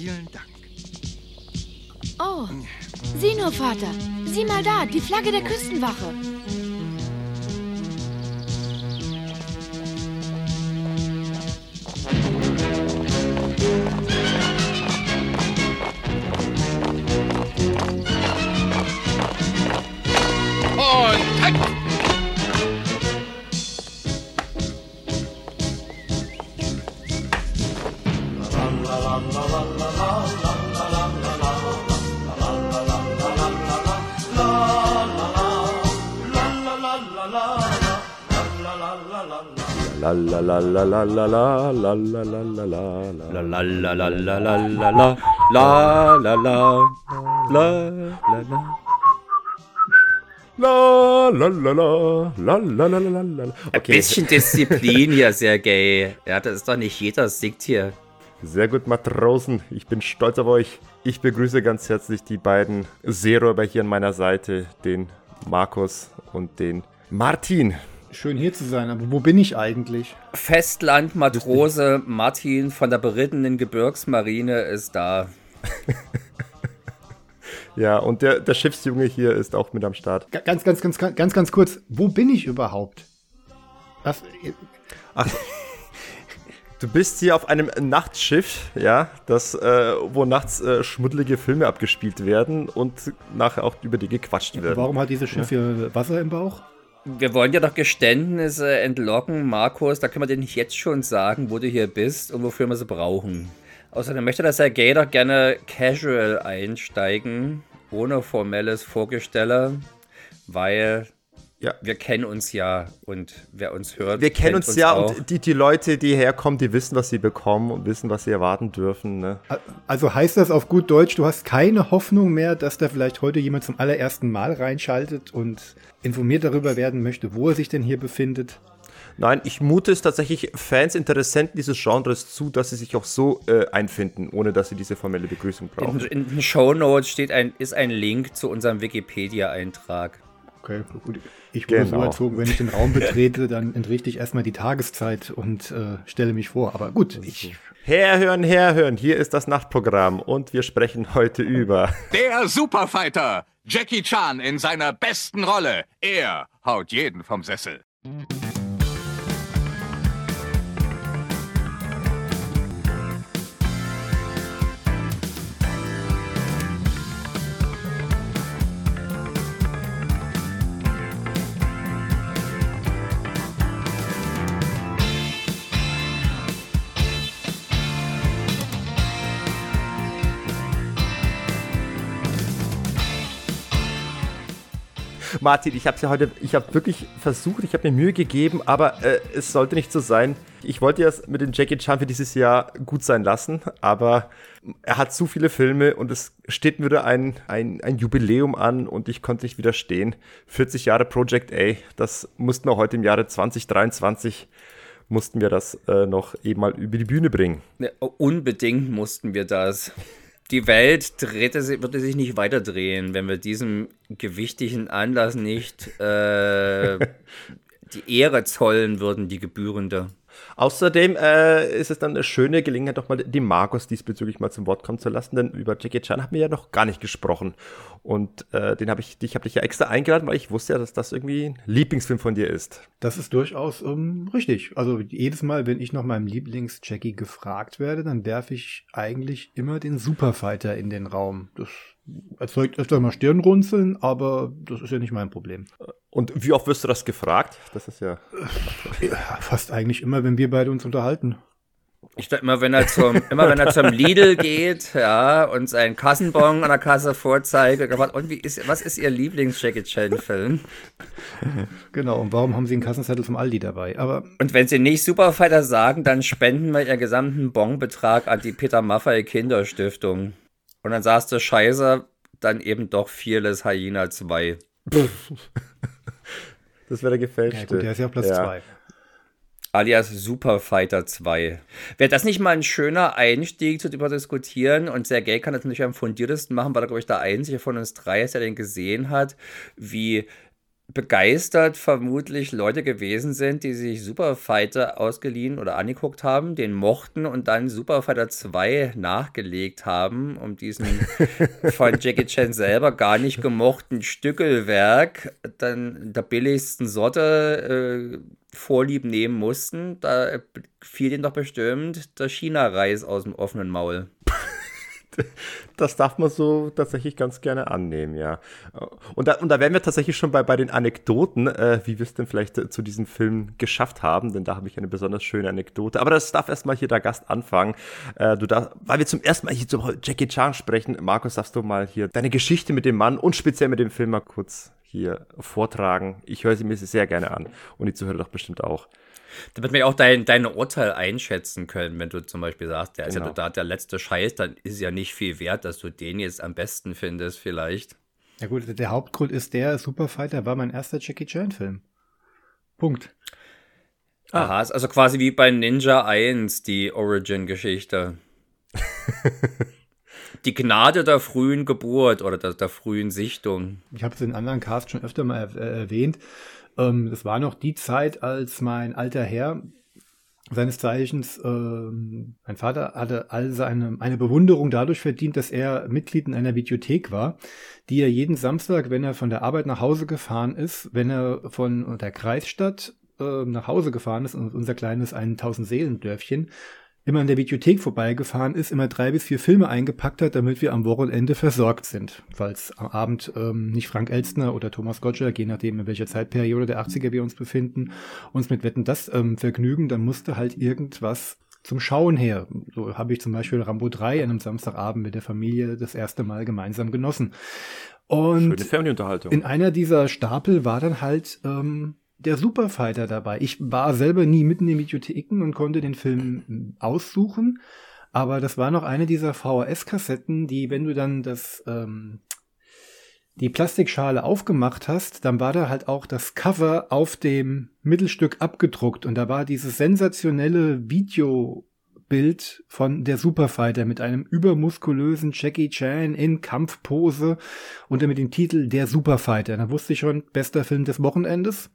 Vielen Dank. Oh, sieh nur, Vater. Sieh mal da, die Flagge der Küstenwache. La la la la la la la la la la La la la la la la la la la la la la la la. La la la la la Ein Okay, bisschen Disziplin hier, Sergej. Ja, das ist doch nicht jeder singt hier. sehr gut, Matrosen. Ich bin stolz auf euch. Ich begrüße ganz herzlich die beiden Seeräuber hier an meiner Seite, den Markus und den Martin. Schön hier zu sein, aber wo bin ich eigentlich? Festlandmatrose Martin von der berittenen Gebirgsmarine ist da. Ja, und der, der Schiffsjunge hier ist auch mit am Start. Ga- Ganz, ganz, ganz, ganz, ganz, ganz kurz. Wo bin ich überhaupt? Was? Du bist hier auf einem Nachtschiff, ja, das, äh, wo nachts äh, schmuddelige Filme abgespielt werden und nachher auch über die gequatscht wird. Warum hat dieses Schiff hier Wasser im Bauch? Wir wollen ja doch Geständnisse entlocken, Markus. Da können wir dir nicht jetzt schon sagen, wo du hier bist und wofür wir sie brauchen. Außerdem möchte der Sergej doch gerne casual einsteigen, ohne formelles Vorgestelle, weil Ja. wir kennen uns ja und wer uns hört. Wir kennen kennt uns ja auch. und die, die Leute, die herkommen, die wissen, was sie bekommen und wissen, was sie erwarten dürfen. Ne? Also heißt das auf gut Deutsch, du hast keine Hoffnung mehr, dass da vielleicht heute jemand zum allerersten Mal reinschaltet und informiert darüber werden möchte, wo er sich denn hier befindet? Nein, ich mute es tatsächlich Fans, Interessenten dieses Genres zu, dass sie sich auch so äh, einfinden, ohne dass sie diese formelle Begrüßung In, brauchen. in den Shownotes steht ein, ist ein Link zu unserem Wikipedia-Eintrag. Okay, gut. Ich wurde so Genau. erzogen, wenn ich den Raum betrete, dann entrichte ich erstmal die Tageszeit und äh, stelle mich vor. Aber gut, ich, Herhören, herhören, hier ist das Nachtprogramm und wir sprechen heute über. Der Superfighter! Jackie Chan in seiner besten Rolle. Er haut jeden vom Sessel. Martin, ich habe ja heute, ich habe wirklich versucht, ich habe mir Mühe gegeben, aber äh, es sollte nicht so sein. Ich wollte ja mit dem Jackie Chan für dieses Jahr gut sein lassen, aber er hat zu viele Filme und es steht mir wieder ein, ein, ein Jubiläum an und ich konnte nicht widerstehen. 40 Jahre Project A, das mussten wir heute im Jahre 2023 mussten wir das äh, noch eben mal über die Bühne bringen. Ne, unbedingt mussten wir das. Die Welt drehte, würde sich nicht weiter drehen, wenn wir diesem gewichtigen Anlass nicht äh, die Ehre zollen würden, die gebührende. Außerdem äh, ist es dann eine schöne Gelegenheit, doch mal den Markus diesbezüglich mal zum Wort kommen zu lassen, denn über Jackie Chan haben wir ja noch gar nicht gesprochen. Und äh, den habe ich, ich habe dich ja extra eingeladen, weil ich wusste ja, dass das irgendwie ein Lieblingsfilm von dir ist. das ist durchaus ähm, richtig. Also jedes Mal, wenn ich nach meinem Lieblings-Jackie gefragt werde, dann werfe ich eigentlich immer den Superfighter in den Raum. Das erzeugt öfter mal Stirnrunzeln, aber das ist ja nicht mein Problem. Und wie oft wirst du das gefragt? Das ist ja. Fast eigentlich immer, wenn wir beide uns unterhalten. Ich dachte immer, wenn er zum, immer wenn er zum Lidl geht, ja, und seinen Kassenbon an der Kasse vorzeigt, und gefragt, und wie ist, was ist Ihr Lieblings-Jackie Chan-Film? Genau, und warum haben Sie einen Kassenzettel vom Aldi dabei? Aber Und wenn Sie nicht Superfighter sagen, dann spenden wir Ihren gesamten Bonbetrag an die Peter Maffay Kinderstiftung. Und dann sagst du, scheiße, dann eben doch Fearless Hyena 2. Das wäre der ja, gefälschte. gut, der ist ja Platz zwei. alias Superfighter 2. Wäre das nicht mal ein schöner Einstieg zu diskutieren? Und Sergei kann das natürlich am fundiertesten machen, weil er, glaube ich, der Einzige von uns drei ist, der den gesehen hat, wie begeistert vermutlich Leute gewesen sind, die sich Superfighter ausgeliehen oder angeguckt haben, den mochten und dann Superfighter 2 nachgelegt haben, um diesen von Jackie Chan selber gar nicht gemochten Stückelwerk dann der billigsten Sorte äh, vorlieb nehmen mussten. Da fiel ihnen doch bestimmt der China-Reis aus dem offenen Maul. Das darf man so tatsächlich ganz gerne annehmen, ja. Und da, und da wären wir tatsächlich schon bei, bei den Anekdoten, äh, wie wir es denn vielleicht äh, zu diesem Film geschafft haben, denn da habe ich eine besonders schöne Anekdote. Aber das darf erstmal hier der Gast anfangen. Äh, du darf, weil wir zum ersten Mal hier zu Jackie Chan sprechen, Markus, darfst du mal hier deine Geschichte mit dem Mann und speziell mit dem Film mal kurz hier vortragen. Ich höre sie mir sehr gerne an und die Zuhörer doch bestimmt auch. Damit wir auch dein, dein Urteil einschätzen können, wenn du zum Beispiel sagst, der genau. ist ja genau. total der letzte Scheiß, dann ist es ja nicht viel wert, dass du den jetzt am besten findest, vielleicht. Ja gut, der Hauptgrund ist der, Superfighter war mein erster Jackie Chan-Film. Punkt. Ah. Aha, ist also quasi wie bei Ninja 1, die Origin-Geschichte. die Gnade der frühen Geburt oder der, der frühen Sichtung. Ich habe es in anderen Casts schon öfter mal erwähnt. Ähm, das war noch die Zeit, als mein alter Herr seines Zeichens, ähm, mein Vater hatte all seine eine Bewunderung dadurch verdient, dass er Mitglied in einer Videothek war, die er jeden Samstag, wenn er von der Arbeit nach Hause gefahren ist, wenn er von der Kreisstadt äh, nach Hause gefahren ist, unser kleines 1000 Seelen Dörfchen, immer in der Videothek vorbeigefahren ist, immer drei bis vier Filme eingepackt hat, damit wir am Wochenende versorgt sind. Falls am Abend ähm, nicht Frank Elstner oder Thomas Gottschalk, je nachdem in welcher Zeitperiode der 80er wir uns befinden, uns mit Wetten das ähm, vergnügen, dann musste halt irgendwas zum Schauen her. So habe ich zum Beispiel Rambo 3 an einem Samstagabend mit der Familie das erste Mal gemeinsam genossen. Und Schöne in einer dieser Stapel war dann halt ähm, der Superfighter dabei. Ich war selber nie mitten in den Videotheken und konnte den Film aussuchen, aber das war noch eine dieser VHS-Kassetten, die, wenn du dann das ähm, die Plastikschale aufgemacht hast, dann war da halt auch das Cover auf dem Mittelstück abgedruckt und da war dieses sensationelle Videobild von der Superfighter mit einem übermuskulösen Jackie Chan in Kampfpose und mit dem Titel Der Superfighter. Da wusste ich schon, bester Film des Wochenendes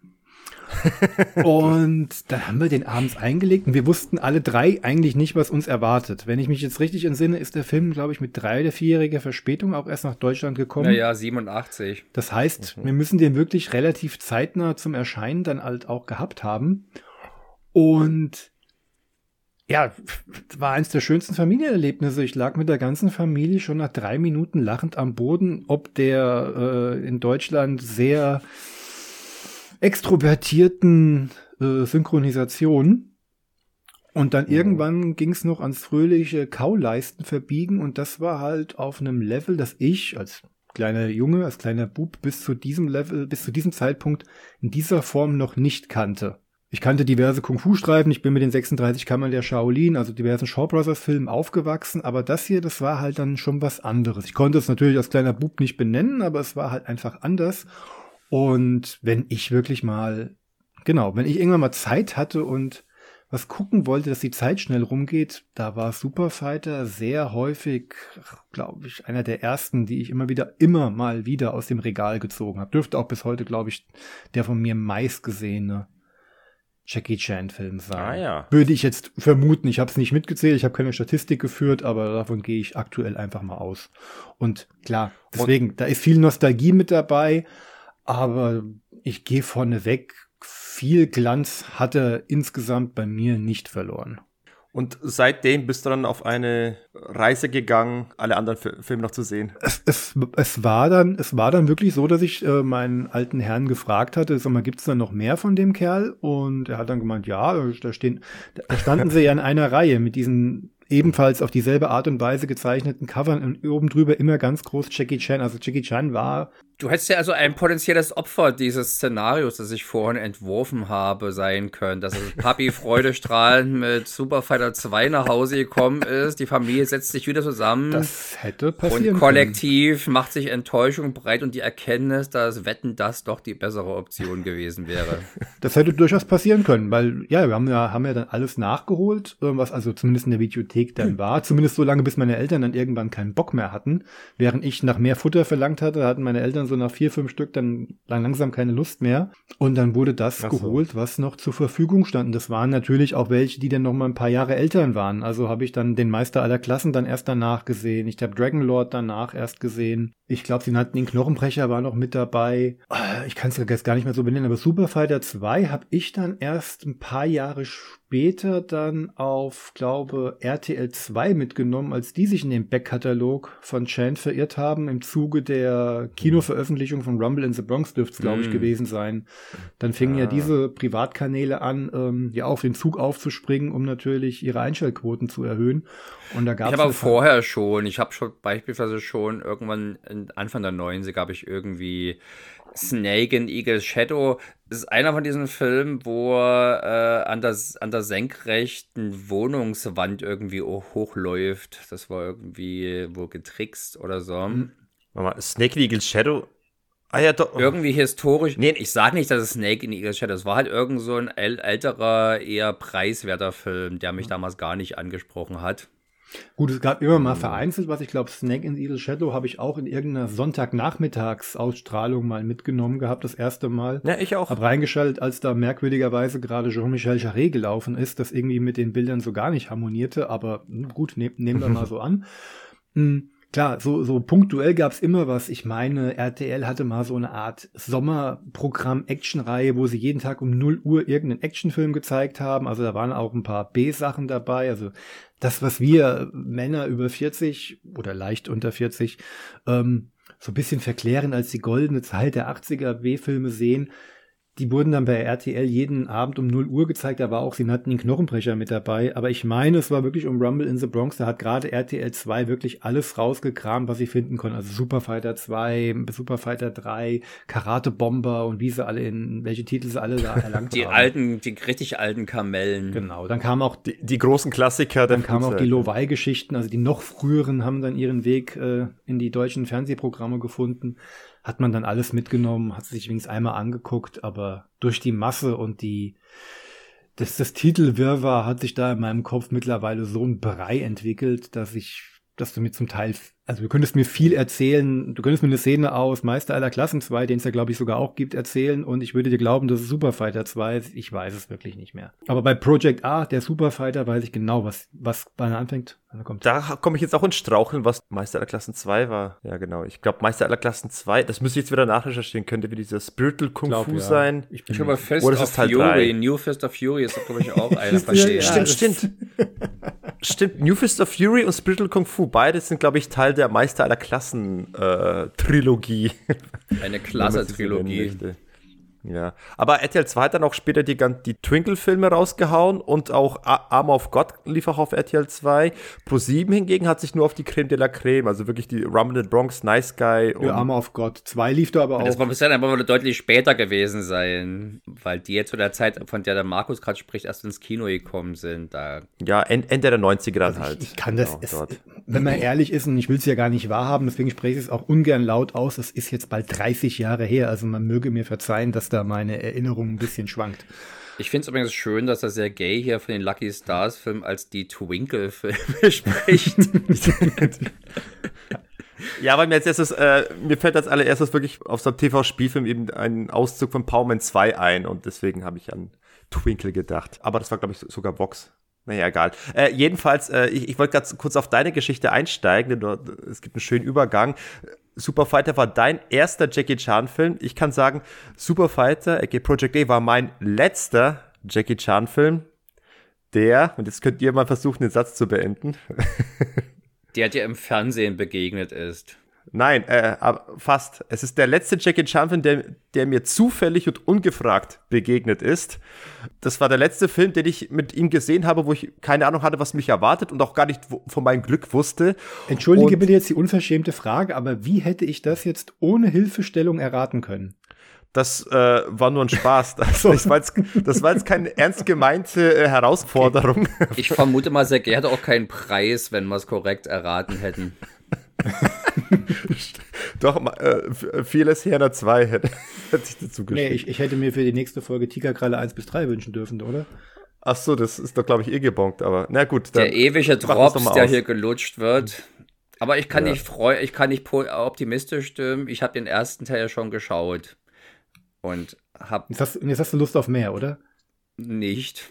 und dann haben wir den abends eingelegt und wir wussten alle drei eigentlich nicht, was uns erwartet. Wenn ich mich jetzt richtig entsinne, ist der Film, glaube ich, mit drei oder vierjähriger Verspätung auch erst nach Deutschland gekommen. Naja, 87. Das heißt, mhm. wir müssen den wirklich relativ zeitnah zum Erscheinen dann halt auch gehabt haben. Und ja, war eins der schönsten Familienerlebnisse. Ich lag mit der ganzen Familie schon nach drei Minuten lachend am Boden, ob der äh, in Deutschland sehr extrovertierten äh, Synchronisation. Und dann irgendwann ging es noch ans fröhliche Kauleisten verbiegen und das war halt auf einem Level, das ich als kleiner Junge, als kleiner Bub bis zu diesem Level, bis zu diesem Zeitpunkt in dieser Form noch nicht kannte. Ich kannte diverse Kung-Fu-Streifen, ich bin mit den 36 Kammern der Shaolin, also diversen Shaw Brothers Filmen aufgewachsen, aber das hier, das war halt dann schon was anderes. Ich konnte es natürlich als kleiner Bub nicht benennen, aber es war halt einfach anders. Und wenn ich wirklich mal, genau, wenn ich irgendwann mal Zeit hatte und was gucken wollte, dass die Zeit schnell rumgeht, da war Superfighter sehr häufig, glaube ich, einer der ersten, die ich immer wieder, immer mal wieder aus dem Regal gezogen habe. Dürfte auch bis heute, glaube ich, der von mir meistgesehene Jackie Chan Film sein. Ah, ja. Würde ich jetzt vermuten. Ich habe es nicht mitgezählt, ich habe keine Statistik geführt, aber davon gehe ich aktuell einfach mal aus. Und klar, deswegen, Und da ist viel Nostalgie mit dabei, aber ich gehe vorneweg, viel Glanz hat er insgesamt bei mir nicht verloren. Und seitdem bist du dann auf eine Reise gegangen, alle anderen Filme noch zu sehen. Es, es, es, war dann, es war dann wirklich so, dass ich äh, meinen alten Herrn gefragt hatte, sag mal, gibt's da noch mehr von dem Kerl? Und er hat dann gemeint, ja, da stehen, da standen sie ja in einer Reihe mit diesen ebenfalls auf dieselbe Art und Weise gezeichneten Covern und oben drüber immer ganz groß Jackie Chan. Also Jackie Chan war. Du hättest ja also ein potenzielles Opfer dieses Szenarios, das ich vorhin entworfen habe, sein können. Dass also Papi freudestrahlend mit Superfighter 2 nach Hause gekommen ist. Die Familie setzt sich wieder zusammen. Das hätte passieren Und kollektiv können. macht sich Enttäuschung breit und die Erkenntnis, dass Wetten das doch die bessere Option gewesen wäre. Das hätte durchaus passieren können, weil ja, wir haben ja, haben ja dann alles nachgeholt, was also zumindest in der Videothek dann hm. war. Zumindest so lange, bis meine Eltern dann irgendwann keinen Bock mehr hatten. Während ich nach mehr Futter verlangt hatte, hatten meine Eltern dann so nach vier, fünf Stück dann langsam keine Lust mehr. Und dann wurde das so. geholt, was noch zur Verfügung stand. Und das waren natürlich auch welche, die dann noch mal ein paar Jahre älter waren. Also habe ich dann den Meister aller Klassen dann erst danach gesehen. Ich habe Dragonlord danach erst gesehen. Ich glaube, sie nannten den Knochenbrecher, war noch mit dabei. Äh, Ich kann es jetzt gar nicht mehr so benennen, aber Super Fighter 2 habe ich dann erst ein paar Jahre später dann auf, glaube, RTL 2 mitgenommen, als die sich in den Backkatalog von Chan verirrt haben, im Zuge der Kinoveröffentlichung von Rumble in the Bronx dürfte es, glaube ich, Mm. gewesen sein. Dann fingen ja Ah. diese Privatkanäle an, ähm, ja auf den Zug aufzuspringen, um natürlich ihre Einschaltquoten zu erhöhen. Und da gab Ich es habe aber vorher schon, ich habe schon beispielsweise schon irgendwann Anfang der 90er habe ich irgendwie Snake in Eagle Shadow. Das ist einer von diesen Filmen, wo er äh, an, der, an der senkrechten Wohnungswand irgendwie ho- hochläuft. Das war irgendwie wohl getrickst oder so. Mhm. Warte mal, Snake Eagle Shadow. Ah ja, doch. Irgendwie historisch. Nee. Ich sage nicht, dass es Snake in Eagle Shadow ist. Es war halt irgend so ein äl älterer, eher preiswerter Film, der mich damals gar nicht angesprochen hat. Gut, es gab immer Mhm. mal vereinzelt was. Ich glaube, Snake in Evil Shadow habe ich auch in irgendeiner Sonntagnachmittagsausstrahlung mal mitgenommen gehabt, das erste Mal. Ja, ich auch. Hab reingeschaltet, als da merkwürdigerweise gerade Jean-Michel Jarre gelaufen ist, das irgendwie mit den Bildern so gar nicht harmonierte, aber hm, gut, nehm, nehmen wir mal so an. Hm, Klar, so, so punktuell gab's immer was. Ich meine, RTL hatte mal so eine Art Sommerprogramm-Action-Reihe, wo sie jeden Tag um 0 Uhr irgendeinen Actionfilm gezeigt haben. Also da waren auch ein paar B-Sachen dabei. Also das, was wir Männer über 40 oder leicht unter 40 ähm, so ein bisschen verklären als die goldene Zeit der 80er B-Filme sehen, die wurden dann bei RTL jeden Abend um 0 Uhr gezeigt, da war auch, sie nannten den Knochenbrecher mit dabei, aber ich meine, es war wirklich um Rumble in the Bronx, da hat gerade RTL 2 wirklich alles rausgekramt, was sie finden konnten, also Super Fighter 2, Super Fighter 3, Karate Bomber und wie sie alle in, welche Titel sie alle da erlangt Die haben. alten, die richtig alten Kamellen. Genau, dann kam auch Die, die großen Klassiker dann kamen auch die. Lowey-Geschichten, also die noch früheren haben dann ihren Weg äh, in die deutschen Fernsehprogramme gefunden. Hat man dann alles mitgenommen, hat sich wenigstens einmal angeguckt, aber durch die Masse und die das, das Titelwirrwarr hat sich da in meinem Kopf mittlerweile so ein Brei entwickelt, dass ich, dass du mir zum Teil, also du könntest mir viel erzählen, du könntest mir eine Szene aus Meister aller Klassen 2, den es ja glaube ich sogar auch gibt, erzählen und ich würde dir glauben, dass es Super Fighter 2 ist. Ich weiß es wirklich nicht mehr. Aber bei Project A, der Super Fighter, weiß ich genau, was, was wann er anfängt. Wann er kommt. Da komme ich jetzt auch ins Straucheln, was Meister aller Klassen 2 war. Ja, genau. Ich glaube, Meister aller Klassen 2, das müsste ich jetzt wieder nachrecherchieren, könnte wie dieser Spiritual Kung Glaub, Fu ja. sein. Ich bin Ich glaube, Fist Oder of ist Teil Fury, drei. New Fist of Fury ist, glaube ich, auch einer von denen. ja. Stimmt, stimmt. stimmt. New Fist of Fury und Spiritual Kung Fu, beide sind, glaube ich, Teil der Meister aller Klassen äh. Eine wenn Ja, aber RTL 2 hat dann auch später die, gan- die Twinkle-Filme rausgehauen und auch Arm of God lief auch auf RTL 2. Pro7 hingegen hat sich nur auf die Creme de la Creme, also wirklich die Rumble in the Bronx, Nice Guy und Der Arme auf Gott. Zwei lief da aber Das auch. war bisher aber wohl deutlich später gewesen sein, weil die jetzt zu der Zeit, von der der Markus gerade spricht, erst ins Kino gekommen sind. Da ja, en- Ende der 90er dann halt. Ich, ich kann das, Genau, es, wenn man ehrlich ist, und ich will es ja gar nicht wahrhaben, deswegen spreche ich es auch ungern laut aus, es ist jetzt bald 30 Jahre her, also man möge mir verzeihen, dass da meine Erinnerung ein bisschen schwankt. Ich finde es übrigens schön, dass der Sergei hier von den Lucky Stars Film als die Twinkle-Filme spricht. Ja, weil mir als erstes, äh, mir fällt als allererstes wirklich auf so einem TV-Spielfilm eben ein Auszug von Power Man 2 ein und deswegen habe ich an Twinkle gedacht. Aber das war, glaube ich, so- sogar Vox. Naja, egal. Äh, jedenfalls, äh, ich, ich wollte ganz kurz auf deine Geschichte einsteigen, denn dort, es gibt einen schönen Übergang. Super Fighter war dein erster Jackie Chan-Film. Ich kann sagen, Super Fighter, aka Project A, war mein letzter Jackie Chan-Film. Der, und jetzt könnt ihr mal versuchen, den Satz zu beenden. der dir im Fernsehen begegnet ist. Nein, äh, aber fast. Es ist der letzte Jackie Chan-Film, der, der mir zufällig und ungefragt begegnet ist. Das war der letzte Film, den ich mit ihm gesehen habe, wo ich keine Ahnung hatte, was mich erwartet und auch gar nicht von meinem Glück wusste. Entschuldige Und- bitte jetzt die unverschämte Frage, aber wie hätte ich das jetzt ohne Hilfestellung erraten können? Das äh, war nur ein Spaß. Das, das, war, jetzt, das war jetzt keine ernst gemeinte äh, Herausforderung. Ich vermute mal, Sergei hätte auch keinen Preis, wenn wir es korrekt erraten hätten. Doch, äh, f- vieles Herner 2 hätte, hätte ich dazu Nee, geschrieben. ich, ich hätte mir für die nächste Folge Tigerkralle 1 bis 3 wünschen dürfen, oder? Ach so, das ist doch, glaube ich, eh gebongt, aber na gut. Der ewige Drops, der aus. hier gelutscht wird. Aber ich kann Ja. nicht freu ich kann nicht optimistisch stimmen. Ich habe den ersten Teil ja schon geschaut. Und hab Jetzt hast, jetzt hast du Lust auf mehr, oder? nicht.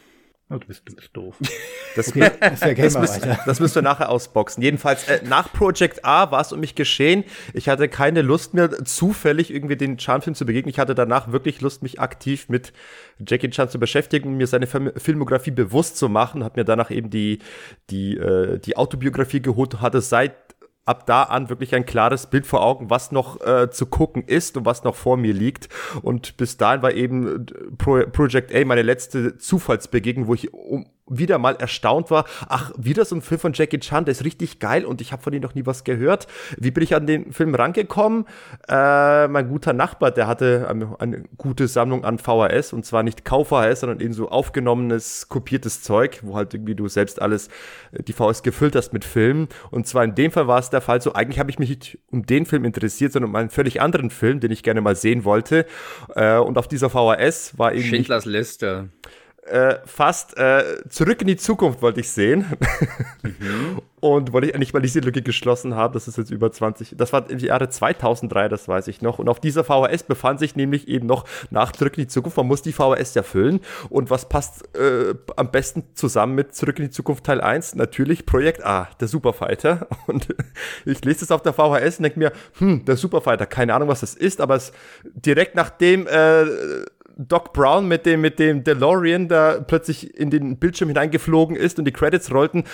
Oh, du, bist, du bist doof. Das, Okay, das, müssen, weiter. das müssen wir nachher ausboxen. Jedenfalls, äh, nach Project A war es um mich geschehen. Ich hatte keine Lust mehr, zufällig irgendwie den Chan-Film zu begegnen. Ich hatte danach wirklich Lust, mich aktiv mit Jackie Chan zu beschäftigen und mir seine Film Filmografie bewusst zu machen. Hab mir danach eben die, die, äh, die Autobiografie geholt und hatte seit ab da an wirklich ein klares Bild vor Augen, was noch äh, zu gucken ist und was noch vor mir liegt. Und bis dahin war eben äh, Pro Project A meine letzte Zufallsbegegnung, wo ich um, wieder mal erstaunt war. Ach, wieder so ein Film von Jackie Chan, der ist richtig geil und ich habe von ihm noch nie was gehört. Wie bin ich an den Film rangekommen? Äh, mein guter Nachbar, der hatte eine, eine gute Sammlung an VHS und zwar nicht Kau-VHS, sondern eben so aufgenommenes, kopiertes Zeug, wo halt irgendwie du selbst alles, äh, die VHS gefüllt hast mit Filmen. Und zwar in dem Fall war es der Fall so, eigentlich habe ich mich nicht um den Film interessiert, sondern um einen völlig anderen Film, den ich gerne mal sehen wollte. Äh, und auf dieser VHS war eben nicht Schindlers Liste. Äh, fast äh, zurück in die Zukunft wollte ich sehen. Und wollte ich eigentlich mal diese Lücke geschlossen haben, das ist jetzt über 20, das war im Jahre 2003, das weiß ich noch. Und auf dieser VHS befand sich nämlich eben noch nach Zurück in die Zukunft. Man muss die VHS ja füllen. Und was passt äh, am besten zusammen mit Zurück in die Zukunft Teil 1? Natürlich Projekt A, der Superfighter. Und ich lese es auf der VHS und denke mir, hm, der Superfighter, keine Ahnung, was das ist, aber es direkt nachdem äh, Doc Brown mit dem, mit dem DeLorean da plötzlich in den Bildschirm hineingeflogen ist und die Credits rollten, äh,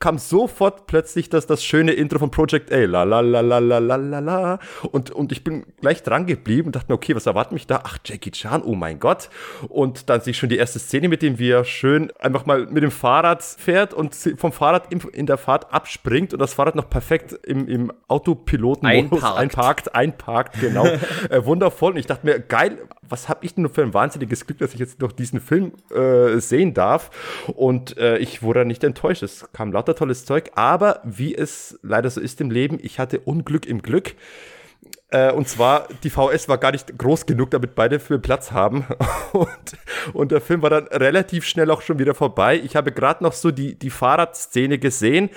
kam sofort plötzlich das, das schöne Intro von Project A. La la la la la la la la. Und, und ich bin gleich dran geblieben und dachte mir, okay, was erwartet mich da? Ach, Jackie Chan, oh mein Gott. Und dann sehe ich schon die erste Szene, mit dem wir schön einfach mal mit dem Fahrrad fährt und vom Fahrrad in, der Fahrt abspringt und das Fahrrad noch perfekt im, im Autopilotenmodus Einparkt. einparkt, einparkt, genau. äh, wundervoll. Und ich dachte mir, geil, was habe ich denn ein wahnsinniges Glück, dass ich jetzt noch diesen Film äh, sehen darf. Und äh, ich wurde nicht enttäuscht. Es kam lauter tolles Zeug, aber wie es leider so ist im Leben, ich hatte Unglück im Glück. Äh, und zwar, die VS war gar nicht groß genug, damit beide Filme Platz haben. Und, und der Film war dann relativ schnell auch schon wieder vorbei. Ich habe gerade noch so die, die Fahrradszene gesehen.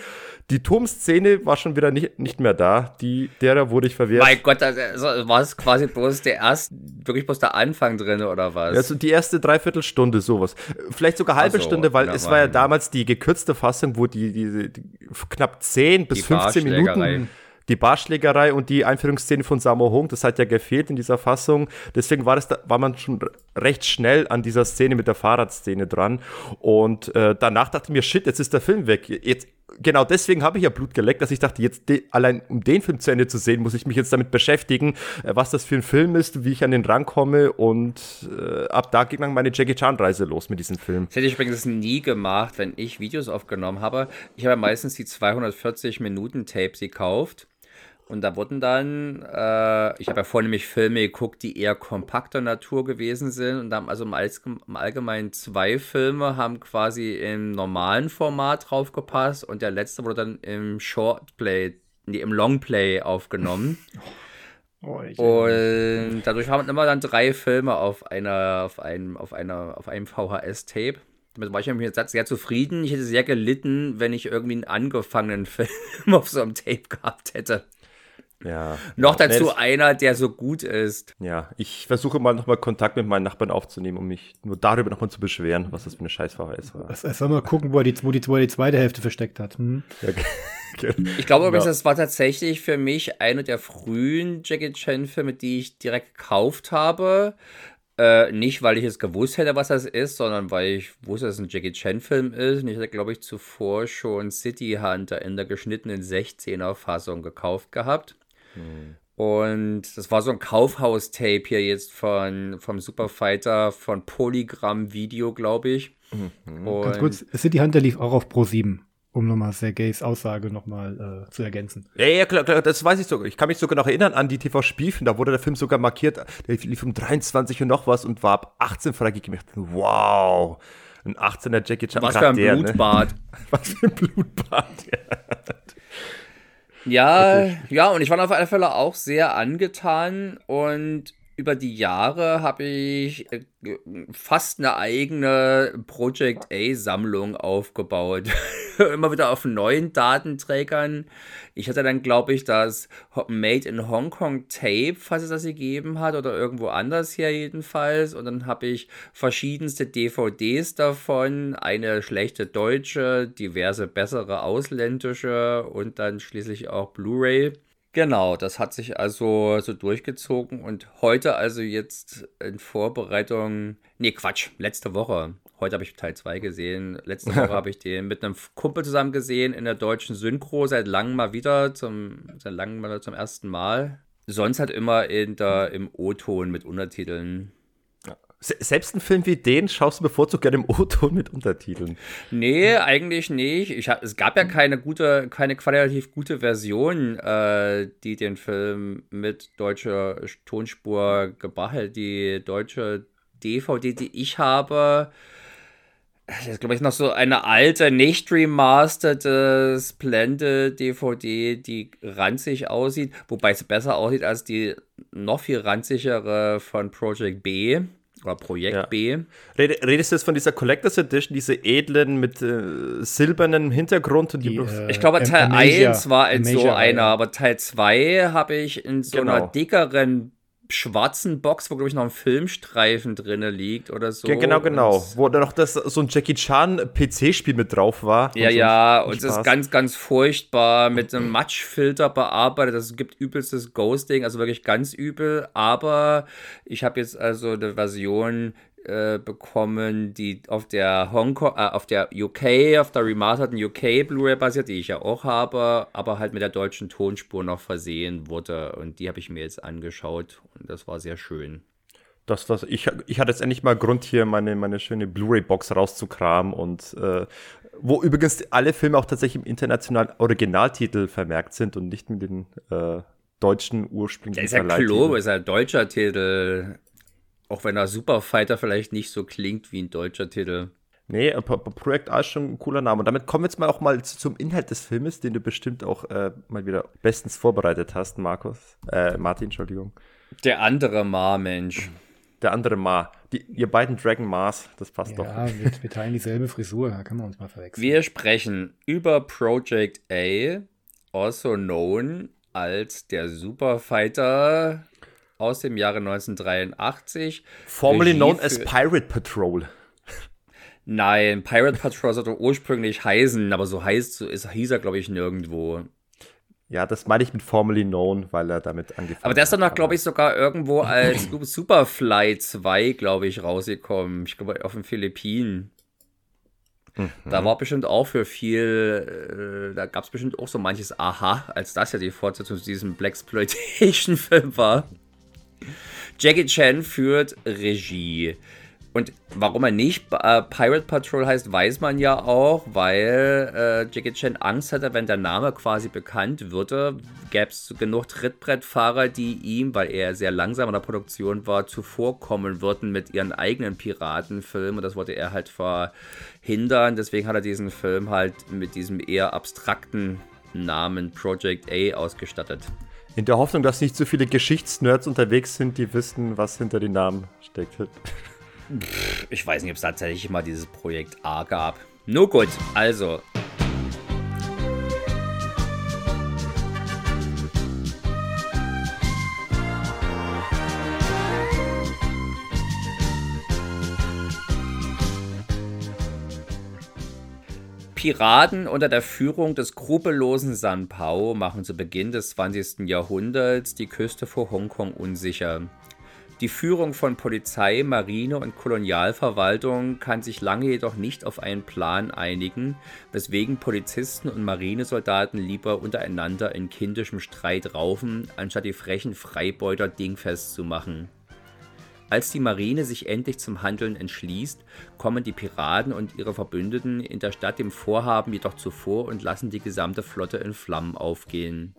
Die Turmszene war schon wieder nicht, nicht mehr da. Die, derer wurde ich verwehrt. Mein Gott, also war es quasi bloß der erste, wirklich bloß der Anfang drin oder was? Also die erste Dreiviertelstunde sowas. Vielleicht sogar halbe so, Stunde, weil es war ja damals die gekürzte Fassung, wo die, die, die knapp 10 bis Die 15 Barschlägerei. Minuten die Barschlägerei und die Einführungsszene von Sammo Hung, das hat ja gefehlt in dieser Fassung. Deswegen war, das da, war man schon recht schnell an dieser Szene mit der Fahrradszene dran. Und äh, danach dachte ich mir, shit, jetzt ist der Film weg. Jetzt, genau deswegen habe ich ja Blut geleckt, dass ich dachte, jetzt allein um den Film zu Ende zu sehen, muss ich mich jetzt damit beschäftigen, äh, was das für ein Film ist, wie ich an den rankomme. Und äh, ab da ging dann meine Jackie Chan-Reise los mit diesem Film. Das hätte ich übrigens nie gemacht, wenn ich Videos aufgenommen habe. Ich habe meistens die 240 Minuten Tapes gekauft. Und da wurden dann, äh, ich habe ja vorhin nämlich Filme geguckt, die eher kompakter Natur gewesen sind. Und da haben also im, Allgemeinen zwei Filme haben quasi im normalen Format draufgepasst. Und der letzte wurde dann im Shortplay, nee, im Longplay aufgenommen. Oh, Und dadurch haben wir immer dann drei Filme auf einer, auf einem, auf einer, auf einem VHS-Tape. Damit war ich mir jetzt sehr zufrieden. Ich hätte sehr gelitten, wenn ich irgendwie einen angefangenen Film auf so einem Tape gehabt hätte. Ja. Noch ja. dazu Nee, einer, der so gut ist. Ja, ich versuche mal nochmal Kontakt mit meinen Nachbarn aufzunehmen, um mich nur darüber nochmal zu beschweren, was das für eine scheiß VHS war. es, es soll mal gucken, wo er die, wo die, wo er die zweite Hälfte versteckt hat. Hm? Ja, okay. Ich glaube übrigens, Ja. das war tatsächlich für mich einer der frühen Jackie Chan-Filme, die ich direkt gekauft habe. Äh, nicht, weil ich es gewusst hätte, was das ist, sondern weil ich wusste, dass es ein Jackie Chan-Film ist. Und ich hatte, glaube ich, zuvor schon City Hunter in der geschnittenen 16er-Fassung gekauft gehabt. Und das war so ein Kaufhaus-Tape hier jetzt von, vom Superfighter von Polygram Video, glaube ich. Und Ganz kurz, City Hunter lief auch auf Pro 7, um nochmal Sergejs Aussage nochmal äh, zu ergänzen. Ja, ja, klar, klar, das weiß ich sogar. Ich kann mich sogar noch erinnern an die TV-Spielfilme, da wurde der Film sogar markiert, der lief um 23 und noch was und war ab 18 freigegeben. Wow, ein 18er Jackie Chan. was für ein ne? Blutbad. Was für ein Blutbad, ja. Ja, ja, und ich war auf alle Fälle auch sehr angetan und über die Jahre habe ich äh, fast eine eigene Project A-Sammlung aufgebaut. Immer wieder auf neuen Datenträgern. Ich hatte dann, glaube ich, das Made in Hong Kong Tape, falls es das gegeben hat, oder irgendwo anders hier jedenfalls. Und dann habe ich verschiedenste DVDs davon. Eine schlechte deutsche, diverse bessere ausländische und dann schließlich auch Blu-ray. Genau, das hat sich also so durchgezogen und heute also jetzt in Vorbereitung, nee Quatsch, letzte Woche, heute habe ich Teil 2 gesehen, letzte Woche habe ich den mit einem Kumpel zusammen gesehen in der deutschen Synchro, seit langem mal wieder, zum, seit langem mal zum ersten Mal. Sonst halt immer in der, im O-Ton mit Untertiteln. Selbst einen Film wie den schaust du bevorzugt gerne im O-Ton mit Untertiteln. Nee, eigentlich nicht. Ich, es gab ja keine gute, keine qualitativ gute Version, äh, die den Film mit deutscher Tonspur gebracht hat. Die deutsche DVD, die ich habe, ist, glaube ich, noch so eine alte, nicht remasterte Splendid DVD, die ranzig aussieht, wobei sie besser aussieht als die noch viel ranzigere von Project B. Oder Projekt ja. B. Redest du jetzt von dieser Collectors Edition, diese edlen mit äh, silbernem Hintergrund? Und die, die äh, ich glaube, Teil Amasia, 1 war in Amasia, so einer, aber Teil 2 habe ich in so genau. einer dickeren schwarzen Box, wo, glaube ich, noch ein Filmstreifen drin liegt oder so. Ja, genau, genau. Und wo da noch das, so ein Jackie Chan PC-Spiel mit drauf war. Ja, und ja, und es ist ganz, ganz furchtbar mit einem Matschfilter bearbeitet. Das gibt übelstes Ghosting, also wirklich ganz übel. Aber ich habe jetzt also eine Version äh, bekommen, die auf der Hongkong, äh, auf der UK, auf der remasterten UK Blu-ray basiert, die ich ja auch habe, aber halt mit der deutschen Tonspur noch versehen wurde. Und die habe ich mir jetzt angeschaut und das war sehr schön. Das, was ich, ich hatte jetzt endlich mal Grund, hier meine, meine schöne Blu-ray-Box rauszukramen und äh, wo übrigens alle Filme auch tatsächlich im internationalen Originaltitel vermerkt sind und nicht mit den äh, deutschen ursprünglichen Ja, ist ja klar, ist ja ein deutscher Titel. Auch wenn der Superfighter vielleicht nicht so klingt wie ein deutscher Titel. Nee, Projekt A ist schon ein cooler Name. Und damit kommen wir jetzt mal auch mal zum Inhalt des Filmes, den du bestimmt auch äh, mal wieder bestens vorbereitet hast, Markus. Äh, Martin, Entschuldigung. Der andere Ma, Mensch. Der andere Ma. Die, ihr beiden Dragon Mars, das passt ja, doch. Ja, wir, wir, teilen dieselbe Frisur, da können wir uns mal verwechseln. Wir sprechen über Project A, also known als der Superfighter aus dem Jahre 1983. Formerly Regie known as Pirate Patrol. Nein, Pirate Patrol sollte ursprünglich heißen, aber so heißt ist, hieß er, glaube ich, nirgendwo. Ja, das meine ich mit Formerly Known, weil er damit angefangen hat. Aber der ist dann noch, glaube ich, sogar irgendwo als Superfly 2, glaube ich, rausgekommen. Ich glaube, auf den Philippinen. Mhm. Da war bestimmt auch für viel, äh, da gab es bestimmt auch so manches Aha, als das ja die Fortsetzung zu diesem Blaxploitation-Film war. Jackie Chan führt Regie. Und warum er nicht äh, Pirate Patrol heißt, weiß man ja auch, weil äh, Jackie Chan Angst hatte, wenn der Name quasi bekannt würde, gäbe es genug Trittbrettfahrer, die ihm, weil er sehr langsam in der Produktion war, zuvorkommen würden mit ihren eigenen Piratenfilmen. Und das wollte er halt verhindern. Deswegen hat er diesen Film halt mit diesem eher abstrakten Namen Project A ausgestattet. In der Hoffnung, dass nicht so viele Geschichtsnerds unterwegs sind, die wissen, was hinter den Namen steckt. Ich weiß nicht, ob es tatsächlich mal dieses Projekt A gab. Nur gut, also Piraten unter der Führung des skrupellosen San Pao machen zu Beginn des 20. Jahrhunderts die Küste vor Hongkong unsicher. Die Führung von Polizei, Marine und Kolonialverwaltung kann sich lange jedoch nicht auf einen Plan einigen, weswegen Polizisten und Marinesoldaten lieber untereinander in kindischem Streit raufen, anstatt die frechen Freibeuter dingfest zu machen. Als die Marine sich endlich zum Handeln entschließt, kommen die Piraten und ihre Verbündeten in der Stadt dem Vorhaben jedoch zuvor und lassen die gesamte Flotte in Flammen aufgehen.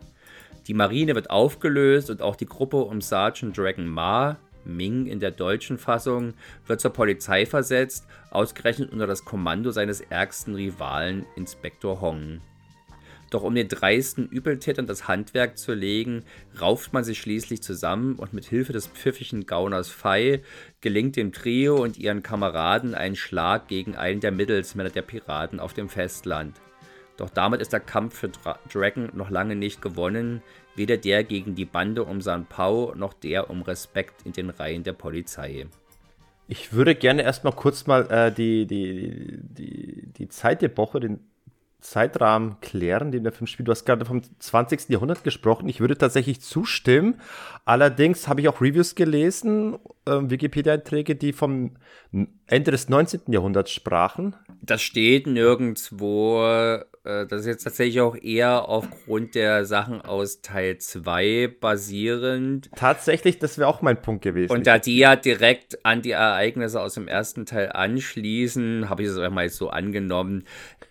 Die Marine wird aufgelöst und auch die Gruppe um Sergeant Dragon Ma, Ming in der deutschen Fassung, wird zur Polizei versetzt, ausgerechnet unter das Kommando seines ärgsten Rivalen Inspektor Hong. Doch um den dreisten Übeltätern das Handwerk zu legen, rauft man sich schließlich zusammen und mit Hilfe des pfiffigen Gauners Fei gelingt dem Trio und ihren Kameraden ein Schlag gegen einen der Mittelsmänner der Piraten auf dem Festland. Doch damit ist der Kampf für Dra Dragon noch lange nicht gewonnen, weder der gegen die Bande um San Pau noch der um Respekt in den Reihen der Polizei. Ich würde gerne erstmal kurz mal äh, die, die, die, die Zeit der Woche, den Zeitrahmen klären, den der Film spielt. Du hast gerade vom 20. Jahrhundert gesprochen. Ich würde tatsächlich zustimmen. Allerdings habe ich auch Reviews gelesen, äh, Wikipedia-Einträge, die vom Ende des 19. Jahrhunderts sprachen. Das steht nirgendwo. Äh, das ist jetzt tatsächlich auch eher aufgrund der Sachen aus Teil 2 basierend. Tatsächlich, das wäre auch mein Punkt gewesen. Und da die ja direkt an die Ereignisse aus dem ersten Teil anschließen, habe ich es einmal so angenommen.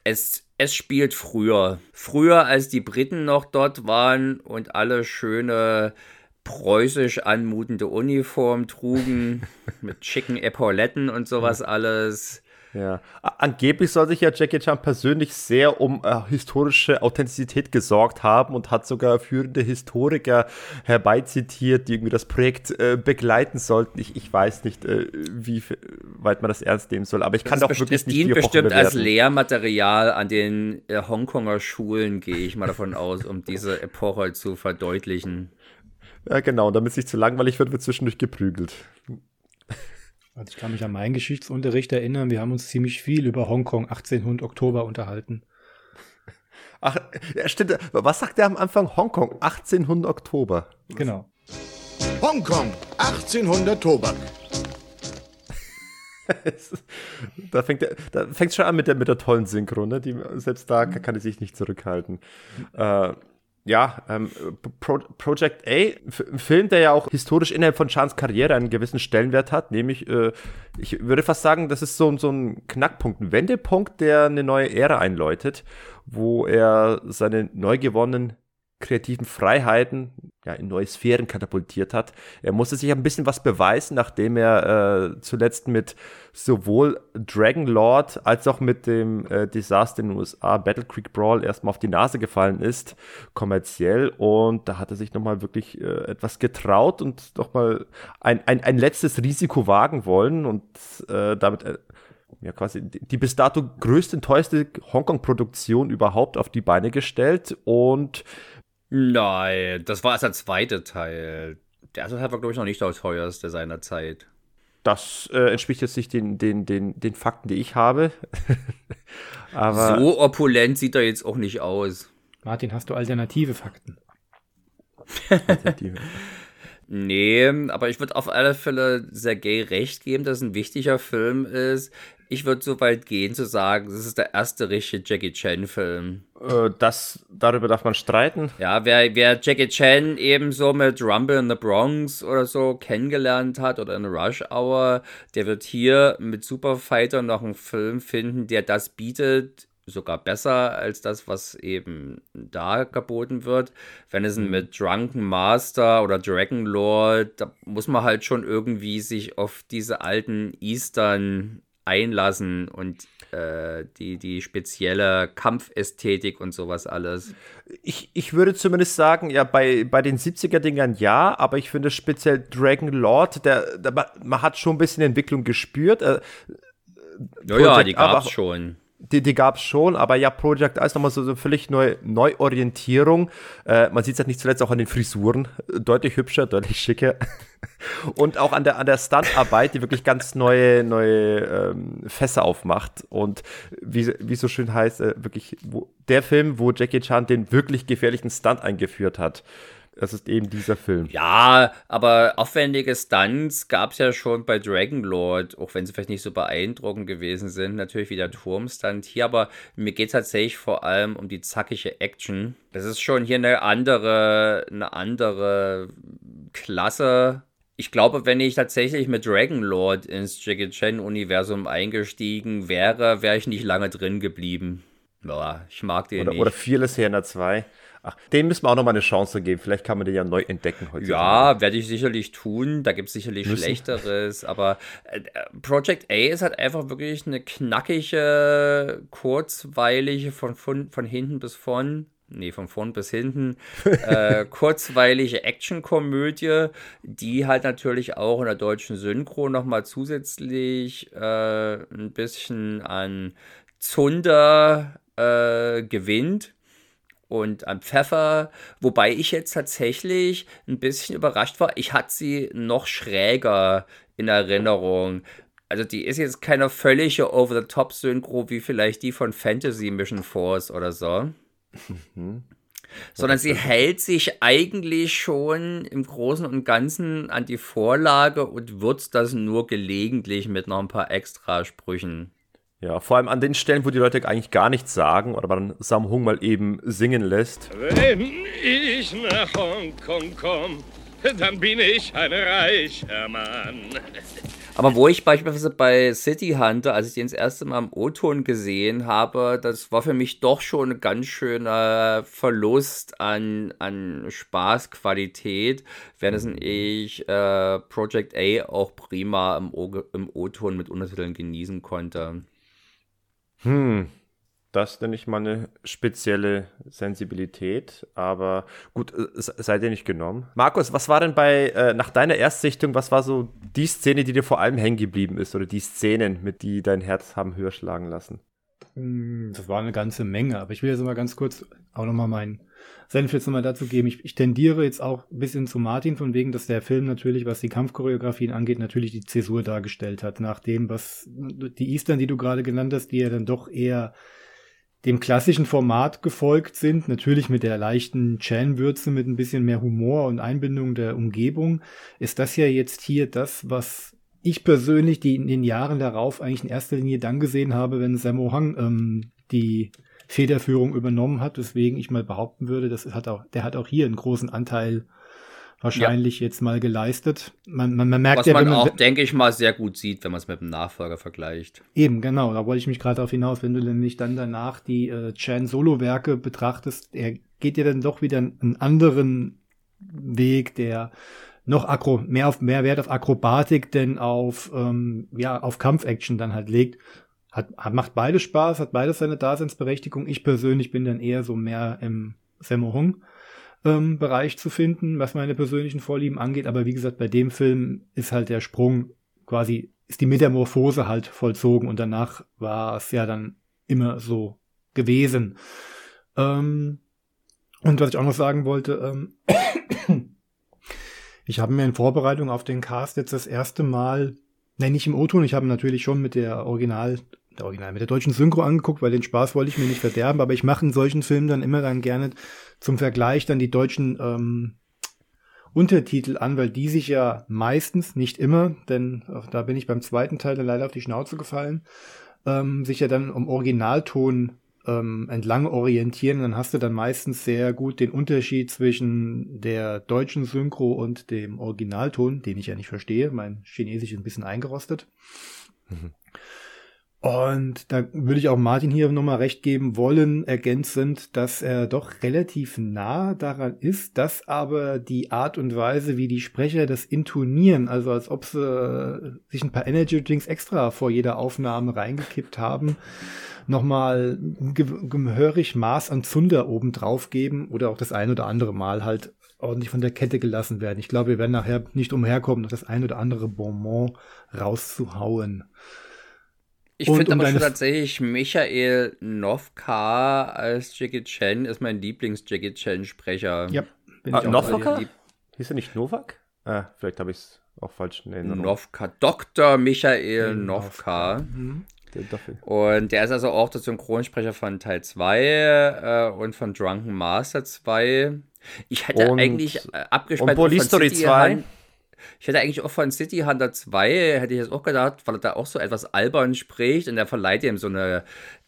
Es es spielt früher. Früher, als die Briten noch dort waren und alle schöne preußisch anmutende Uniform trugen, mit schicken Epauletten und sowas alles. Ja, angeblich soll sich ja Jackie Chan persönlich sehr um äh, historische Authentizität gesorgt haben und hat sogar führende Historiker herbeizitiert, die irgendwie das Projekt äh, begleiten sollten. Ich, ich weiß nicht, äh, wie weit man das ernst nehmen soll, aber ich kann doch wirklich nicht dient bestimmt als Lehrmaterial an den äh, Hongkonger Schulen, gehe ich mal davon aus, um diese Epoche zu verdeutlichen. Ja, genau, damit es nicht zu langweilig wird, wird zwischendurch geprügelt. Also ich kann mich an meinen Geschichtsunterricht erinnern, wir haben uns ziemlich viel über Hongkong 1800 Oktober unterhalten. Ach, ja, stimmt. Was sagt er am Anfang? Hongkong 1800 Oktober. Genau. Hongkong 1800 Tobak. da fängt es da schon an mit der, mit der tollen Synchro, ne? Die, selbst da kann, kann er sich nicht zurückhalten. Äh, ja, ähm, Pro Project A, ein Film, der ja auch historisch innerhalb von Chans Karriere einen gewissen Stellenwert hat, nämlich, äh, ich würde fast sagen, das ist so, so ein Knackpunkt, ein Wendepunkt, der eine neue Ära einläutet, wo er seine neu gewonnenen kreativen Freiheiten ja, in neue Sphären katapultiert hat. Er musste sich ein bisschen was beweisen, nachdem er äh, zuletzt mit sowohl Dragon Lord als auch mit dem äh, Desaster in den USA, Battle Creek Brawl, erstmal auf die Nase gefallen ist, kommerziell. Und da hat er sich nochmal wirklich äh, etwas getraut und nochmal ein, ein, ein letztes Risiko wagen wollen und äh, damit äh, ja quasi die bis dato größte und teuerste Hongkong-Produktion überhaupt auf die Beine gestellt und Nein, das war erst der zweite Teil. Der erste Teil war, glaube ich, noch nicht der teuerste seiner Zeit. Das äh, entspricht jetzt nicht den, den, den, den Fakten, die ich habe. Aber so opulent sieht er jetzt auch nicht aus. Martin, hast du alternative Fakten? alternative. nee, aber ich würde auf alle Fälle Sergei recht geben, dass es ein wichtiger Film ist ich würde so weit gehen zu sagen, das ist der erste richtige Jackie Chan-Film. Äh, das, darüber darf man streiten. Ja, wer, wer Jackie Chan eben so mit Rumble in the Bronx oder so kennengelernt hat oder in Rush Hour, der wird hier mit Superfighter noch einen Film finden, der das bietet, sogar besser als das, was eben da geboten wird. Wenn es mhm. mit Drunken Master oder Dragon Lord, da muss man halt schon irgendwie sich auf diese alten Eastern einlassen und äh, die, die spezielle Kampfästhetik und sowas alles. Ich, ich würde zumindest sagen, ja, bei, bei den 70er-Dingern ja, aber ich finde speziell Dragon Lord, der, der, man hat schon ein bisschen Entwicklung gespürt. Äh, ja, ja, die gab es schon die, die gab es schon, aber ja, Project A ist nochmal so eine völlig neue Neuorientierung. Äh, man sieht es halt nicht zuletzt auch an den Frisuren. Deutlich hübscher, deutlich schicker. Und auch an der, an der Stuntarbeit, die wirklich ganz neue, neue ähm, Fässer aufmacht. Und wie, wie so schön heißt, äh, wirklich wo, der Film, wo Jackie Chan den wirklich gefährlichen Stunt eingeführt hat. Das ist eben dieser Film. Ja, aber aufwendige Stunts gab es ja schon bei Dragon Lord, auch wenn sie vielleicht nicht so beeindruckend gewesen sind. Natürlich wie der Turmstunt hier, aber mir geht es tatsächlich vor allem um die zackige Action. Das ist schon hier eine andere, eine andere Klasse. Ich glaube, wenn ich tatsächlich mit Dragon Lord ins Jackie Chan-Universum eingestiegen wäre, wäre ich nicht lange drin geblieben. Ja, ich mag den oder, nicht. Oder Fearless Hannah 2. Ach, dem müssen wir auch noch mal eine Chance geben. Vielleicht kann man den ja neu entdecken heute. Ja, werde ich sicherlich tun. Da gibt es sicherlich müssen. Schlechteres. Aber äh, Project A ist halt einfach wirklich eine knackige, kurzweilige, von, von, von hinten bis vorn nee, von vorn bis hinten, äh, kurzweilige Actionkomödie, die halt natürlich auch in der deutschen Synchro nochmal zusätzlich äh, ein bisschen an Zunder äh, gewinnt und an Pfeffer, wobei ich jetzt tatsächlich ein bisschen überrascht war. Ich hatte sie noch schräger in Erinnerung. Also die ist jetzt keine völlige Over-the-Top-Synchro wie vielleicht die von Fantasy Mission Force oder so. Mhm. Sondern sie hält sich eigentlich schon im Großen und Ganzen an die Vorlage und würzt das nur gelegentlich mit noch ein paar Extrasprüchen. Ja, vor allem an den Stellen, wo die Leute eigentlich gar nichts sagen oder man Sam Hung mal eben singen lässt. Wenn ich nach Hongkong komme, dann bin ich ein reicher Mann. Aber wo ich beispielsweise bei City Hunter, als ich den das erste Mal im O-Ton gesehen habe, das war für mich doch schon ein ganz schöner Verlust an, an Spaßqualität, während ich äh, Project A auch prima im O-Ton mit Untertiteln genießen konnte. Hm, das nenne ich mal eine spezielle Sensibilität, aber gut, äh, seid ihr nicht genommen. Markus, was war denn bei, äh, nach deiner Erstsichtung, was war so die Szene, die dir vor allem hängen geblieben ist oder die Szenen, mit die dein Herz haben höher schlagen lassen? Hm, das war eine ganze Menge, aber ich will jetzt mal ganz kurz auch nochmal meinen Senf jetzt nochmal dazu geben. Ich, ich tendiere jetzt auch ein bisschen zu Martin, von wegen, dass der Film natürlich, was die Kampfchoreografien angeht, natürlich die Zäsur dargestellt hat. Nach dem, was die Eastern, die du gerade genannt hast, die ja dann doch eher dem klassischen Format gefolgt sind, natürlich mit der leichten Chan-Würze, mit ein bisschen mehr Humor und Einbindung der Umgebung, ist das ja jetzt hier das, was ich persönlich die in den Jahren darauf eigentlich in erster Linie dann gesehen habe, wenn Sammo Hang ähm, die Federführung übernommen hat, weswegen ich mal behaupten würde, das hat auch, der hat auch hier einen großen Anteil wahrscheinlich ja. jetzt mal geleistet. Man, man, man merkt Was ja, man, man auch, denke ich mal, sehr gut sieht, wenn man es mit dem Nachfolger vergleicht. Eben, genau. Da wollte ich mich gerade darauf hinaus, wenn du nämlich dann danach die äh, Chan-Solo-Werke betrachtest, er geht ja dann doch wieder einen anderen Weg, der noch Akro mehr auf mehr Wert auf Akrobatik denn auf ähm, ja auf Kampfaction dann halt legt. Hat, macht beides Spaß, hat beides seine Daseinsberechtigung. Ich persönlich bin dann eher so mehr im Sammo Hung ähm, Bereich zu finden, was meine persönlichen Vorlieben angeht. Aber wie gesagt, bei dem Film ist halt der Sprung quasi, ist die Metamorphose halt vollzogen und danach war es ja dann immer so gewesen. Ähm, und was ich auch noch sagen wollte, ähm, ich habe mir in Vorbereitung auf den Cast jetzt das erste Mal, nein, nicht im O-Ton, ich habe natürlich schon mit der Original der Original, mit der deutschen Synchro angeguckt, weil den Spaß wollte ich mir nicht verderben, aber ich mache in solchen Filmen dann immer dann gerne zum Vergleich dann die deutschen ähm, Untertitel an, weil die sich ja meistens, nicht immer, denn da bin ich beim zweiten Teil dann leider auf die Schnauze gefallen, ähm, sich ja dann um Originalton ähm, entlang orientieren. Dann hast du dann meistens sehr gut den Unterschied zwischen der deutschen Synchro und dem Originalton, den ich ja nicht verstehe. Mein Chinesisch ist ein bisschen eingerostet. Mhm. Und da würde ich auch Martin hier nochmal recht geben wollen, ergänzend, dass er doch relativ nah daran ist, dass aber die Art und Weise, wie die Sprecher das intonieren, also als ob sie äh, sich ein paar Energy Drinks extra vor jeder Aufnahme reingekippt haben, nochmal gehörig Maß an Zunder oben drauf geben oder auch das ein oder andere Mal halt ordentlich von der Kette gelassen werden. Ich glaube, wir werden nachher nicht umherkommen, noch das ein oder andere Bonbon rauszuhauen. Ich finde um aber schon tatsächlich Michael Novka als Jackie Chan ist mein Lieblings-Jackie Chan-Sprecher. Ja, bin ah, Novka? Hieß er nicht Novak? Ah, vielleicht habe ich es auch falsch in Erinnerung. Novka, Dr. Michael mhm, Novka. Mhm. Und der ist also auch der Synchronsprecher von Teil 2 äh, und von Drunken Master 2. Ich hätte und, eigentlich äh, abgespeichert von City 2. Ich hätte eigentlich auch von City Hunter 2, hätte ich jetzt auch gedacht, weil er da auch so etwas albern spricht und er verleiht ihm so eine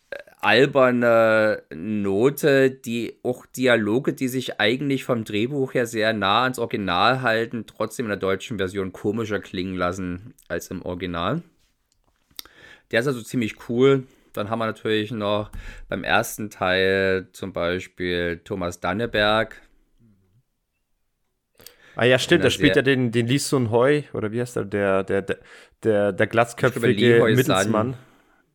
äh, alberne Note, die auch Dialoge, die sich eigentlich vom Drehbuch her sehr nah ans Original halten, trotzdem in der deutschen Version komischer klingen lassen als im Original. Der ist also ziemlich cool. Dann haben wir natürlich noch beim ersten Teil zum Beispiel Thomas Danneberg, Ah ja, stimmt, da spielt ja den, den Lee Sun Hoi, oder wie heißt der, der, der, der, der glatzköpfige Mittelsmann.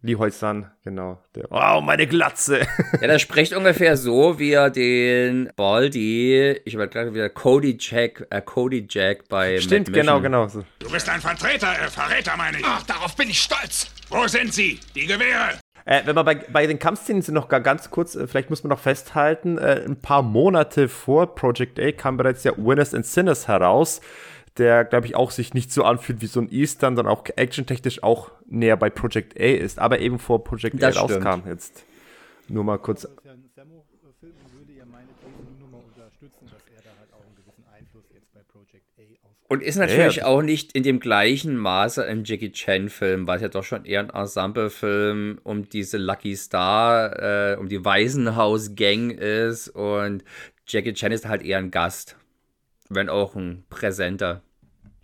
Lee Hoi-san, genau. Der, oh, meine Glatze. Ja, der spricht ungefähr so, wie er den Baldi, ich übertrage wieder Cody Jack, äh, Cody Jack bei Stimmt, genau, genau. So. Du bist ein Vertreter, äh, Verräter, meine ich. Ach, darauf bin ich stolz. Wo sind sie? Die Gewehre. Äh, wenn man bei, bei den Kampfszenen sind noch gar ganz kurz, äh, vielleicht muss man noch festhalten, äh, ein paar Monate vor Project A kam bereits ja Winners and Sinners heraus, der, glaube ich, auch sich nicht so anfühlt wie so ein Eastern, sondern auch actiontechnisch auch näher bei Project A ist, aber eben vor Project Das A stimmt. rauskam jetzt. Nur mal kurz. Das ist ja ein Sammo-Film und würde ja meine These nur mal unterstützen, dass er da halt auch einen gewissen Einfluss jetzt bei Project A aus. Und ist natürlich Ja, ja. auch nicht in dem gleichen Maße ein Jackie Chan-Film, weil es ja doch schon eher ein Ensemble-Film um diese Lucky Star, äh, um die Waisenhaus-Gang ist und Jackie Chan ist halt eher ein Gast, wenn auch ein Präsenter.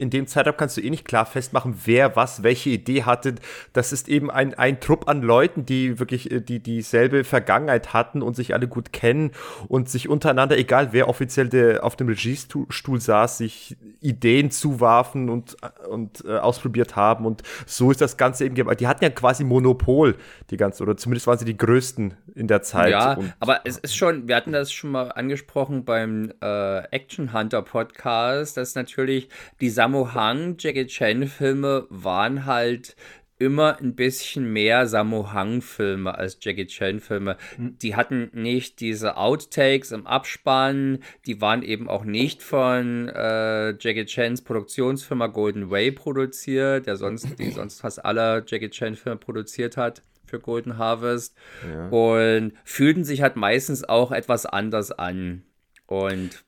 In dem Zeitraum kannst du eh nicht klar festmachen, wer was, welche Idee hatte. Das ist eben ein, ein Trupp an Leuten, die wirklich äh, die dieselbe Vergangenheit hatten und sich alle gut kennen und sich untereinander, egal wer offiziell der, auf dem Regiestuhl saß, sich Ideen zuwarfen und, und äh, ausprobiert haben. Und so ist das Ganze eben. Die hatten ja quasi Monopol, die ganze, oder zumindest waren sie die größten in der Zeit. Ja, und, aber es ist schon, wir hatten das schon mal angesprochen beim äh, Action Hunter Podcast, dass natürlich die Sammo Hung Jackie Chan Filme waren halt immer ein bisschen mehr Sammo Hung Filme als Jackie Chan Filme. Die hatten nicht diese Outtakes im Abspann, die waren eben auch nicht von äh, Jackie Chans Produktionsfirma Golden Way produziert, der sonst, die sonst fast alle Jackie Chan Filme produziert hat für Golden Harvest und fühlten sich halt meistens auch etwas anders an. Und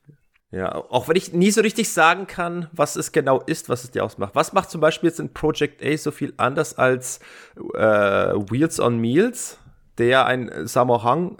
Ja, auch wenn ich nie so richtig sagen kann, was es genau ist, was es dir ausmacht. Was macht zum Beispiel jetzt in Project A so viel anders als äh, Wheels on Meals, der ein Sammo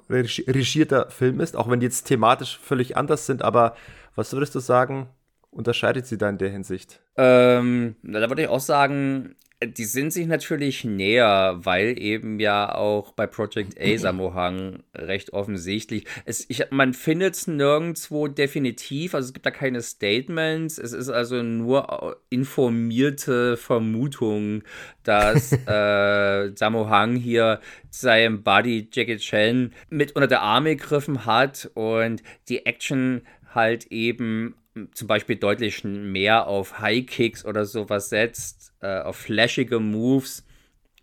regi- regierter Film ist, auch wenn die jetzt thematisch völlig anders sind, aber was würdest du sagen, unterscheidet sie da in der Hinsicht? ähm, da würde ich auch sagen, die sind sich natürlich näher, weil eben ja auch bei Project A Samohang recht offensichtlich. Es, ich, man findet es nirgendwo definitiv, also es gibt da keine Statements, es ist also nur informierte Vermutung, dass äh, Samohang hier seinem Buddy Jackie Chan mit unter der Arme gegriffen hat und die Action halt eben zum Beispiel deutlich mehr auf High Kicks oder sowas setzt, äh, auf flashige Moves,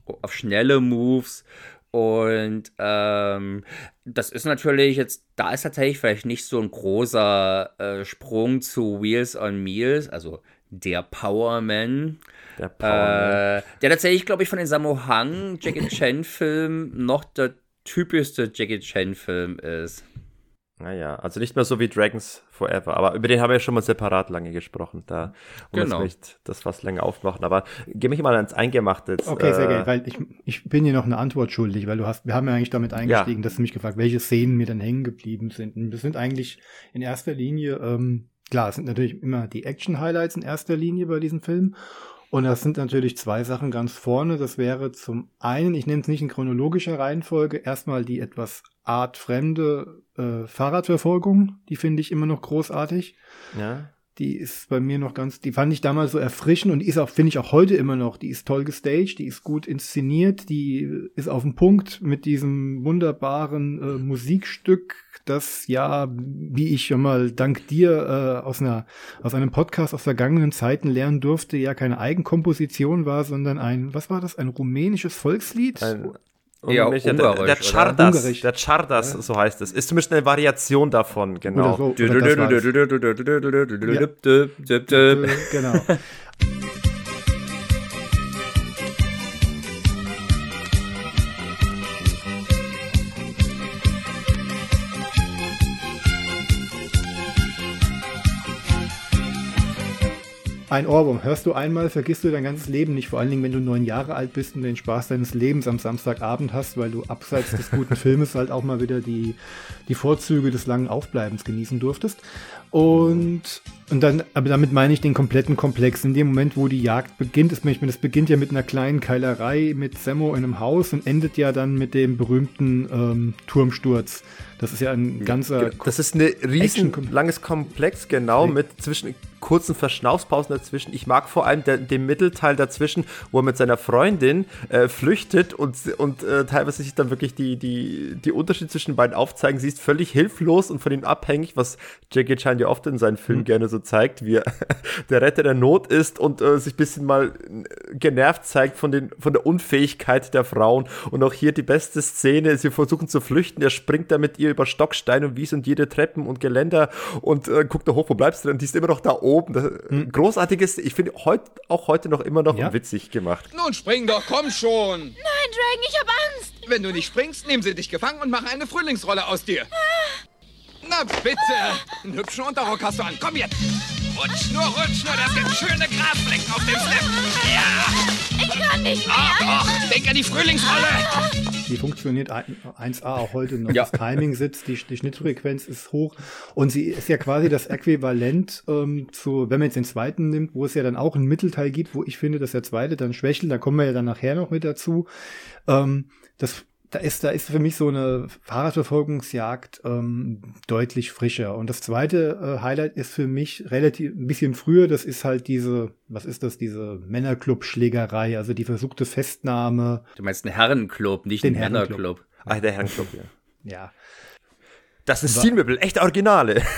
auf schnelle Moves. Und ähm, das ist natürlich jetzt, da ist tatsächlich vielleicht nicht so ein großer äh, Sprung zu Wheels on Meals, also der Powerman. Der Power. Äh, der tatsächlich, glaube ich, von den Sammo Hung Jackie Chan-Filmen noch der typischste Jackie Chan-Film ist. Naja, also nicht mehr so wie Dragons Forever, aber über den haben wir ja schon mal separat lange gesprochen. Da wollen Genau. nicht das was länger aufmachen. Aber geh mich mal ans Eingemachte jetzt. Okay, sehr äh, gerne, weil ich, ich bin dir noch eine Antwort schuldig, weil du hast, wir haben ja eigentlich damit eingestiegen, dass du mich gefragt, welche Szenen mir dann hängen geblieben sind. Und das sind eigentlich in erster Linie, ähm, klar, es sind natürlich immer die Action-Highlights in erster Linie bei diesem Film. Und das sind natürlich zwei Sachen ganz vorne. Das wäre zum einen, ich nehme es nicht in chronologischer Reihenfolge, erstmal die etwas artfremde äh, Fahrradverfolgung, die finde ich immer noch großartig. Ja. Die ist bei mir noch ganz, die fand ich damals so erfrischend und die ist auch, finde ich auch heute immer noch, die ist toll gestaged, die ist gut inszeniert, die ist auf dem Punkt mit diesem wunderbaren äh, Musikstück, das ja, wie ich schon mal dank dir äh, aus einer, aus einem Podcast aus vergangenen Zeiten lernen durfte, ja keine Eigenkomposition war, sondern ein, was war das, ein rumänisches Volkslied? Ein, Ja, der, Ungarisch, der? Chardas, Ungarisch. der Chardas, so heißt es. Ist zumindest eine Variation davon, genau. Oder so, oder das war's. Äh, genau. Ein Ohrwurm. Hörst du einmal, vergisst du dein ganzes Leben nicht. Vor allen Dingen, wenn du neun Jahre alt bist und den Spaß deines Lebens am Samstagabend hast, weil du abseits des guten Filmes halt auch mal wieder die, die Vorzüge des langen Aufbleibens genießen durftest. Und, und dann, aber damit meine ich den kompletten Komplex. In dem Moment, wo die Jagd beginnt, ist, ich meine, das beginnt ja mit einer kleinen Keilerei mit Semmo in einem Haus und endet ja dann mit dem berühmten ähm, Turmsturz. Das ist ja ein ganzer. Das ist ein riesen langes Komplex, genau, mit zwischen kurzen Verschnaufspausen dazwischen. Ich mag vor allem der, den Mittelteil dazwischen, wo er mit seiner Freundin äh, flüchtet und, und äh, teilweise sich dann wirklich die, die, die Unterschiede zwischen den beiden aufzeigen. Sie ist völlig hilflos und von ihm abhängig, was Jackie Chan ja oft in seinen Filmen gerne so zeigt, wie er der Retter der Not ist und äh, sich ein bisschen mal äh, genervt zeigt von, den, von der Unfähigkeit der Frauen. Und auch hier die beste Szene, sie versuchen zu flüchten, er springt da mit ihr über Stockstein und Wies und jede Treppen und Geländer und äh, guckt da hoch, wo bleibst du denn? Die ist immer noch da oben. Das, Großartiges, ich finde heut, auch heute noch immer noch Ja. witzig gemacht. Nun spring doch, komm schon. Nein, Dragon, ich hab Angst. Wenn du nicht springst, nehmen sie dich gefangen und machen eine Frühlingsrolle aus dir. Na bitte. Einen hübschen Unterrock hast du an. Komm jetzt. Rutsch nur, rutsch nur. Das gibt schöne Grasflecken auf dem Slip. Ja. Ich kann nicht mehr. Ach doch. Denk an die Frühlingsrolle. Die funktioniert ein- 1A auch heute noch. Ja. Das Timing sitzt, die, die Schnittfrequenz ist hoch und sie ist ja quasi das Äquivalent ähm, zu, wenn man jetzt den zweiten nimmt, wo es ja dann auch einen Mittelteil gibt, wo ich finde, dass der zweite dann schwächelt, da kommen wir ja dann nachher noch mit dazu. Ähm, das da ist, da ist für mich so eine Fahrradverfolgungsjagd ähm, deutlich frischer. Und das zweite äh, Highlight ist für mich relativ ein bisschen früher. Das ist halt diese, was ist das, diese Männerclub-Schlägerei, also die versuchte Festnahme. Du meinst einen Herrenclub, nicht Den einen Herrenclub. Männerclub. Ach, der Herrenclub, ja. Ja, Das ist Stilmöbel, echt Originale.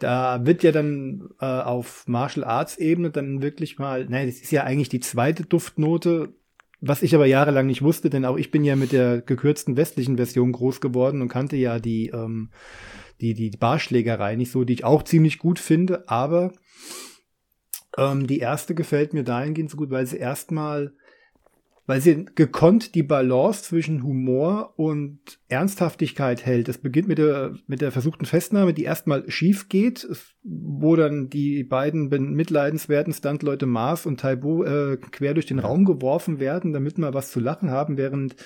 Da wird ja dann äh, auf Martial Arts Ebene dann wirklich mal, nein, das ist ja eigentlich die zweite Duftnote, was ich aber jahrelang nicht wusste, denn auch ich bin ja mit der gekürzten westlichen Version groß geworden und kannte ja die ähm, die die Barschlägerei nicht so, die ich auch ziemlich gut finde, aber ähm, die erste gefällt mir dahingehend so gut, weil sie erstmal weil sie gekonnt die Balance zwischen Humor und Ernsthaftigkeit hält. Es beginnt mit der, mit der versuchten Festnahme, die erstmal schief geht, wo dann die beiden mitleidenswerten Stuntleute Mars und Taibo äh, quer durch den Raum geworfen werden, damit wir was zu lachen haben, während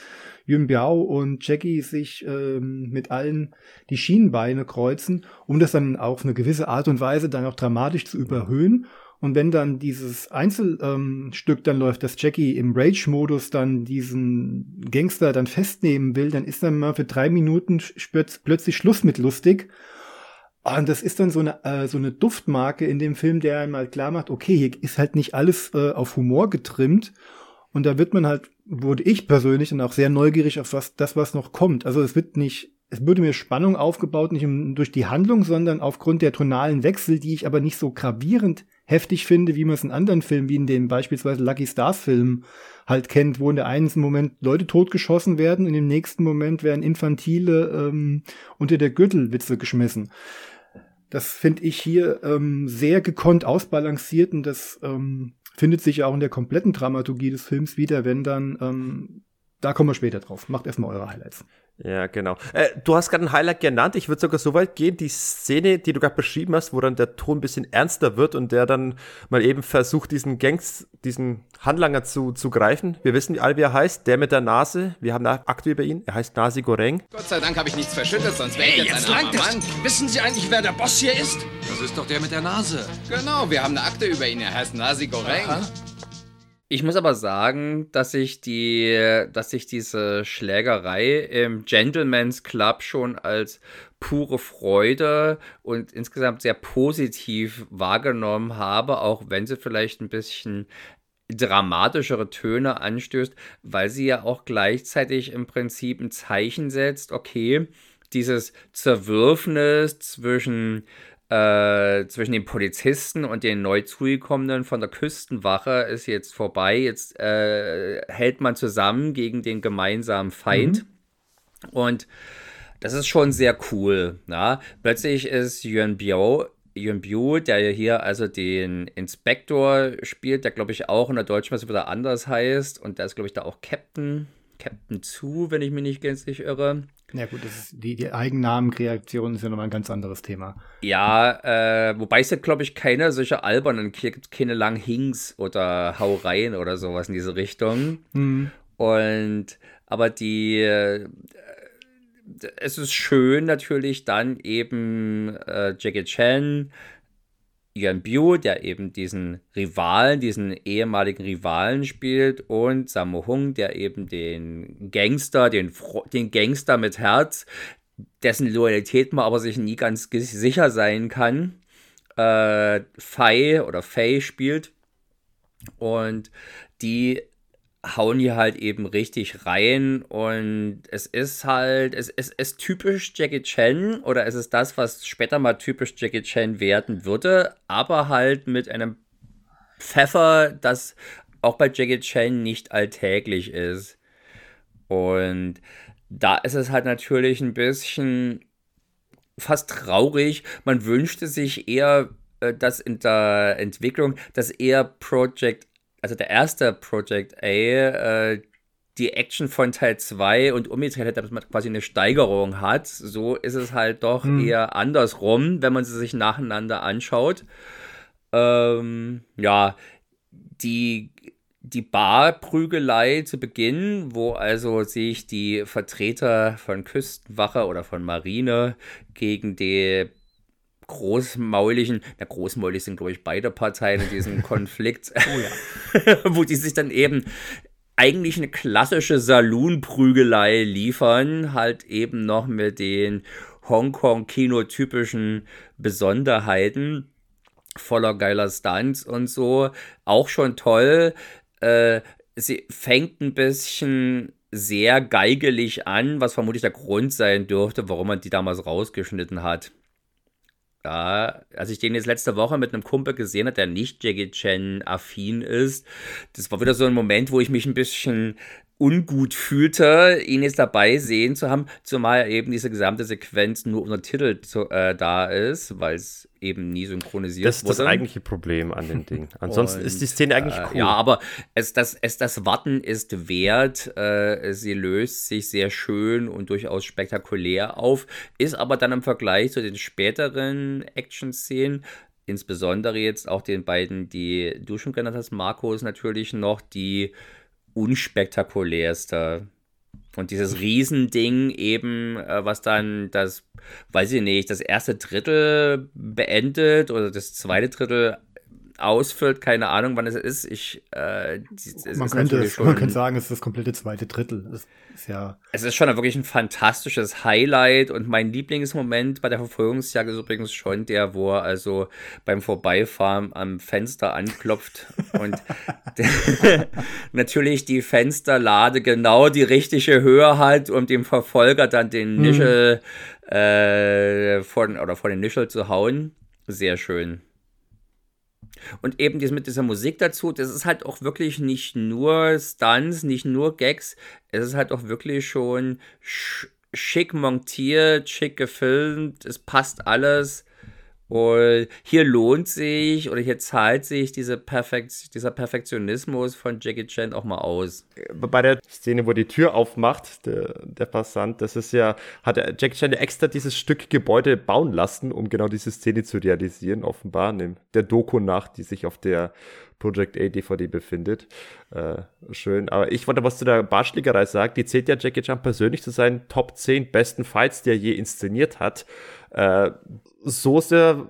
Yun Biao und Jackie sich ähm, mit allen die Schienenbeine kreuzen, um das dann auf eine gewisse Art und Weise dann auch dramatisch zu überhöhen. Und wenn dann dieses Einzelstück ähm, dann läuft, dass Jackie im Rage-Modus dann diesen Gangster dann festnehmen will, dann ist dann mal für drei Minuten plötzlich Schluss mit lustig. Und das ist dann so eine, äh, so eine Duftmarke in dem Film, der einmal klar macht, okay, hier ist halt nicht alles äh, auf Humor getrimmt. Und da wird man halt, wurde ich persönlich dann auch sehr neugierig auf was, das, was noch kommt. Also es wird nicht, es würde mir Spannung aufgebaut, nicht durch die Handlung, sondern aufgrund der tonalen Wechsel, die ich aber nicht so gravierend heftig finde, wie man es in anderen Filmen, wie in dem beispielsweise Lucky Stars Film halt kennt, wo in der einen Moment Leute totgeschossen werden und im nächsten Moment werden infantile ähm, unter der Gürtelwitze geschmissen. Das finde ich hier ähm, sehr gekonnt ausbalanciert und das ähm, findet sich auch in der kompletten Dramaturgie des Films wieder, wenn dann, ähm, da kommen wir später drauf. Macht erstmal eure Highlights. Ja, genau. Äh, du hast gerade ein Highlight genannt. Ich würde sogar so weit gehen, die Szene, die du gerade beschrieben hast, wo dann der Ton ein bisschen ernster wird und der dann mal eben versucht, diesen Gangs, diesen Handlanger zu, zu greifen. Wir wissen alle, wie er heißt. Der mit der Nase. Wir haben eine Akte über ihn. Er heißt Nasi Goreng. Gott sei Dank habe ich nichts verschüttet, sonst wäre ich Hey, jetzt, jetzt ein langt armer Mann. es. Wissen Sie eigentlich, wer der Boss hier ist? Das ist doch der mit der Nase. Genau, wir haben eine Akte über ihn. Er heißt Nasi Goreng. Ich muss aber sagen, dass ich die, dass ich diese Schlägerei im Gentleman's Club schon als pure Freude und insgesamt sehr positiv wahrgenommen habe, auch wenn sie vielleicht ein bisschen dramatischere Töne anstößt, weil sie ja auch gleichzeitig im Prinzip ein Zeichen setzt, okay, dieses Zerwürfnis zwischen äh, zwischen den Polizisten und den neu zugekommenen von der Küstenwache ist jetzt vorbei. Jetzt äh, hält man zusammen gegen den gemeinsamen Feind. Und das ist schon sehr cool. Na? Plötzlich ist Yuan Biao, Yuan Biu, der ja hier also den Inspektor spielt, der glaube ich auch in der deutschen Version wieder anders heißt. Und der ist glaube ich da auch Captain. Captain Zu, wenn ich mich nicht gänzlich irre. Ja gut, das ist die, die Eigennamenkreation ist ja nochmal ein ganz anderes Thema. Ja, äh, wobei es ja, glaube ich, keine solche albernen, gibt keine langen Hinks oder Haureien oder sowas in diese Richtung. Und, aber die, äh, es ist schön natürlich dann eben äh, Jackie Chan, Yuan Biu, der eben diesen Rivalen, diesen ehemaligen Rivalen spielt und Sammo Hung, der eben den Gangster, den, den Gangster mit Herz, dessen Loyalität man aber sich nie ganz sicher sein kann, äh, Fei oder Faye spielt. Und die hauen hier halt eben richtig rein und es ist halt, es, es ist typisch Jackie Chan oder es ist das, was später mal typisch Jackie Chan werden würde, aber halt mit einem Pfeffer, das auch bei Jackie Chan nicht alltäglich ist. Und da ist es halt natürlich ein bisschen fast traurig. Man wünschte sich eher, äh, dass in der Entwicklung, dass eher Project, also der erste Project A, äh, die Action von Teil 2 und umgekehrt hätte, dass man quasi eine Steigerung hat. So ist es halt doch hm. eher andersrum, wenn man sie sich nacheinander anschaut. Ähm, ja, die die Barprügelei zu Beginn, wo also sich die Vertreter von Küstenwache oder von Marine gegen die großmauligen, na großmaulig sind glaube ich beide Parteien in diesem Konflikt, oh ja. wo die sich dann eben eigentlich eine klassische Saloon-Prügelei liefern, halt eben noch mit den Hongkong-Kinotypischen Besonderheiten voller geiler Stunts und so. Auch schon toll. Äh, sie fängt ein bisschen sehr geigelig an, was vermutlich der Grund sein dürfte, warum man die damals rausgeschnitten hat. Ja, als ich den jetzt letzte Woche mit einem Kumpel gesehen habe, der nicht Jackie Chan affin ist, das war wieder so ein Moment, wo ich mich ein bisschen ungut fühlte, ihn jetzt dabei sehen zu haben, zumal eben diese gesamte Sequenz nur unter Titel zu, äh, da ist, weil es eben nie synchronisiert das wurde. Das ist das eigentliche Problem an dem Ding. Ansonsten Und, ist die Szene eigentlich äh, cool. Ja, aber es, das, es, das Warten ist wert. Äh, sie löst sich sehr schön und durchaus spektakulär auf, ist aber dann im Vergleich zu den späteren Action-Szenen insbesondere jetzt auch den beiden, die du schon genannt hast, Markus natürlich noch, die unspektakulärste. Und dieses Riesending eben, äh, was dann das, weiß ich nicht, das erste Drittel beendet oder das zweite Drittel ausfüllt, keine Ahnung, wann es ist. Ich, äh, es man, ist könnte es, schon, man könnte sagen, es ist das komplette zweite Drittel. Es ist, ja es ist schon wirklich ein fantastisches Highlight und mein Lieblingsmoment bei der Verfolgungsjagd ist übrigens schon der, wo er also beim Vorbeifahren am Fenster anklopft und natürlich die Fensterlade genau die richtige Höhe hat, um dem Verfolger dann den mhm. Nischel mhm. äh, vor, oder vor den Nischel zu hauen. Sehr schön. Und eben dies mit dieser Musik dazu, das ist halt auch wirklich nicht nur Stunts, nicht nur Gags, es ist halt auch wirklich schon schick montiert, schick gefilmt, es passt alles. Und hier lohnt sich oder hier zahlt sich diese Perfekt, dieser Perfektionismus von Jackie Chan auch mal aus. Bei der Szene, wo die Tür aufmacht, der, der Passant, das ist ja, hat Jackie Chan extra dieses Stück Gebäude bauen lassen, um genau diese Szene zu realisieren, offenbar, in der Doku nach, die sich auf der Project A DVD befindet. Äh, schön. Aber ich wollte was zu der Barschlägerei sagen. Die zählt ja Jackie Chan persönlich zu seinen Top 10 besten Fights, die er je inszeniert hat. Äh, so sehr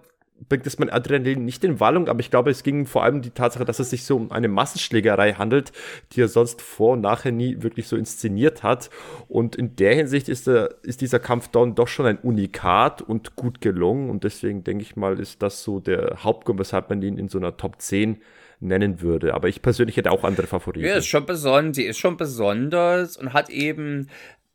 bringt es mein Adrenalin nicht in Wallung, aber ich glaube, es ging vor allem die Tatsache, dass es sich so um eine Massenschlägerei handelt, die er sonst vor und nachher nie wirklich so inszeniert hat. Und in der Hinsicht ist, der, ist dieser Kampf dann doch schon ein Unikat und gut gelungen. Und deswegen denke ich mal, ist das so der Hauptgrund, weshalb man ihn in so einer Top 10 nennen würde. Aber ich persönlich hätte auch andere Favoriten. Ja, ist schon besonders, die ist schon besonders und hat eben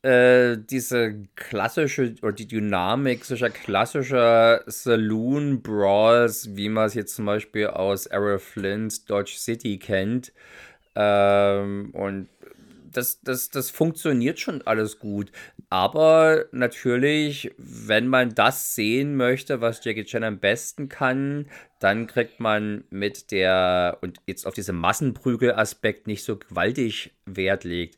äh, diese klassische oder die Dynamik solcher klassischer Saloon Brawls, wie man es jetzt zum Beispiel aus Errol Flynn's Dodge City kennt. Ähm, und das, das, das funktioniert schon alles gut. Aber natürlich, wenn man das sehen möchte, was Jackie Chan am besten kann, dann kriegt man mit der, und jetzt auf diesen Massenprügel-Aspekt nicht so gewaltig Wert legt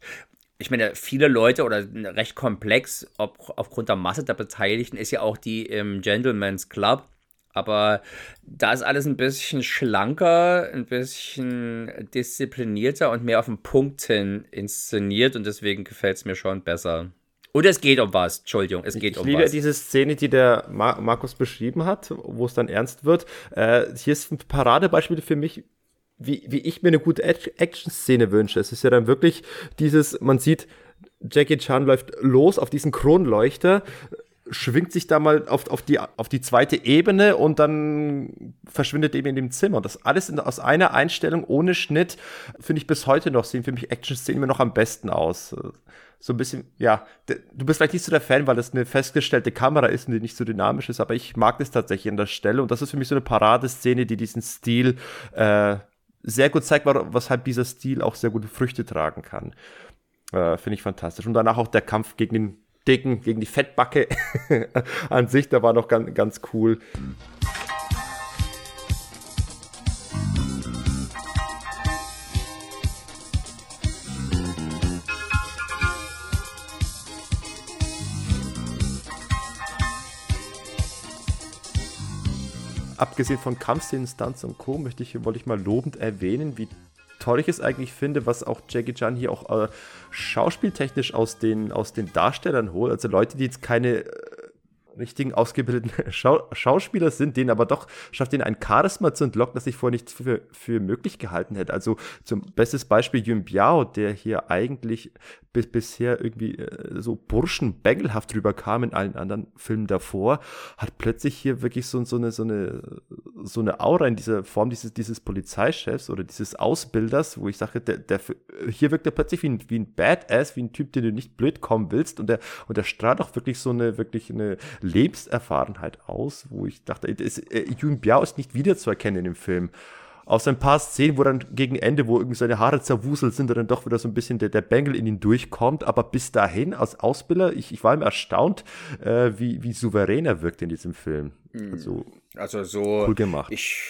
ich meine, viele Leute oder recht komplex, ob, aufgrund der Masse der Beteiligten, ist ja auch die im Gentleman's Club. Aber da ist alles ein bisschen schlanker, ein bisschen disziplinierter und mehr auf den Punkt hin inszeniert und deswegen gefällt es mir schon besser. Und es geht um was, Entschuldigung, es geht ich um liebe was. diese Szene, die der Mar Markus beschrieben hat, wo es dann ernst wird. Äh, hier ist ein Paradebeispiel für mich, wie, wie ich mir eine gute Action-Szene wünsche. Es ist ja dann wirklich dieses, man sieht, Jackie Chan läuft los auf diesen Kronleuchter, schwingt sich da mal auf, auf, die, auf die zweite Ebene und dann verschwindet eben in dem Zimmer. Das alles in, aus einer Einstellung ohne Schnitt, finde ich bis heute noch, sehen für mich Action-Szenen immer noch am besten aus. So ein bisschen, ja, du bist vielleicht nicht so der Fan, weil das eine festgestellte Kamera ist und die nicht so dynamisch ist, aber ich mag das tatsächlich an der Stelle und das ist für mich so eine Paradeszene, die diesen Stil äh, sehr gut zeigt, weshalb dieser Stil auch sehr gute Früchte tragen kann. Äh, finde ich fantastisch. Und danach auch der Kampf gegen den Dicken, gegen die Fettbacke an sich, da war noch ganz, ganz cool. Abgesehen von Kampfszenen, Stunts und Co. möchte ich, wollte ich mal lobend erwähnen, wie toll ich es eigentlich finde, was auch Jackie Chan hier auch äh, schauspieltechnisch aus den, aus den Darstellern holt. Also Leute, die jetzt keine äh, richtigen ausgebildeten Schau Schauspieler sind, denen aber doch schafft, ihnen ein Charisma zu entlocken, das ich vorher nicht für, für möglich gehalten hätte. Also zum bestes Beispiel Yun Biao, der hier eigentlich bis bisher irgendwie äh, so burschenbängelhaft rüberkam in allen anderen Filmen davor, hat plötzlich hier wirklich so, so, eine, so, eine, so eine Aura in dieser Form dieses, dieses Polizeichefs oder dieses Ausbilders, wo ich sage, der, der, hier wirkt er plötzlich wie ein, wie ein Badass, wie ein Typ, den du nicht blöd kommen willst und der, und der strahlt auch wirklich so eine, wirklich eine Lebenserfahrenheit aus, wo ich dachte, ist, äh, Yun Biao ist nicht wiederzuerkennen in dem Film aus ein paar Szenen, wo dann gegen Ende, wo irgendwie seine Haare zerwuselt sind, dann doch wieder so ein bisschen der, der Bengel in ihn durchkommt. Aber bis dahin, als Ausbilder, ich, ich war immer erstaunt, äh, wie, wie souverän er wirkt in diesem Film. Hm. Also, also so. Cool gemacht. Ich,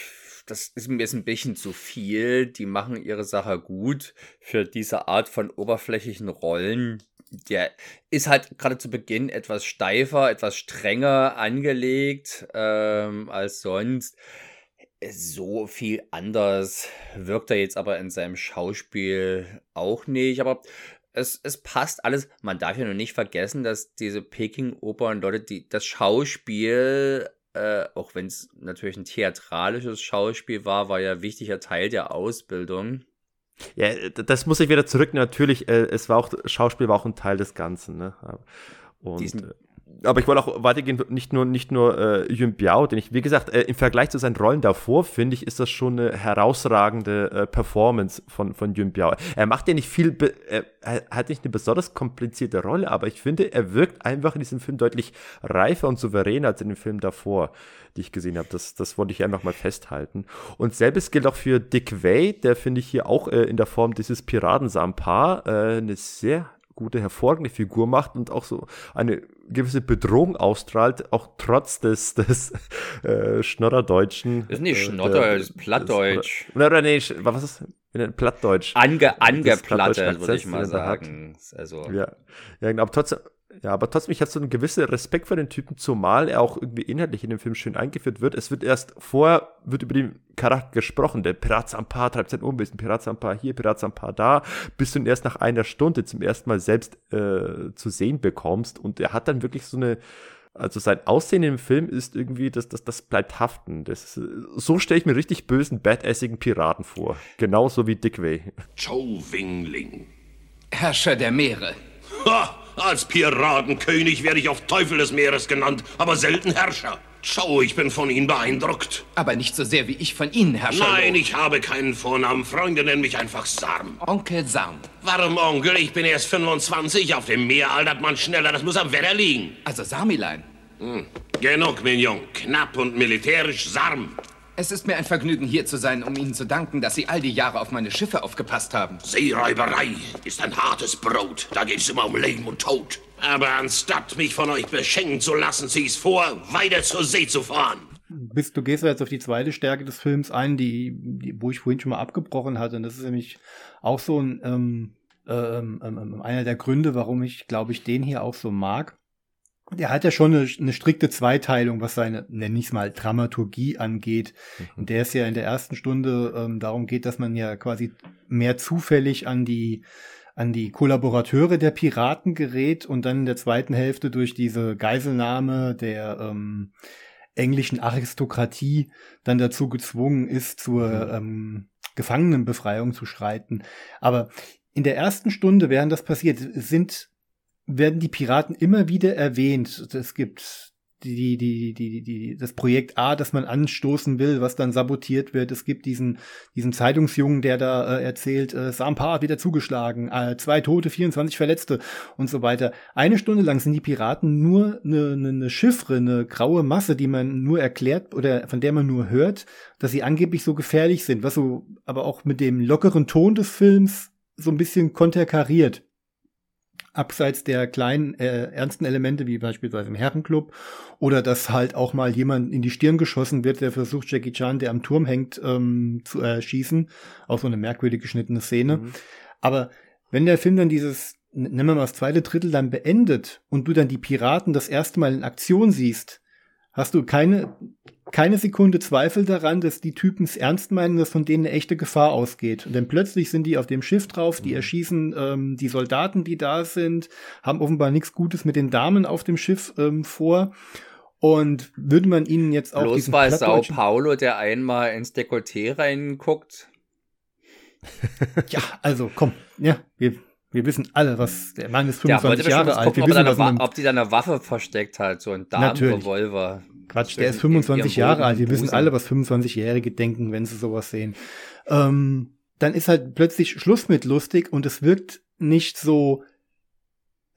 das ist mir jetzt ein bisschen zu viel. Die machen ihre Sache gut für diese Art von oberflächlichen Rollen. Der ist halt gerade zu Beginn etwas steifer, etwas strenger angelegt ähm, als sonst so viel anders wirkt er jetzt aber in seinem Schauspiel auch nicht. Aber es, es passt alles. Man darf ja nur nicht vergessen, dass diese Peking-Opern, Leute, die das Schauspiel, äh, auch wenn es natürlich ein theatralisches Schauspiel war, war ja wichtiger Teil der Ausbildung. Ja, das muss ich wieder zurück. Natürlich, äh, es war auch, Schauspiel war auch ein Teil des Ganzen. Ne? Und, Diesen äh, aber ich wollte auch weitergehen, nicht nur, nicht nur äh, Yun Biao, den ich, wie gesagt, äh, im Vergleich zu seinen Rollen davor, finde ich, ist das schon eine herausragende äh, Performance von, von Yun Biao. Er macht ja nicht viel, er, er hat nicht eine besonders komplizierte Rolle, aber ich finde, er wirkt einfach in diesem Film deutlich reifer und souveräner als in den Filmen davor, die ich gesehen habe. Das, das wollte ich einfach mal festhalten. Und selbes gilt auch für Dick Way, der finde ich hier auch äh, in der Form dieses Piratensampar äh, eine sehr gute, hervorragende Figur macht und auch so eine gewisse Bedrohung ausstrahlt, auch trotz des, des äh, Schnorrerdeutschen. Das ist nicht äh, Schnodder, das ist Plattdeutsch. Oder, oder nee, was ist das? Plattdeutsch. Ange, angeplattet, würde ich mal sagen. Also. Ja, ja, genau. Aber trotzdem, ja, aber trotzdem, ich habe so einen gewissen Respekt vor den Typen, zumal er auch irgendwie inhaltlich in dem Film schön eingeführt wird. Es wird erst vorher, wird über den Charakter gesprochen. Der Pirat Sampar treibt sein Unwissen. Pirat Sampar hier, Pirat Sampar da, bis du ihn erst nach einer Stunde zum ersten Mal selbst äh, zu sehen bekommst. Und er hat dann wirklich so eine, also sein Aussehen im Film ist irgendwie, das, das, das bleibt haften. Das, so stelle ich mir richtig bösen, badassigen Piraten vor. Genauso wie Dick Way. Chow Wingling. Herrscher der Meere. Ha! Als Piratenkönig werde ich auf Teufel des Meeres genannt, aber selten Herrscher. Schau, ich bin von Ihnen beeindruckt. Aber nicht so sehr wie ich von Ihnen, Herrscher. Nein, ich habe keinen Vornamen. Freunde nennen mich einfach Sarm. Onkel Sarm. Warum Onkel? Ich bin erst 25. Auf dem Meer altert man schneller. Das muss am Wetter liegen. Also Sarmilein. Hm. Genug, Mignon. Knapp und militärisch Sarm. Es ist mir ein Vergnügen, hier zu sein, um Ihnen zu danken, dass Sie all die Jahre auf meine Schiffe aufgepasst haben. Seeräuberei ist ein hartes Brot. Da geht es immer um Leben und Tod. Aber anstatt mich von euch beschenken zu lassen, zieh es vor, weiter zur See zu fahren. Bist, du gehst jetzt auf die zweite Stärke des Films ein, die, die wo ich vorhin schon mal abgebrochen hatte. Und das ist nämlich auch so ein, ähm, ähm, ähm, ähm einer der Gründe, warum ich, glaube ich, den hier auch so mag der hat ja schon eine, eine strikte Zweiteilung, was seine, nenne ich es mal, Dramaturgie angeht. Mhm. In der es ja in der ersten Stunde ähm, darum geht, dass man ja quasi mehr zufällig an die an die Kollaborateure der Piraten gerät und dann in der zweiten Hälfte durch diese Geiselnahme der ähm, englischen Aristokratie dann dazu gezwungen ist, zur mhm. ähm, Gefangenenbefreiung zu schreiten. Aber in der ersten Stunde, während das passiert, sind werden die Piraten immer wieder erwähnt. Es gibt die, die, die, die, das Projekt A, das man anstoßen will, was dann sabotiert wird. Es gibt diesen, diesen Zeitungsjungen, der da äh, erzählt, äh, Sampa hat wieder zugeschlagen, äh, zwei Tote, 24 Verletzte und so weiter. Eine Stunde lang sind die Piraten nur eine, eine, eine Chiffre, eine graue Masse, die man nur erklärt oder von der man nur hört, dass sie angeblich so gefährlich sind, was so aber auch mit dem lockeren Ton des Films so ein bisschen konterkariert abseits der kleinen äh, ernsten Elemente, wie beispielsweise im Herrenclub, oder dass halt auch mal jemand in die Stirn geschossen wird, der versucht, Jackie Chan, der am Turm hängt, ähm, zu erschießen. Auch so eine merkwürdig geschnittene Szene. Mhm. Aber wenn der Film dann dieses, nennen wir mal das zweite Drittel dann beendet und du dann die Piraten das erste Mal in Aktion siehst, hast du keine, keine Sekunde Zweifel daran, dass die Typen es ernst meinen, dass von denen eine echte Gefahr ausgeht. Und dann plötzlich sind die auf dem Schiff drauf, die mhm. erschießen ähm, die Soldaten, die da sind, haben offenbar nichts Gutes mit den Damen auf dem Schiff ähm, vor. Und würde man ihnen jetzt auch Bloß weil Sao Paulo, der einmal ins Dekolleté reinguckt. ja, also komm, ja, wir, wir wissen alle, was der Mann ist 25 Jahre alt. Gucken, wir wissen, ob, was ob die da eine Waffe versteckt hat, so ein Damenrevolver. Quatsch, der ist 25 Jahre alt. Wir wissen alle, was 25-Jährige denken, wenn sie sowas sehen. Ähm, dann ist halt plötzlich Schluss mit lustig und es wirkt nicht so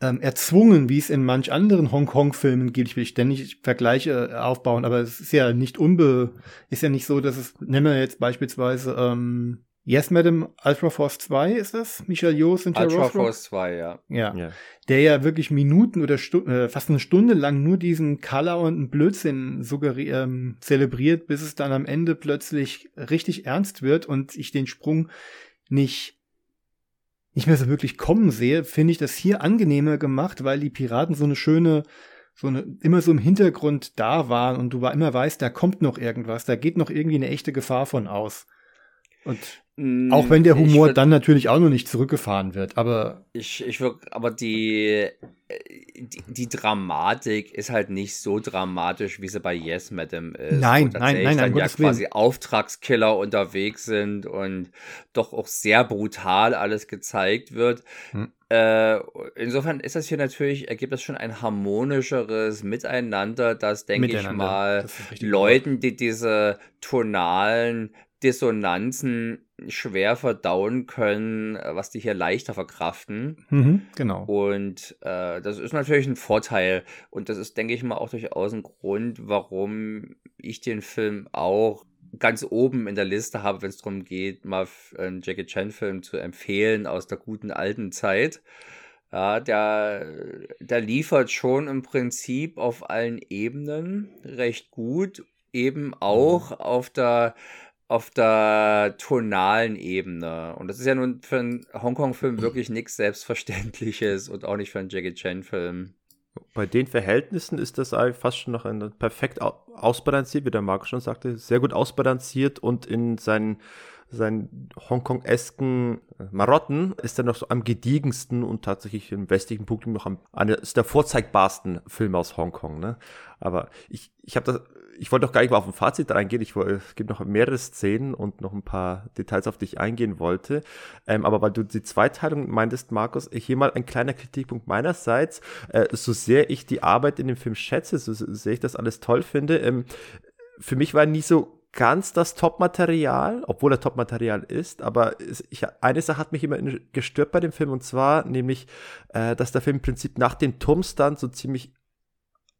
ähm, erzwungen, wie es in manch anderen Hongkong-Filmen gibt. Ich will ständig Vergleiche äh, aufbauen, aber es ist ja nicht unbe, ist ja nicht so, dass es, nehmen wir jetzt beispielsweise ähm, Yes, Madam, Ultra Force 2 ist das? Michael Yeoh und Ultra Rothrock? Force 2, ja. ja. ja. Der ja wirklich Minuten oder Stu äh, fast eine Stunde lang nur diesen Color und einen Blödsinn ähm, zelebriert, bis es dann am Ende plötzlich richtig ernst wird und ich den Sprung nicht nicht mehr so wirklich kommen sehe, finde ich das hier angenehmer gemacht, weil die Piraten so eine schöne so eine, immer so im Hintergrund da waren und du war immer weißt, da kommt noch irgendwas, da geht noch irgendwie eine echte Gefahr von aus. Und auch wenn der Humor würd, dann natürlich auch noch nicht zurückgefahren wird, aber. Ich, ich würde, aber die, die, die, Dramatik ist halt nicht so dramatisch, wie sie bei Yes Madam ist. Nein, nein, nein, nein. Dann ja quasi Willen. Auftragskiller unterwegs sind und doch auch sehr brutal alles gezeigt wird. Hm. Äh, insofern ist das hier natürlich, ergibt das schon ein harmonischeres Miteinander, das, denke ich mal, Leuten, die diese tonalen Dissonanzen schwer verdauen können, äh, was die hier leichter verkraften. Mhm, genau. Und äh, das ist natürlich ein Vorteil. Und das ist, denke ich mal, auch durchaus ein Grund, warum ich den Film auch ganz oben in der Liste habe, wenn es darum geht, mal einen Jackie Chan-Film zu empfehlen aus der guten alten Zeit. Ja, der, der liefert schon im Prinzip auf allen Ebenen recht gut, eben auch mhm. auf der auf der tonalen Ebene. Und das ist ja nun für einen Hongkong-Film wirklich nichts Selbstverständliches und auch nicht für einen Jackie Chan-Film. Bei den Verhältnissen ist das fast schon noch ein perfekt ausbalanciert, wie der Marco schon sagte, sehr gut ausbalanciert und in seinen, seinen Hongkong-esken Marotten ist er noch so am gediegensten und tatsächlich im westlichen Publikum noch am, eines der vorzeigbarsten Filme aus Hongkong. Ne? Aber ich, ich habe das ich wollte doch gar nicht mal auf ein Fazit eingehen. Ich, es gibt noch mehrere Szenen und noch ein paar Details, auf die ich eingehen wollte. Ähm, aber weil du die Zweiteilung meintest, Markus, hier mal ein kleiner Kritikpunkt meinerseits. Äh, so sehr ich die Arbeit in dem Film schätze, so sehr ich das alles toll finde, ähm, für mich war nie so ganz das Top-Material, obwohl er Top-Material ist, aber ich, eine Sache hat mich immer gestört bei dem Film und zwar nämlich, äh, dass der Film im Prinzip nach dem Turmstand so ziemlich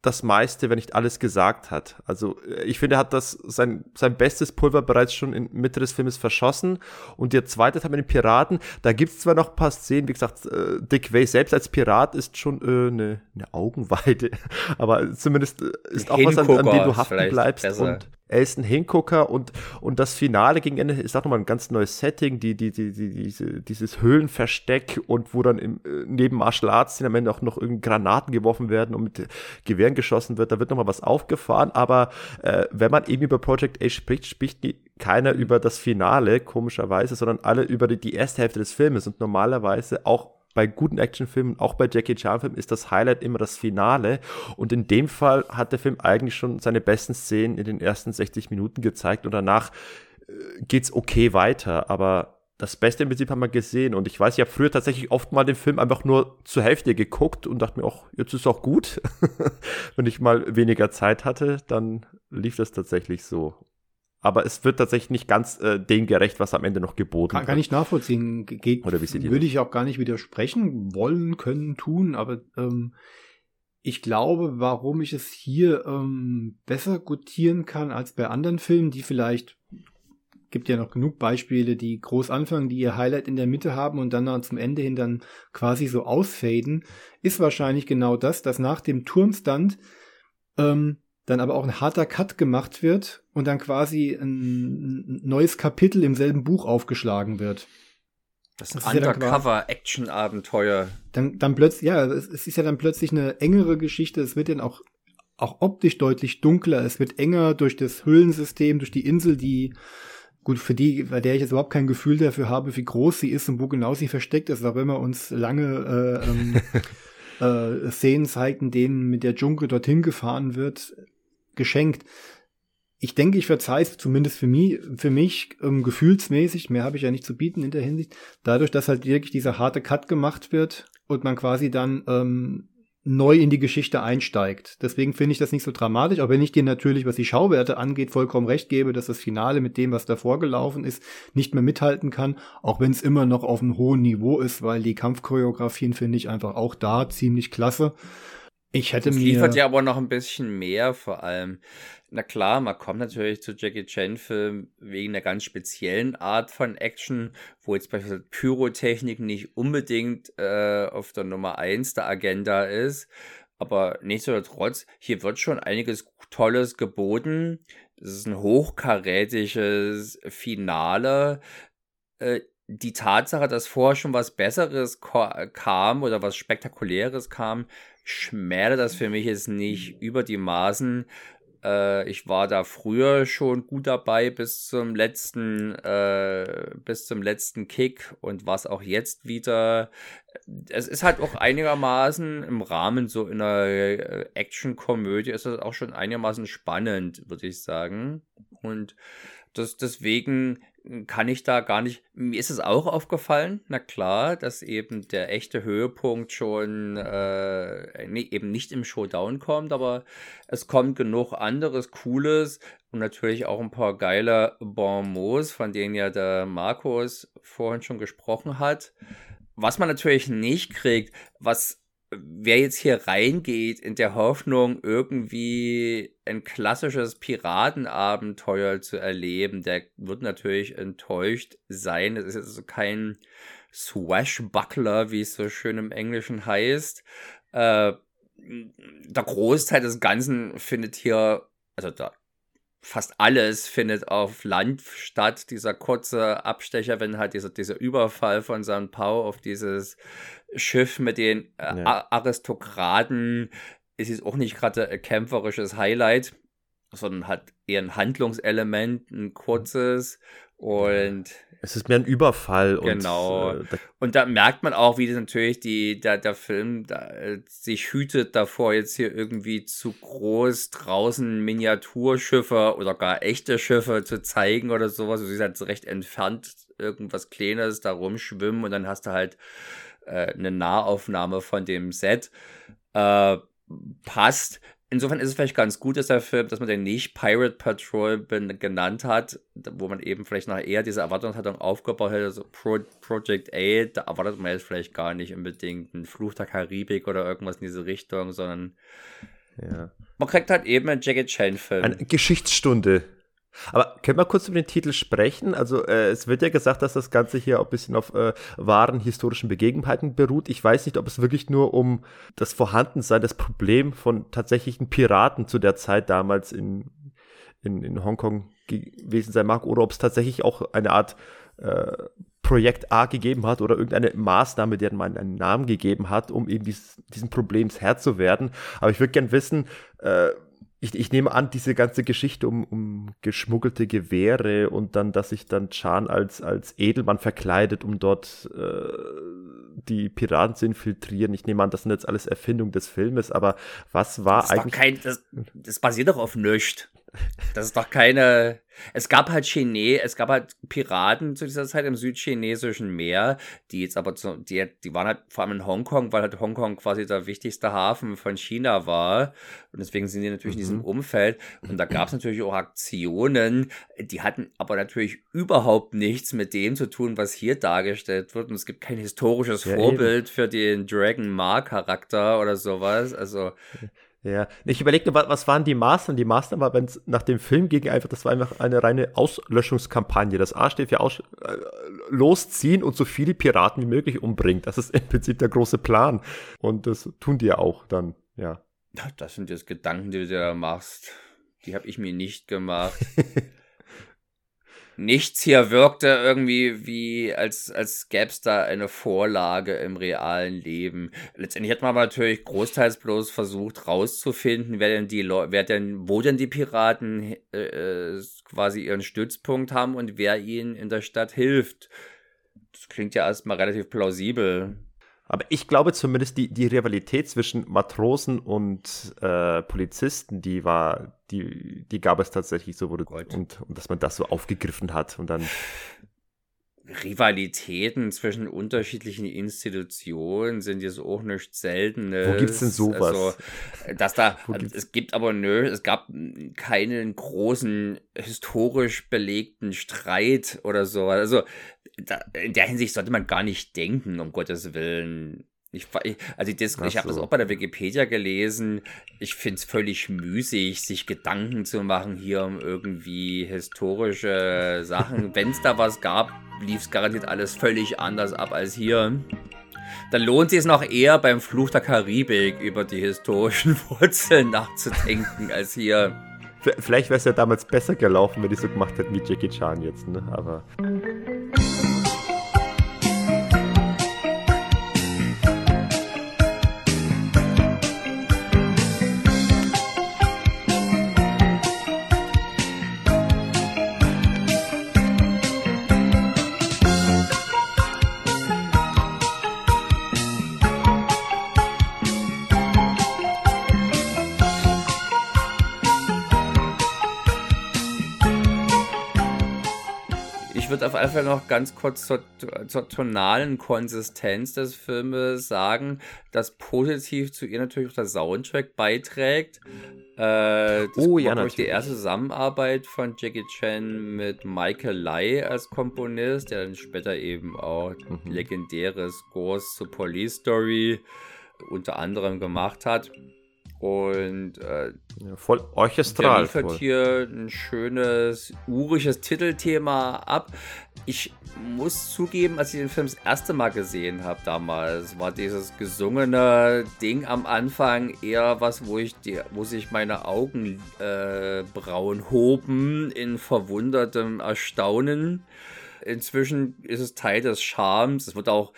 das meiste, wenn nicht alles gesagt hat. Also äh, ich finde, er hat das sein, sein bestes Pulver bereits schon in Mitte des Filmes verschossen. Und der zweite Teil mit den Piraten, da gibt es zwar noch ein paar Szenen, wie gesagt, äh, Dick Way selbst als Pirat ist schon äh, eine, eine Augenweide, aber zumindest äh, ist auch was, an, an dem du haften bleibst. Besser. Und er ist ein Hingucker und, und das Finale gegen Ende ist auch nochmal ein ganz neues Setting, die, die, die, die, diese, dieses Höhlenversteck und wo dann im, äh, neben Martial Arts am Ende auch noch Granaten geworfen werden und mit Gewehren geschossen wird, da wird nochmal was aufgefahren, aber äh, wenn man eben über Project A spricht, spricht keiner über das Finale, komischerweise, sondern alle über die, die erste Hälfte des Filmes und normalerweise auch bei guten Actionfilmen, auch bei Jackie Chan-Filmen, ist das Highlight immer das Finale. Und in dem Fall hat der Film eigentlich schon seine besten Szenen in den ersten 60 Minuten gezeigt und danach äh, geht's okay weiter. Aber das Beste im Prinzip haben wir gesehen. Und ich weiß, ich habe früher tatsächlich oft mal den Film einfach nur zur Hälfte geguckt und dachte mir, auch jetzt ist auch gut. Wenn ich mal weniger Zeit hatte, dann lief das tatsächlich so. Aber es wird tatsächlich nicht ganz äh, dem gerecht, was am Ende noch geboten kann, wird. kann ich nachvollziehen. Geht, Oder wie würde ich auch gar nicht widersprechen wollen, können, tun, aber ähm, ich glaube, warum ich es hier ähm, besser gutieren kann als bei anderen Filmen, die vielleicht gibt ja noch genug Beispiele, die groß anfangen, die ihr Highlight in der Mitte haben und dann zum Ende hin dann quasi so ausfaden, ist wahrscheinlich genau das, dass nach dem Turmstand ähm, dann aber auch ein harter Cut gemacht wird und dann quasi ein neues Kapitel im selben Buch aufgeschlagen wird. Das, das Undercover-Action-Abenteuer. Dann, dann plötzlich, ja, es, es ist ja dann plötzlich eine engere Geschichte. Es wird dann auch, auch optisch deutlich dunkler. Es wird enger durch das Höhlensystem, durch die Insel, die gut, für die, bei der ich jetzt überhaupt kein Gefühl dafür habe, wie groß sie ist und wo genau sie versteckt ist, auch wenn wir uns lange äh, ähm, äh, Szenen zeigten, denen mit der Dschungel dorthin gefahren wird, geschenkt ich denke, ich verzeihe es zumindest für mich, für mich ähm, gefühlsmäßig, mehr habe ich ja nicht zu bieten in der Hinsicht, dadurch, dass halt wirklich dieser harte Cut gemacht wird und man quasi dann ähm, neu in die Geschichte einsteigt. Deswegen finde ich das nicht so dramatisch, auch wenn ich dir natürlich, was die Schauwerte angeht, vollkommen recht gebe, dass das Finale mit dem, was davor gelaufen ist, nicht mehr mithalten kann, auch wenn es immer noch auf einem hohen Niveau ist, weil die Kampfchoreografien finde ich einfach auch da ziemlich klasse. Ich hätte das mir. liefert ja aber noch ein bisschen mehr, vor allem. Na klar, man kommt natürlich zu Jackie Chan-Filmen wegen einer ganz speziellen Art von Action, wo jetzt beispielsweise Pyrotechnik nicht unbedingt äh, auf der Nummer 1 der Agenda ist. Aber nichtsdestotrotz, hier wird schon einiges Tolles geboten. Das ist ein hochkarätiges Finale. Äh, die Tatsache, dass vorher schon was Besseres kam oder was Spektakuläres kam, schmälert das für mich jetzt nicht über die Maßen. Äh, ich war da früher schon gut dabei bis zum letzten, äh, bis zum letzten Kick und was auch jetzt wieder. Es ist halt auch einigermaßen im Rahmen so in einer äh, Action-Komödie ist das auch schon einigermaßen spannend, würde ich sagen. Und das, deswegen kann ich da gar nicht. Mir ist es auch aufgefallen, na klar, dass eben der echte Höhepunkt schon äh, eben nicht im Showdown kommt, aber es kommt genug anderes Cooles und natürlich auch ein paar geile Bonmots, von denen ja der Markus vorhin schon gesprochen hat. Was man natürlich nicht kriegt, was wer jetzt hier reingeht in der Hoffnung, irgendwie ein klassisches Piratenabenteuer zu erleben, der wird natürlich enttäuscht sein. Es ist also kein Swashbuckler, wie es so schön im Englischen heißt. Äh, der Großteil des Ganzen findet hier, also der fast alles findet auf Land statt. Dieser kurze Abstecher, wenn halt dieser, dieser Überfall von San Pau auf dieses Schiff mit den äh, ja. Aristokraten ist jetzt auch nicht gerade ein kämpferisches Highlight, sondern hat eher ein Handlungselement, ein kurzes und es ist mehr ein Überfall. Genau. Und, äh, da, und da merkt man auch, wie natürlich die, der, der Film da, äh, sich hütet davor, jetzt hier irgendwie zu groß draußen Miniaturschiffe oder gar echte Schiffe zu zeigen oder sowas. Du siehst halt recht entfernt irgendwas Kleines da rumschwimmen und dann hast du halt äh, eine Nahaufnahme von dem Set. Äh, passt. Insofern ist es vielleicht ganz gut, dass der Film, dass man den nicht Pirate Patrol genannt hat, wo man eben vielleicht noch eher diese Erwartungshaltung aufgebaut hätte, so Pro Project A, da erwartet man jetzt vielleicht gar nicht unbedingt einen Fluch der Karibik oder irgendwas in diese Richtung, sondern ja. man kriegt halt eben einen Jackie Chan-Film. Eine Geschichtsstunde. Aber können wir kurz über den Titel sprechen? Also äh, es wird ja gesagt, dass das Ganze hier ein bisschen auf äh, wahren historischen Begebenheiten beruht. Ich weiß nicht, ob es wirklich nur um das Vorhandensein, das Problem von tatsächlichen Piraten zu der Zeit damals in, in, in Hongkong gewesen sein mag oder ob es tatsächlich auch eine Art äh, Projekt A gegeben hat oder irgendeine Maßnahme, der man einen Namen gegeben hat, um eben dies, diesen Problems Herr zu werden. Aber ich würde gern wissen, äh, ich, ich nehme an, diese ganze Geschichte um, um geschmuggelte Gewehre und dann, dass sich dann Chan als, als Edelmann verkleidet, um dort äh, die Piraten zu infiltrieren. Ich nehme an, das sind jetzt alles Erfindungen des Filmes, aber was war das eigentlich. Kein, das, das, basiert doch auf nichts. Das ist doch keine. Es gab halt Chine, es gab halt Piraten zu dieser Zeit im südchinesischen Meer, die jetzt aber zu, die, die waren halt vor allem in Hongkong, weil halt Hongkong quasi der wichtigste Hafen von China war. Und deswegen sind die natürlich mhm. in diesem mhm. Umfeld. Und da gab es natürlich auch Aktionen, die hatten aber natürlich überhaupt nichts mit dem zu tun, was hier dargestellt wird. Und es gibt kein historisches ja, Vorbild eben. für den Dragon Ma-Charakter oder sowas. Also. Ja, ich überlegte, was waren die Maßnahmen? Die Maßnahmen war, wenn es nach dem Film ging, einfach, das war einfach eine reine Auslöschungskampagne. Das A steht für Aus äh, losziehen und so viele Piraten wie möglich umbringen. Das ist im Prinzip der große Plan. Und das tun die ja auch dann, ja. Das sind jetzt Gedanken, die du da machst. Die habe ich mir nicht gemacht. nichts hier wirkte irgendwie wie, als, als gäbe es da eine Vorlage im realen Leben. Letztendlich hat man aber natürlich großteils bloß versucht rauszufinden, wer denn die wer denn, wo denn die Piraten äh, äh, quasi ihren Stützpunkt haben und wer ihnen in der Stadt hilft. Das klingt ja erstmal relativ plausibel. Aber ich glaube zumindest, die, die Rivalität zwischen Matrosen und äh, Polizisten, die war, die, die gab es tatsächlich so, wurde, und, und dass man das so aufgegriffen hat und dann. Rivalitäten zwischen unterschiedlichen Institutionen sind jetzt auch nicht selten. Wo gibt's denn sowas? Also, dass da, es gibt aber nö, es gab keinen großen historisch belegten Streit oder so. Also, da, in der Hinsicht sollte man gar nicht denken, um Gottes Willen. Ich, also das, ich habe das auch bei der Wikipedia gelesen. Ich finde es völlig müßig, sich Gedanken zu machen hier um irgendwie historische Sachen. Wenn es da was gab, lief es garantiert alles völlig anders ab als hier. Dann lohnt es sich noch eher beim Fluch der Karibik über die historischen Wurzeln nachzudenken als hier. Vielleicht wäre es ja damals besser gelaufen, wenn die so gemacht hätten wie Jackie Chan jetzt, ne? Aber. Würde auf alle Fälle noch ganz kurz zur, zur, tonalen Konsistenz des Filmes sagen, dass positiv zu ihr natürlich auch der Soundtrack beiträgt. Äh, das oh ja, natürlich. die erste Zusammenarbeit von Jackie Chan mit Michael Lai als Komponist, der dann später eben auch mhm. legendäre Scores zu Police Story unter anderem gemacht hat. Und äh, ja, voll orchestral. liefert voll. hier ein schönes, urisches Titelthema ab. Ich muss zugeben, als ich den Film das erste Mal gesehen habe damals, war dieses gesungene Ding am Anfang eher was, wo ich die, wo sich meine Augenbrauen äh, hoben in verwundertem Erstaunen. Inzwischen ist es Teil des Charmes. Es wird auch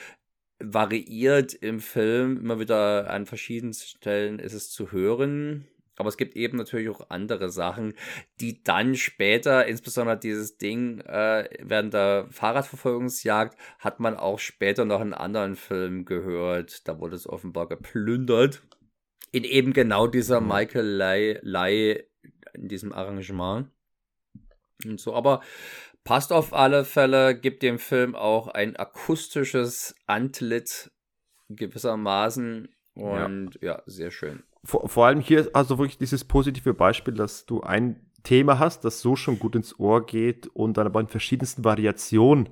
variiert im Film. Immer wieder an verschiedenen Stellen ist es zu hören. Aber es gibt eben natürlich auch andere Sachen, die dann später, insbesondere dieses Ding äh, während der Fahrradverfolgungsjagd, hat man auch später noch einen anderen Film gehört. Da wurde es offenbar geplündert. In eben genau dieser mhm. Michael Lai, Lai in diesem Arrangement. Und so, aber Passt auf alle Fälle, gibt dem Film auch ein akustisches Antlitz gewissermaßen und ja, ja sehr schön. Vor, vor, allem hier also wirklich dieses positive Beispiel, dass du ein Thema hast, das so schon gut ins Ohr geht und dann aber in verschiedensten Variationen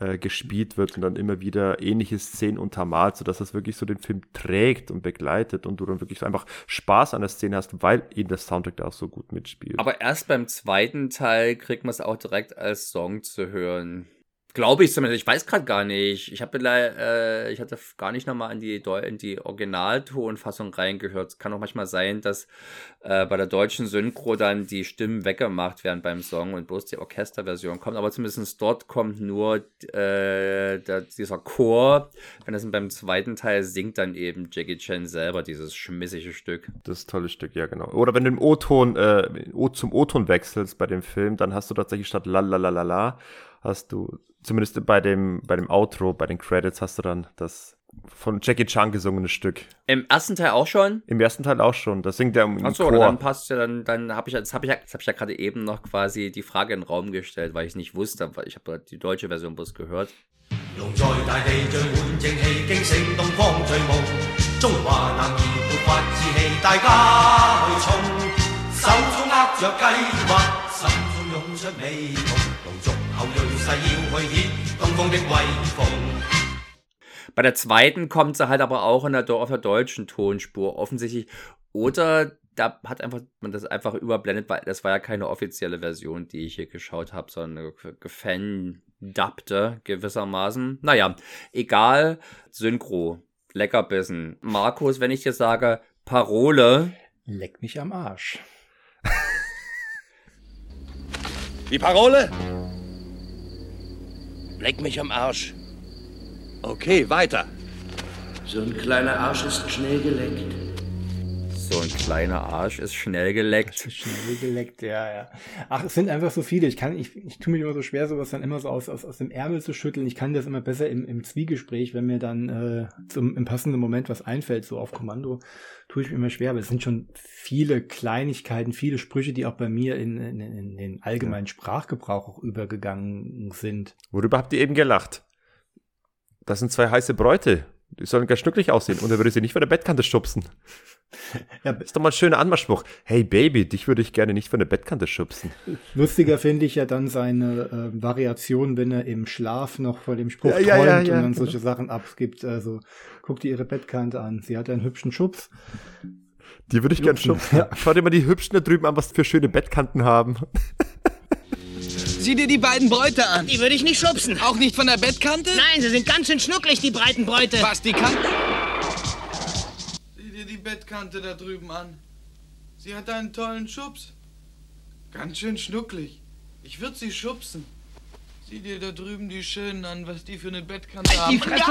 äh, gespielt wird und dann immer wieder ähnliche Szenen untermalt, sodass das wirklich so den Film trägt und begleitet und du dann wirklich einfach Spaß an der Szene hast, weil eben der Soundtrack da auch so gut mitspielt. Aber erst beim zweiten Teil kriegt man es auch direkt als Song zu hören. Glaube ich zumindest. Ich weiß gerade gar nicht. Ich habe äh, ich hatte gar nicht nochmal in die, in die Originaltonfassung reingehört. Es kann auch manchmal sein, dass äh, bei der deutschen Synchro dann die Stimmen weggemacht werden beim Song und bloß die Orchesterversion kommt. Aber zumindest dort kommt nur äh, der, dieser Chor. Wenn das beim zweiten Teil singt, dann eben Jackie Chan selber dieses schmissige Stück. Das tolle Stück, ja genau. Oder wenn du im O-Ton äh, zum O-Ton wechselst bei dem Film, dann hast du tatsächlich statt la la la la la hast du zumindest bei dem, bei dem Outro, bei den Credits hast du dann das von Jackie Chan gesungenes Stück. Im ersten Teil auch schon? Im ersten Teil auch schon. Das singt er im Achso, Chor. dann passt ja, dann, dann habe ich, das habe ich, ja- das hab ich ja gerade eben noch quasi die Frage in den Raum gestellt, weil ich nicht wusste, weil ich habe die deutsche Version bloß gehört. Bei der zweiten kommt sie halt aber auch in der, auf der deutschen Tonspur offensichtlich. Oder da hat einfach man das einfach überblendet, weil das war ja keine offizielle Version, die ich hier geschaut habe, sondern gefandabbte, gewissermaßen. Naja, egal, Synchro, Leckerbissen. Markus, wenn ich dir sage, Parole. Leck mich am Arsch. Die Parole? Leck mich am Arsch. Okay, weiter. So ein kleiner Arsch ist schnell geleckt. So ein kleiner Arsch ist schnell geleckt. Schnell geleckt, ja, ja. Ach, es sind einfach so viele. Ich kann, ich, ich tue mich immer so schwer, sowas dann immer so aus, aus, aus dem Ärmel zu schütteln. Ich kann das immer besser im, im Zwiegespräch, wenn mir dann äh, zum, im passenden Moment was einfällt, so auf Kommando, tue ich mir immer schwer. Aber es sind schon viele Kleinigkeiten, viele Sprüche, die auch bei mir in, in, in den allgemeinen Sprachgebrauch auch übergegangen sind. Worüber habt ihr eben gelacht? Das sind zwei heiße Bräute. Die sollen ganz schnucklig aussehen und er würde sie nicht von der Bettkante schubsen. Ja, Ist doch mal ein schöner Anmachspruch. Hey Baby, dich würde ich gerne nicht von der Bettkante schubsen. Lustiger finde ich ja dann seine äh, Variation, wenn er im Schlaf noch vor dem Spruch Ja, träumt ja, ja, und dann solche Sachen abgibt. Also guck dir ihre Bettkante an. Sie hat einen hübschen Schubs. Die würde ich gern Schubsen. Schau dir mal die Hübschen da drüben an, was für schöne Bettkanten haben. Sieh dir die beiden Bräute an. Die würde ich nicht schubsen. Auch nicht von der Bettkante? Nein, sie sind ganz schön schnucklig, die breiten Bräute. Was, die Kante? Sieh dir die Bettkante da drüben an. Sie hat einen tollen Schubs. Ganz schön schnucklig. Ich würde sie schubsen. Sieh dir da drüben die Schönen an, was die für eine Bettkante haben. Die Fresse!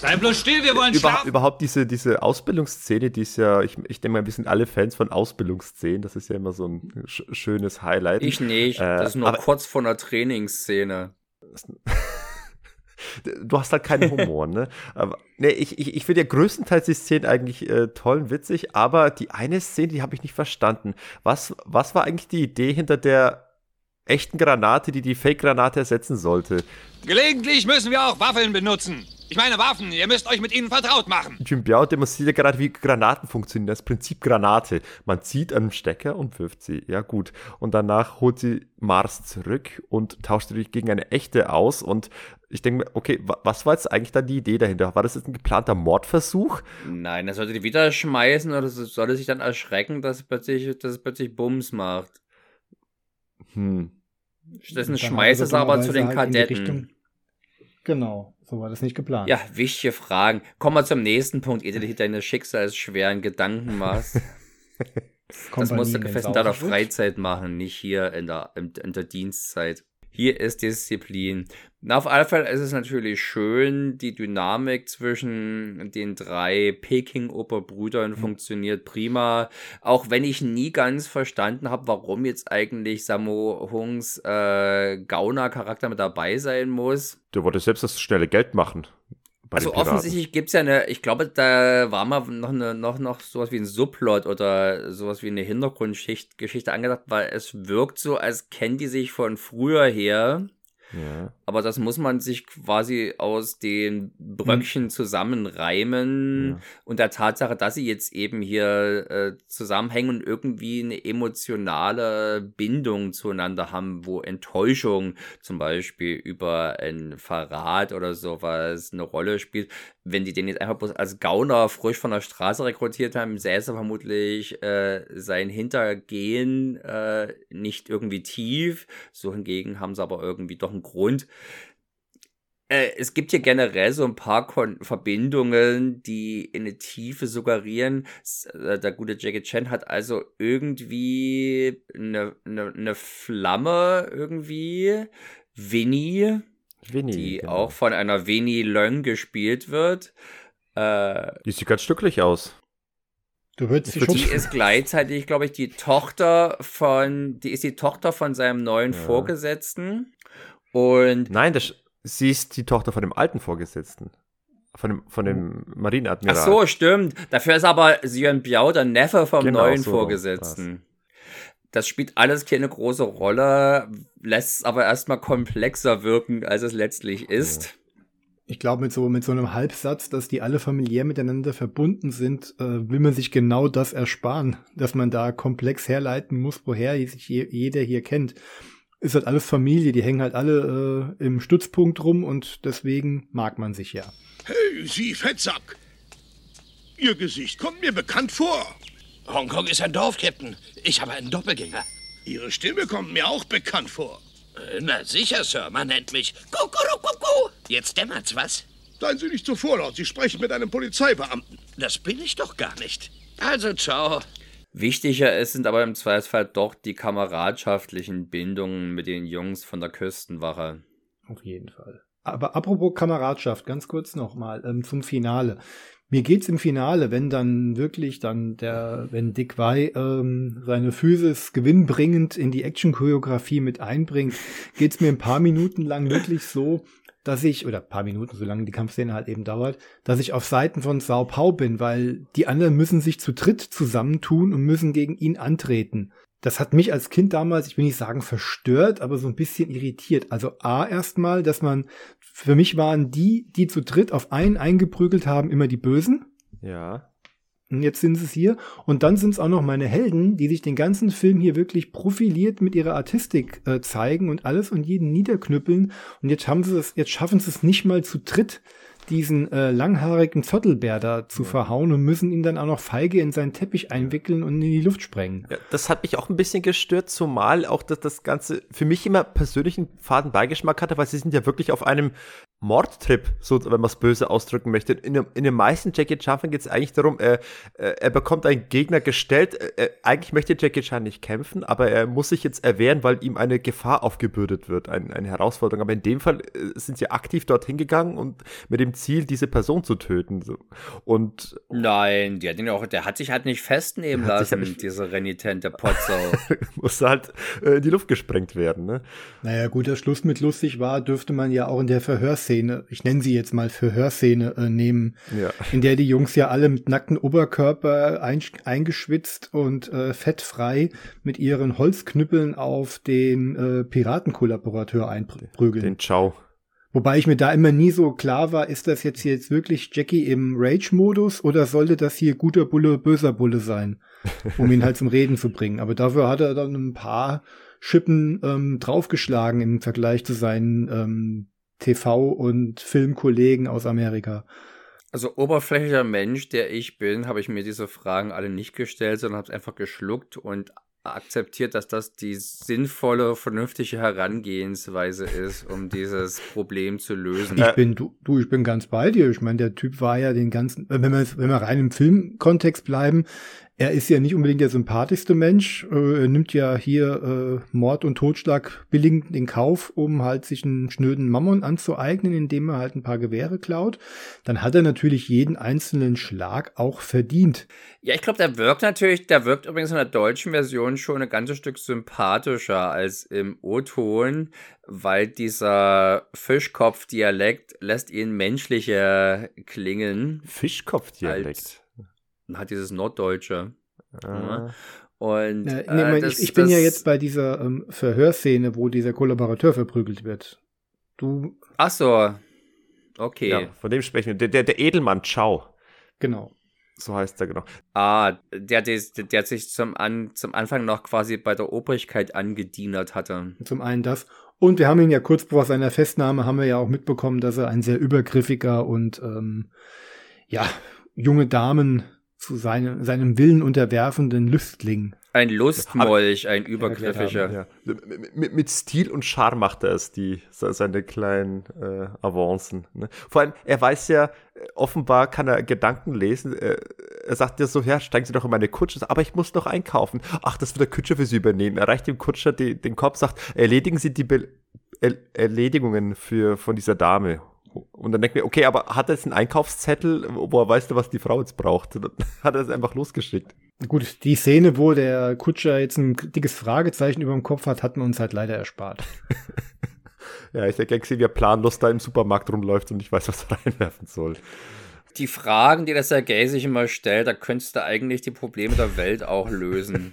Sei bloß still, wir wollen Über, schlafen. überhaupt diese, diese Ausbildungsszene, die ist ja, ich, ich denke mal, wir sind alle Fans von Ausbildungsszenen. Das ist ja immer so ein sch schönes Highlight. Ich nicht. Äh, Das ist nur aber kurz vor einer Trainingsszene. du hast halt keinen Humor, ne? Aber, nee, ich, ich, ich finde ja größtenteils die Szenen eigentlich äh, toll und witzig, aber die eine Szene, die habe ich nicht verstanden. Was, was war eigentlich die Idee hinter der echten Granate, die die Fake-Granate ersetzen sollte? Gelegentlich müssen wir auch Waffeln benutzen. Ich meine Waffen, ihr müsst euch mit ihnen vertraut machen. Jim Biao demonstriert ja gerade, wie Granaten funktionieren. Das Prinzip Granate. Man zieht einen Stecker und wirft sie. Ja, gut. Und danach holt sie Mars zurück und tauscht sie gegen eine echte aus. Und ich denke mir, okay, wa- was war jetzt eigentlich dann die Idee dahinter? War das jetzt ein geplanter Mordversuch? Nein, er sollte die wieder schmeißen oder so- sollte sich dann erschrecken, dass es plötzlich, dass es plötzlich Bums macht. Hm. Stattdessen schmeißt hat es er aber zu den halt Kadetten. Richtung- Genau, so war das nicht geplant. Ja, wichtige Fragen. Kommen wir zum nächsten Punkt, ehe du dir deine schicksalsschweren Gedanken machst. Das musst du in deiner. Freizeit machen, nicht hier in der, in, in der Dienstzeit. Hier ist Disziplin. Na, auf alle Fälle ist es natürlich schön, die Dynamik zwischen den drei Peking-Oberbrüdern funktioniert prima. Auch wenn ich nie ganz verstanden habe, warum jetzt eigentlich Sammo Hungs äh, Gauner-Charakter mit dabei sein muss. Der wollte selbst das schnelle Geld machen. Also offensichtlich gibt es ja eine, ich glaube, da war mal noch, eine, noch, noch sowas wie ein Subplot oder sowas wie eine Hintergrundgeschichte Geschichte angedacht, weil es wirkt so, als kennen die sich von früher her. Ja. Aber das muss man sich quasi aus den Bröckchen zusammenreimen Ja. und der Tatsache, dass sie jetzt eben hier äh, zusammenhängen und irgendwie eine emotionale Bindung zueinander haben, wo Enttäuschung zum Beispiel über ein Verrat oder sowas eine Rolle spielt. Wenn die den jetzt einfach bloß als Gauner frisch von der Straße rekrutiert haben, säße vermutlich äh, sein Hintergehen äh, nicht irgendwie tief. So hingegen haben sie aber irgendwie doch einen Grund. Äh, es gibt hier generell so ein paar Kon Verbindungen, die in eine Tiefe suggerieren. Äh, Der gute Jackie Chan hat also irgendwie eine, eine, eine Flamme irgendwie. Winnie, Winnie, die genau. auch von einer Winnie Leung gespielt wird. Äh, Die sieht ganz stücklich aus. Du würdest sie die ist gleichzeitig, glaube ich, die Tochter von, die ist die Tochter von seinem neuen Ja. Vorgesetzten. Und Nein, das, sie ist die Tochter von dem alten Vorgesetzten. Von dem, von dem Marineadmiral. Ach so, stimmt. Dafür ist aber Sion Biao der Neffe vom Genau, neuen so Vorgesetzten. Das spielt alles keine große Rolle, lässt es aber erstmal komplexer wirken, als es letztlich ist. Ich glaube, mit so, mit so einem Halbsatz, dass die alle familiär miteinander verbunden sind, äh, will man sich genau das ersparen, dass man da komplex herleiten muss, woher sich je, jeder hier kennt. Ist halt alles Familie, die hängen halt alle äh, im Stützpunkt rum und deswegen mag man sich ja. Hey, Sie Fettsack! Ihr Gesicht kommt mir bekannt vor. Hongkong ist ein Dorf, Captain. Ich habe einen Doppelgänger. Ihre Stimme kommt mir auch bekannt vor. Äh, Na sicher, Sir. Man nennt mich Kuckurukucku. Jetzt dämmert's, was? Seien Sie nicht so vorlaut. Sie sprechen mit einem Polizeibeamten. Das bin ich doch gar nicht. Also, ciao. Wichtiger ist, sind aber im Zweifelsfall doch die kameradschaftlichen Bindungen mit den Jungs von der Küstenwache. Auf jeden Fall. Aber apropos Kameradschaft, ganz kurz nochmal ähm, zum Finale. Mir geht's im Finale, wenn dann wirklich dann der, wenn Dick Wei ähm, seine Physis gewinnbringend in die Action-Choreografie mit einbringt, geht's mir ein paar Minuten lang wirklich so, dass ich, oder paar Minuten, solange die Kampfszene halt eben dauert, dass ich auf Seiten von Sao Pau bin, weil die anderen müssen sich zu dritt zusammentun und müssen gegen ihn antreten. Das hat mich als Kind damals, ich will nicht sagen verstört, aber so ein bisschen irritiert. Also A erstmal, dass man, für mich waren die, die zu dritt auf einen eingeprügelt haben, immer die Bösen. Ja. Und jetzt sind es hier. Und dann sind es auch noch meine Helden, die sich den ganzen Film hier wirklich profiliert mit ihrer Artistik äh, zeigen und alles und jeden niederknüppeln. Und jetzt haben sie es, jetzt schaffen sie es nicht mal zu dritt, diesen äh, langhaarigen Zottelbär da zu verhauen und müssen ihn dann auch noch feige in seinen Teppich einwickeln und in die Luft sprengen. Ja, das hat mich auch ein bisschen gestört, zumal auch dass das Ganze für mich immer persönlichen faden Beigeschmack hatte, weil sie sind ja wirklich auf einem Mordtrip, so wenn man es böse ausdrücken möchte. In, in den meisten Jackie Chan geht es eigentlich darum, er, er bekommt einen Gegner gestellt. Er, eigentlich möchte Jackie Chan nicht kämpfen, aber er muss sich jetzt erwehren, weil ihm eine Gefahr aufgebürdet wird, ein, eine Herausforderung. Aber in dem Fall äh, sind sie aktiv dorthin gegangen und mit dem Ziel, diese Person zu töten. So. Und Nein, der, hat ihn auch, der hat sich halt nicht festnehmen lassen, ja nicht- diese renitente Potsau. musste halt äh, in die Luft gesprengt werden. Ne? Naja, gut, der Schluss mit lustig war, dürfte man ja auch in der Verhörszene, ich nenne sie jetzt mal Verhörszene, äh, nehmen, Ja. in der die Jungs ja alle mit nackten Oberkörper ein, eingeschwitzt und äh, fettfrei mit ihren Holzknüppeln auf den äh, Piratenkollaborateur einprügeln. Den Ciao. Wobei ich mir da immer nie so klar war, ist das jetzt jetzt wirklich Jackie im Rage-Modus oder sollte das hier guter Bulle, böser Bulle sein, um ihn halt zum Reden zu bringen. Aber dafür hat er dann ein paar Schippen ähm, draufgeschlagen im Vergleich zu seinen ähm, TV- und Filmkollegen aus Amerika. Also oberflächlicher Mensch, der ich bin, habe ich mir diese Fragen alle nicht gestellt, sondern habe es einfach geschluckt und akzeptiert, dass das die sinnvolle, vernünftige Herangehensweise ist, um dieses Problem zu lösen. Ich bin, du, du, ich bin ganz bei dir. Ich meine, der Typ war ja den ganzen, wenn wir, wenn wir rein im Filmkontext bleiben, er ist ja nicht unbedingt der sympathischste Mensch. Äh, er nimmt ja hier äh, Mord und Totschlag billigend in Kauf, um halt sich einen schnöden Mammon anzueignen, indem er halt ein paar Gewehre klaut. Dann hat er natürlich jeden einzelnen Schlag auch verdient. Ja, ich glaube, der wirkt natürlich, der wirkt übrigens in der deutschen Version schon ein ganzes Stück sympathischer als im O-Ton, weil dieser Fischkopf-Dialekt lässt ihn menschlicher klingen. Fischkopf-Dialekt? Hat dieses Norddeutsche. Ah. Ja. Und Äh, äh, nee, mein, das- ich, ich bin ja das- jetzt bei dieser ähm, Verhörszene, wo dieser Kollaborateur verprügelt wird. Du. Ach so. Okay. Ja, von dem sprechen wir. Der, der, der Edelmann Ciao. Genau. So heißt er genau. Ah, der, der, der sich zum, An, zum Anfang noch quasi bei der Obrigkeit angedienert hatte. Zum einen das. Und wir haben ihn ja kurz vor seiner Festnahme, haben wir ja auch mitbekommen, dass er ein sehr übergriffiger und ähm, ja, junge Damen zu seine, seinem Willen unterwerfenden Lüstling. Ein Lustmolch, ein übergriffiger. Ja. Mit, mit, Stil und Charme macht er es, die, se- seine kleinen äh, Avancen. Ne? Vor allem, er weiß ja, äh, offenbar kann er Gedanken lesen. Äh, er sagt ja so, ja, steigen Sie doch in meine Kutsche. Aber ich muss noch einkaufen. Ach, das wird der Kutscher für Sie übernehmen. Er reicht dem Kutscher die, den Kopf, sagt, erledigen Sie die Be er Erledigungen für, von dieser Dame. Und dann denkt mir, okay, aber hat er jetzt einen Einkaufszettel, wo er weiß, was die Frau jetzt braucht? Dann hat er es einfach losgeschickt. Gut, die Szene, wo der Kutscher jetzt ein dickes Fragezeichen über dem Kopf hat, hat man uns halt leider erspart. Ja, ich hätte gerne gesehen, wie er planlos da im Supermarkt rumläuft und nicht weiß, was er reinwerfen soll. Die Fragen, die der Sergei sich immer stellt, da könntest du eigentlich die Probleme der Welt auch lösen.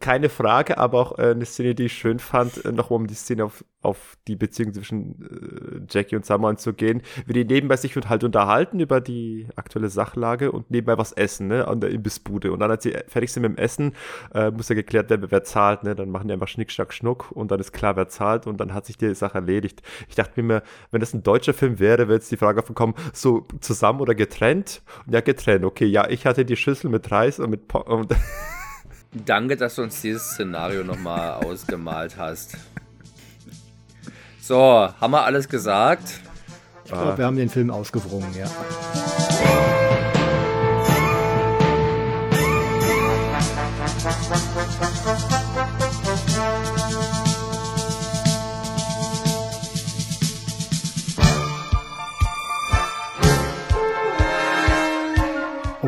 Keine Frage, aber auch äh, eine Szene, die ich schön fand, äh, noch um die Szene auf, auf die Beziehung zwischen äh, Jackie und Samuel zu gehen, wie die nebenbei sich halt unterhalten über die aktuelle Sachlage und nebenbei was essen, ne, an der Imbissbude. Und dann, als sie fertig sind mit dem Essen, äh, muss ja geklärt werden, wer zahlt, ne, dann machen die einfach Schnick, Schnack, Schnuck und dann ist klar, wer zahlt und dann hat sich die Sache erledigt. Ich dachte mir, wenn das ein deutscher Film wäre, wäre jetzt die Frage aufgekommen, so zusammen oder getrennt? Und ja, getrennt, okay, ja, ich hatte die Schüssel mit Reis und mit, po und Danke, dass du uns dieses Szenario nochmal ausgemalt hast. So, haben wir alles gesagt? Ich glaube, wir haben den Film ausgewrungen, ja.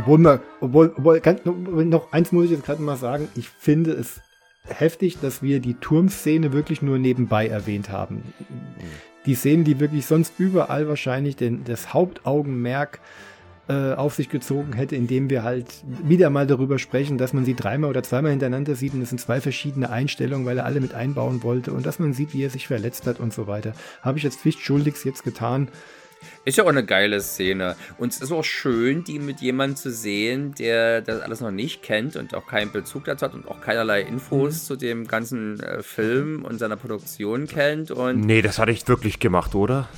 Obwohl man, obwohl, obwohl, ganz, noch eins muss ich jetzt gerade mal sagen, ich finde es heftig, dass wir die Turmszene wirklich nur nebenbei erwähnt haben. Die Szenen, die wirklich sonst überall wahrscheinlich den, das Hauptaugenmerk äh, auf sich gezogen hätte, indem wir halt wieder mal darüber sprechen, dass man sie dreimal oder zweimal hintereinander sieht und es sind zwei verschiedene Einstellungen, weil er alle mit einbauen wollte und dass man sieht, wie er sich verletzt hat und so weiter. Habe ich jetzt pflichtschuldigst jetzt getan. Ist ja auch eine geile Szene. Und es ist auch schön, die mit jemandem zu sehen, der das alles noch nicht kennt und auch keinen Bezug dazu hat und auch keinerlei Infos mhm. zu dem ganzen äh, Film und seiner Produktion kennt. Und nee, das hat ich wirklich gemacht, oder?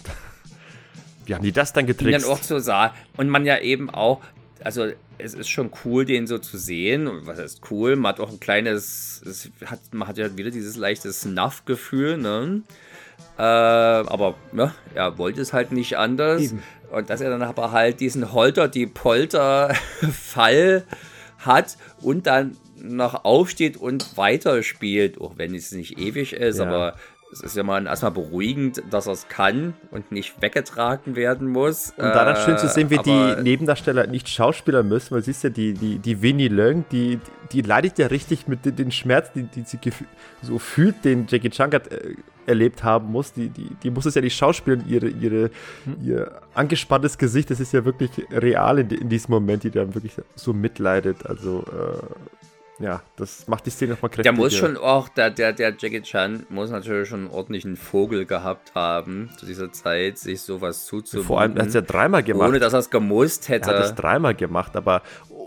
Wie haben die das dann getrickst? Dann auch so sah. Und man ja eben auch, also es ist schon cool, den so zu sehen. Und was heißt cool? Man hat auch ein kleines, hat, man hat ja wieder dieses leichte Snuff-Gefühl, ne? Äh, aber ja, er wollte es halt nicht anders. Eben. Und dass er dann aber halt diesen Holter, die Polter-Fall hat und dann noch aufsteht und weiterspielt, auch wenn es nicht ewig ist, ja. aber es ist ja mal erstmal beruhigend, dass er es kann und nicht weggetragen werden muss. Und dann äh, schön zu sehen, wie die Nebendarsteller nicht Schauspieler müssen, weil siehst ja, die, die, die Winnie Leung, die, die leidet ja richtig mit den, den Schmerz, die, die sie so fühlt, den Jackie Chan hat, äh, erlebt haben muss. Die, die, die muss es ja nicht schauspielen, ihre, ihre, ihr angespanntes Gesicht, das ist ja wirklich real in, in diesem Moment, die dann wirklich so mitleidet. Also, äh, ja, das macht die Szene nochmal kräftiger. Der muss schon auch, der, der, der Jackie Chan muss natürlich schon einen ordentlichen Vogel gehabt haben, zu dieser Zeit, sich sowas zuzumuten. Vor allem, er hat es ja dreimal gemacht. Ohne, dass er es gemusst hätte. Er hat es dreimal gemacht, aber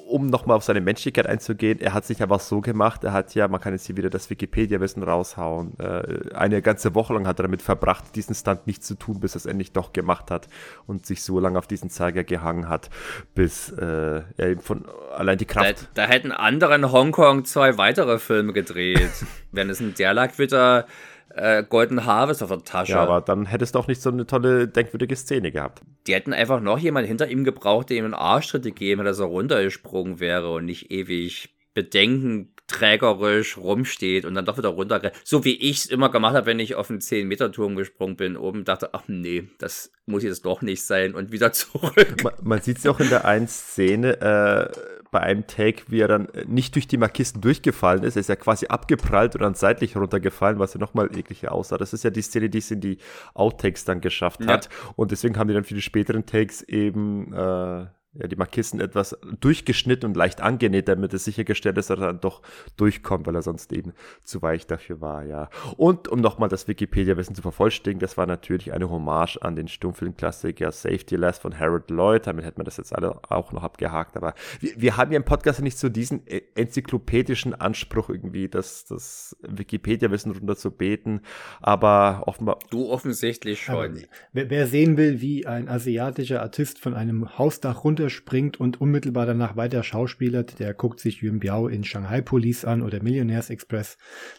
um nochmal auf seine Menschlichkeit einzugehen, er hat sich einfach so gemacht, er hat ja, man kann jetzt hier wieder das Wikipedia-Wissen raushauen, äh, eine ganze Woche lang hat er damit verbracht, diesen Stunt nicht zu tun, bis er es endlich doch gemacht hat und sich so lange auf diesen Zeiger gehangen hat, bis äh, er eben von allein die Kraft... Da, da hätten andere in Hongkong zwei weitere Filme gedreht. Wenn es in der lag, wieder äh, Golden Harvest auf der Tasche. Ja, aber dann hättest du auch nicht so eine tolle, denkwürdige Szene gehabt. Die hätten einfach noch jemand hinter ihm gebraucht, der ihm einen Arschtritt gegeben hat, dass er runtergesprungen wäre und nicht ewig bedenkenträgerisch rumsteht und dann doch wieder runter. So wie ich es immer gemacht habe, wenn ich auf einen 10-Meter-Turm gesprungen bin, oben dachte, ach nee, das muss jetzt doch nicht sein und wieder zurück. Man, man sieht es ja auch in der einen Szene, äh, bei einem Take, wie er dann nicht durch die Markisten durchgefallen ist. Er ist ja quasi abgeprallt und dann seitlich runtergefallen, was ja nochmal ekliger aussah. Das ist ja die Szene, die es in die Outtakes dann geschafft ja. hat. Und deswegen haben die dann für die späteren Takes eben äh, ja, die Markissen etwas durchgeschnitten und leicht angenäht, damit es sichergestellt ist, dass er dann doch durchkommt, weil er sonst eben zu weich dafür war, ja. Und um nochmal das Wikipedia-Wissen zu vervollständigen, das war natürlich eine Hommage an den Stummfilmklassiker Safety Last von Harold Lloyd. Damit hätte man das jetzt alle auch noch abgehakt. Aber wir, wir haben ja im Podcast nicht so diesen e-, enzyklopädischen Anspruch irgendwie, das, das Wikipedia-Wissen runter zu beten. Aber offenbar. Du offensichtlich schon. Wer, wer sehen will, wie ein asiatischer Artist von einem Hausdach runter springt und unmittelbar danach weiter schauspielert, der guckt sich Yuen Biao in Shanghai Police an oder Millionaires Express,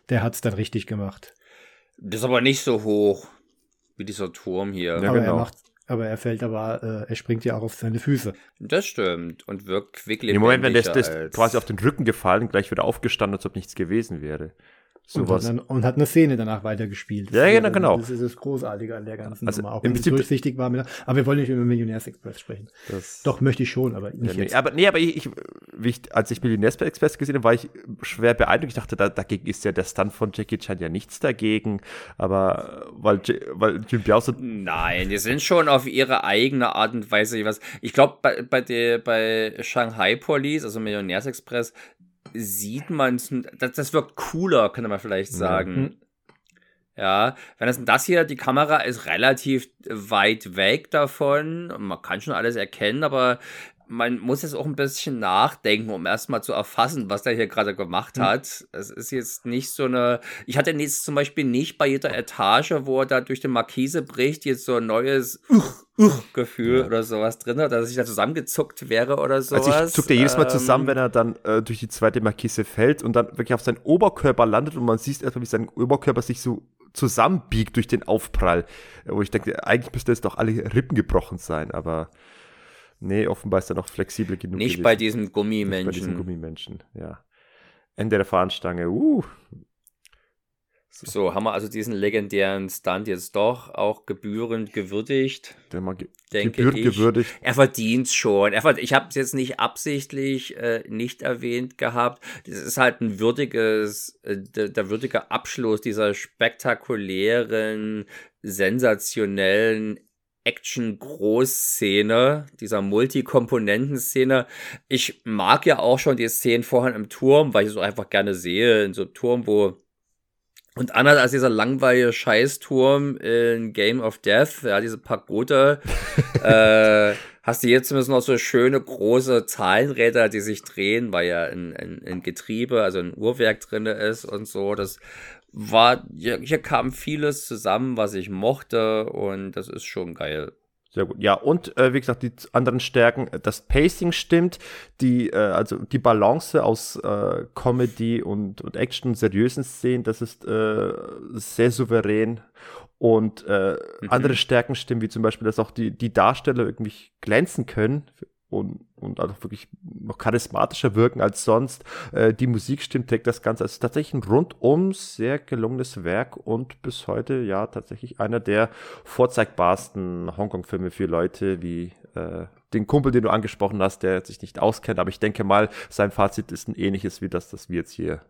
der hat's dann richtig gemacht. Das ist aber nicht so hoch wie dieser Turm hier. Ja, aber, genau. er macht, aber er fällt aber, äh, er springt ja auch auf seine Füße. Das stimmt und wirkt quicklebendiger Im Moment, wenn der ist quasi auf den Rücken gefallen, gleich wieder aufgestanden, als ob nichts gewesen wäre. Sowas. Und, dann, und hat eine Szene danach weitergespielt. Ja, genau, genau. Das ist das Großartige an der ganzen Also Nummer. Auch im wenn Prinzip- durchsichtig war. Mit, aber wir wollen nicht über Millionärsexpress sprechen. Das- Doch, möchte ich schon, aber Ja, nicht nee, jetzt. aber nee, aber ich, ich, ich als ich Millionärsexpress gesehen habe, war ich schwer beeindruckt. Ich dachte, da, dagegen ist ja der Stunt von Jackie Chan ja nichts dagegen. Aber weil, weil Jim Biao so Nein, die sind schon auf ihre eigene Art und Weise was. Ich glaube, bei, bei, der, bei Shanghai Police, also Millionärsexpress, sieht man das, das wirkt cooler, könnte man vielleicht sagen. Hm. Ja, wenn das, das hier, die Kamera ist relativ weit weg davon. Man kann schon alles erkennen, aber man muss jetzt auch ein bisschen nachdenken, um erstmal zu erfassen, was der hier gerade gemacht hat. Es ist jetzt nicht so eine. Ich hatte jetzt zum Beispiel nicht bei jeder Etage, wo er da durch die Markise bricht, jetzt so ein neues Uch, Uch Gefühl oder sowas drin hat, dass ich da zusammengezuckt wäre oder sowas. Also ich zuckt ja jedes Mal Ähm, zusammen, wenn er dann äh, durch die zweite Markise fällt und dann wirklich auf seinen Oberkörper landet und man sieht erstmal, wie sein Oberkörper sich so zusammenbiegt durch den Aufprall. Wo ich denke, eigentlich müsste jetzt doch alle Rippen gebrochen sein, aber nee, offenbar ist er noch flexibel genug. Nicht gewesen. bei diesen Nicht bei diesen Gummimenschen. Gummimenschen, ja. Ende der Fahnenstange, uh. So, haben wir also diesen legendären Stunt jetzt doch auch gebührend gewürdigt. Der mal ge denke gebührend ich. gewürdigt. Er verdient schon. Er verd ich habe es jetzt nicht absichtlich äh, nicht erwähnt gehabt. Das ist halt ein würdiges, äh, der, der würdige Abschluss dieser spektakulären, sensationellen Action-Großszene, dieser Multikomponenten-Szene. Ich mag ja auch schon die Szenen vorher im Turm, weil ich es auch einfach gerne sehe, in so einem Turm, wo und anders als dieser langweilige Scheißturm in Game of Death, ja, diese Pagode, äh, hast du jetzt zumindest noch so schöne große Zahlenräder, die sich drehen, weil ja ein, ein, ein Getriebe, also ein Uhrwerk drinne ist und so. Das war, hier, hier kam vieles zusammen, was ich mochte und das ist schon geil. Sehr gut. Ja, und äh, wie gesagt, die anderen Stärken, äh, das Pacing stimmt, die, äh, also die Balance aus äh, Comedy und, und Action, seriösen Szenen, das ist äh, sehr souverän. Und äh, Mhm. andere Stärken stimmen, wie zum Beispiel, dass auch die, die Darsteller irgendwie glänzen können und, und auch wirklich noch charismatischer wirken als sonst. Äh, die Musik stimmt, trägt das Ganze. Also tatsächlich ein rundum sehr gelungenes Werk und bis heute ja tatsächlich einer der vorzeigbarsten Hongkong-Filme für Leute wie äh, den Kumpel, den du angesprochen hast, der sich nicht auskennt. Aber ich denke mal, sein Fazit ist ein ähnliches wie das, das wir jetzt hier.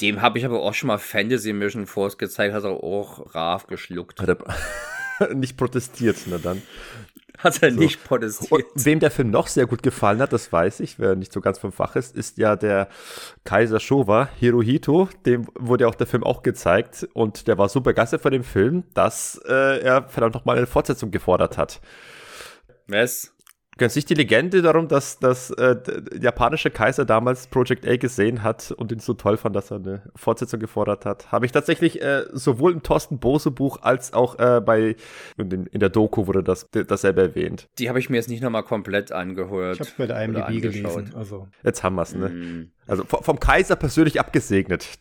Dem habe ich aber auch schon mal Fantasy Mission Force gezeigt, hat er auch brav geschluckt. Nicht protestiert, na dann. Hat er So. nicht protestiert. Und wem der Film noch sehr gut gefallen hat, das weiß ich, wer nicht so ganz vom Fach ist, ist ja der Kaiser Showa, Hirohito. Dem wurde auch der Film auch gezeigt und der war so begeistert von dem Film, dass äh, er verdammt nochmal eine Fortsetzung gefordert hat. Was? Kennst nicht die Legende darum, dass, dass äh, der japanische Kaiser damals Project A gesehen hat und ihn so toll fand, dass er eine Fortsetzung gefordert hat? Habe ich tatsächlich äh, sowohl im Thorsten Bose Buch als auch äh, bei in, in der Doku wurde das dasselbe erwähnt. Die habe ich mir jetzt nicht nochmal komplett angehört. Ich habe bei der oder IMDb angeschaut. gelesen. Also. Jetzt haben wir es, ne? Mm. Also vom Kaiser persönlich abgesegnet.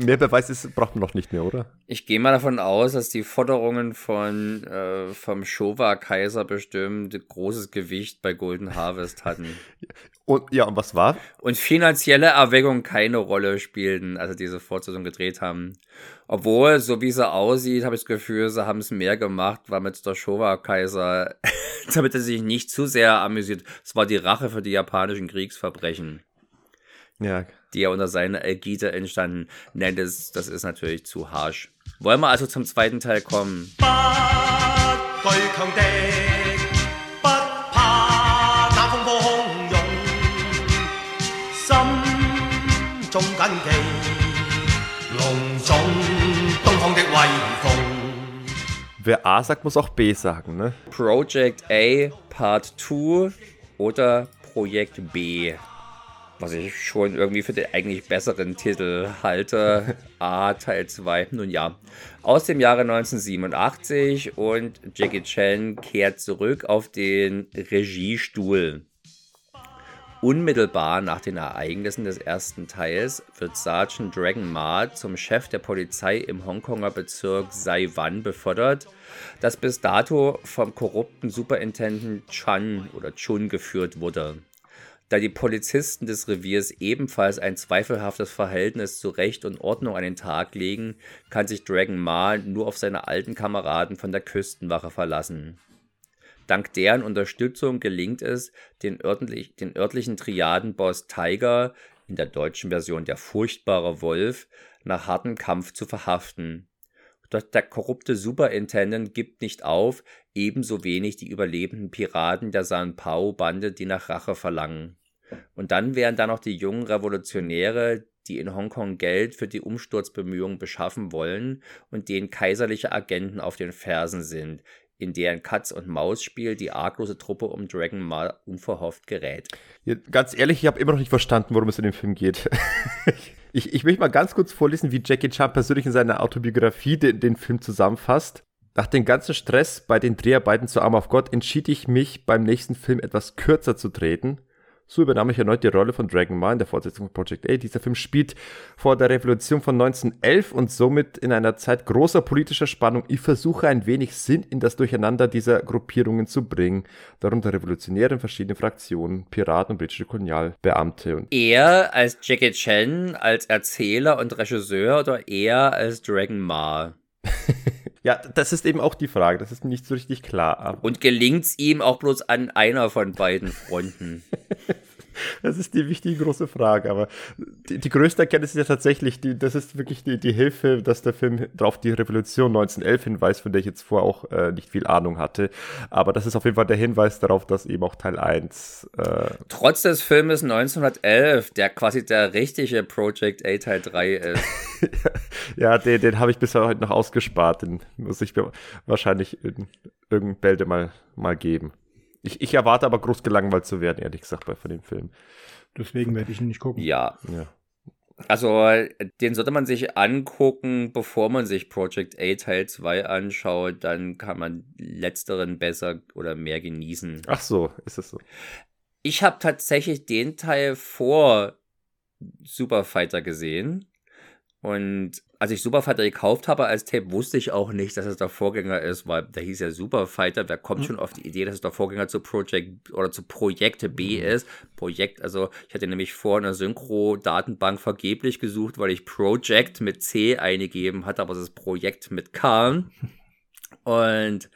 Mehr Beweis ist, braucht man noch nicht mehr, oder? Ich gehe mal davon aus, dass die Forderungen von äh, vom Showa-Kaiser bestimmt großes Gewicht bei Golden Harvest hatten. Und ja, und was war? Und finanzielle Erwägungen keine Rolle spielten, als sie diese Fortsetzung gedreht haben. Obwohl, so wie sie aussieht, habe ich das Gefühl, sie haben es mehr gemacht, weil mit der Showa-Kaiser, damit er sich nicht zu sehr amüsiert. Es war die Rache für die japanischen Kriegsverbrechen ja. die ja unter seiner Ägide entstanden. Nein, das, das ist natürlich zu harsch. Wollen wir also zum zweiten Teil kommen? Wer A sagt, muss auch B sagen, ne? Project A Part 2 oder Projekt B. Was ich schon irgendwie für den eigentlich besseren Titel halte. A Teil 2. Nun ja. Aus dem Jahre 1987 und Jackie Chan kehrt zurück auf den Regiestuhl. Unmittelbar nach den Ereignissen des ersten Teils wird Sergeant Dragon Ma zum Chef der Polizei im Hongkonger Bezirk Saiwan befördert, das bis dato vom korrupten Superintendent Chan oder Chun geführt wurde. Da die Polizisten des Reviers ebenfalls ein zweifelhaftes Verhältnis zu Recht und Ordnung an den Tag legen, kann sich Dragon Mal nur auf seine alten Kameraden von der Küstenwache verlassen. Dank deren Unterstützung gelingt es, den, örtlich, den örtlichen Triadenboss Tiger, in der deutschen Version der furchtbare Wolf, nach hartem Kampf zu verhaften. Doch der korrupte Superintendent gibt nicht auf, ebenso wenig die überlebenden Piraten der San Pao-Bande, die nach Rache verlangen. Und dann wären da noch die jungen Revolutionäre, die in Hongkong Geld für die Umsturzbemühungen beschaffen wollen und denen kaiserliche Agenten auf den Fersen sind, in deren Katz- und Maus-Spiel die arglose Truppe um Dragon mal unverhofft gerät. Ja, ganz ehrlich, ich habe immer noch nicht verstanden, worum es in dem Film geht. ich, ich möchte mal ganz kurz vorlesen, wie Jackie Chan persönlich in seiner Autobiografie den, den Film zusammenfasst. Nach dem ganzen Stress bei den Dreharbeiten zu Arm of God entschied ich mich, beim nächsten Film etwas kürzer zu treten. So übernahm ich erneut die Rolle von Dragon Ball in der Fortsetzung von Project A. Dieser Film spielt vor der Revolution von 1911 und somit in einer Zeit großer politischer Spannung. Ich versuche ein wenig Sinn in das Durcheinander dieser Gruppierungen zu bringen, darunter Revolutionäre in verschiedenen Fraktionen, Piraten und britische Kolonialbeamte. Und er als Jackie Chan, als Erzähler und Regisseur oder er als Dragon Ma? Ja, das ist eben auch die Frage. Das ist nicht so richtig klar. Und gelingt es ihm auch bloß an einer von beiden Fronten? Das ist die wichtige große Frage. Aber die, die größte Erkenntnis ist ja tatsächlich, die, das ist wirklich die, die Hilfe, dass der Film auf die Revolution 1911 hinweist, von der ich jetzt vorher auch äh, nicht viel Ahnung hatte. Aber das ist auf jeden Fall der Hinweis darauf, dass eben auch Teil 1. Äh Trotz des Filmes 1911, der quasi der richtige Project A Teil 3 ist. ja, den, den habe ich bisher heute noch ausgespart. Den muss ich mir wahrscheinlich in irgendeinem Bälde mal, mal geben. Ich, ich erwarte aber groß gelangweilt zu werden, ehrlich gesagt, bei von dem Film. Deswegen werde ich ihn nicht gucken. Ja. Ja. Also, den sollte man sich angucken, bevor man sich Project A Teil 2 anschaut. Dann kann man letzteren besser oder mehr genießen. Ach so, ist es so. Ich habe tatsächlich den Teil vor Super Fighter gesehen. Und als ich Super Fighter gekauft habe als Tape, wusste ich auch nicht, dass es der Vorgänger ist, weil der hieß ja Super Fighter. Wer kommt mhm. schon auf die Idee, dass es der Vorgänger zu Project oder zu Projekt B mhm. ist? Projekt, also ich hatte nämlich vor einer Synchro-Datenbank vergeblich gesucht, weil ich Project mit C eingegeben hatte, aber es ist Projekt mit K. Und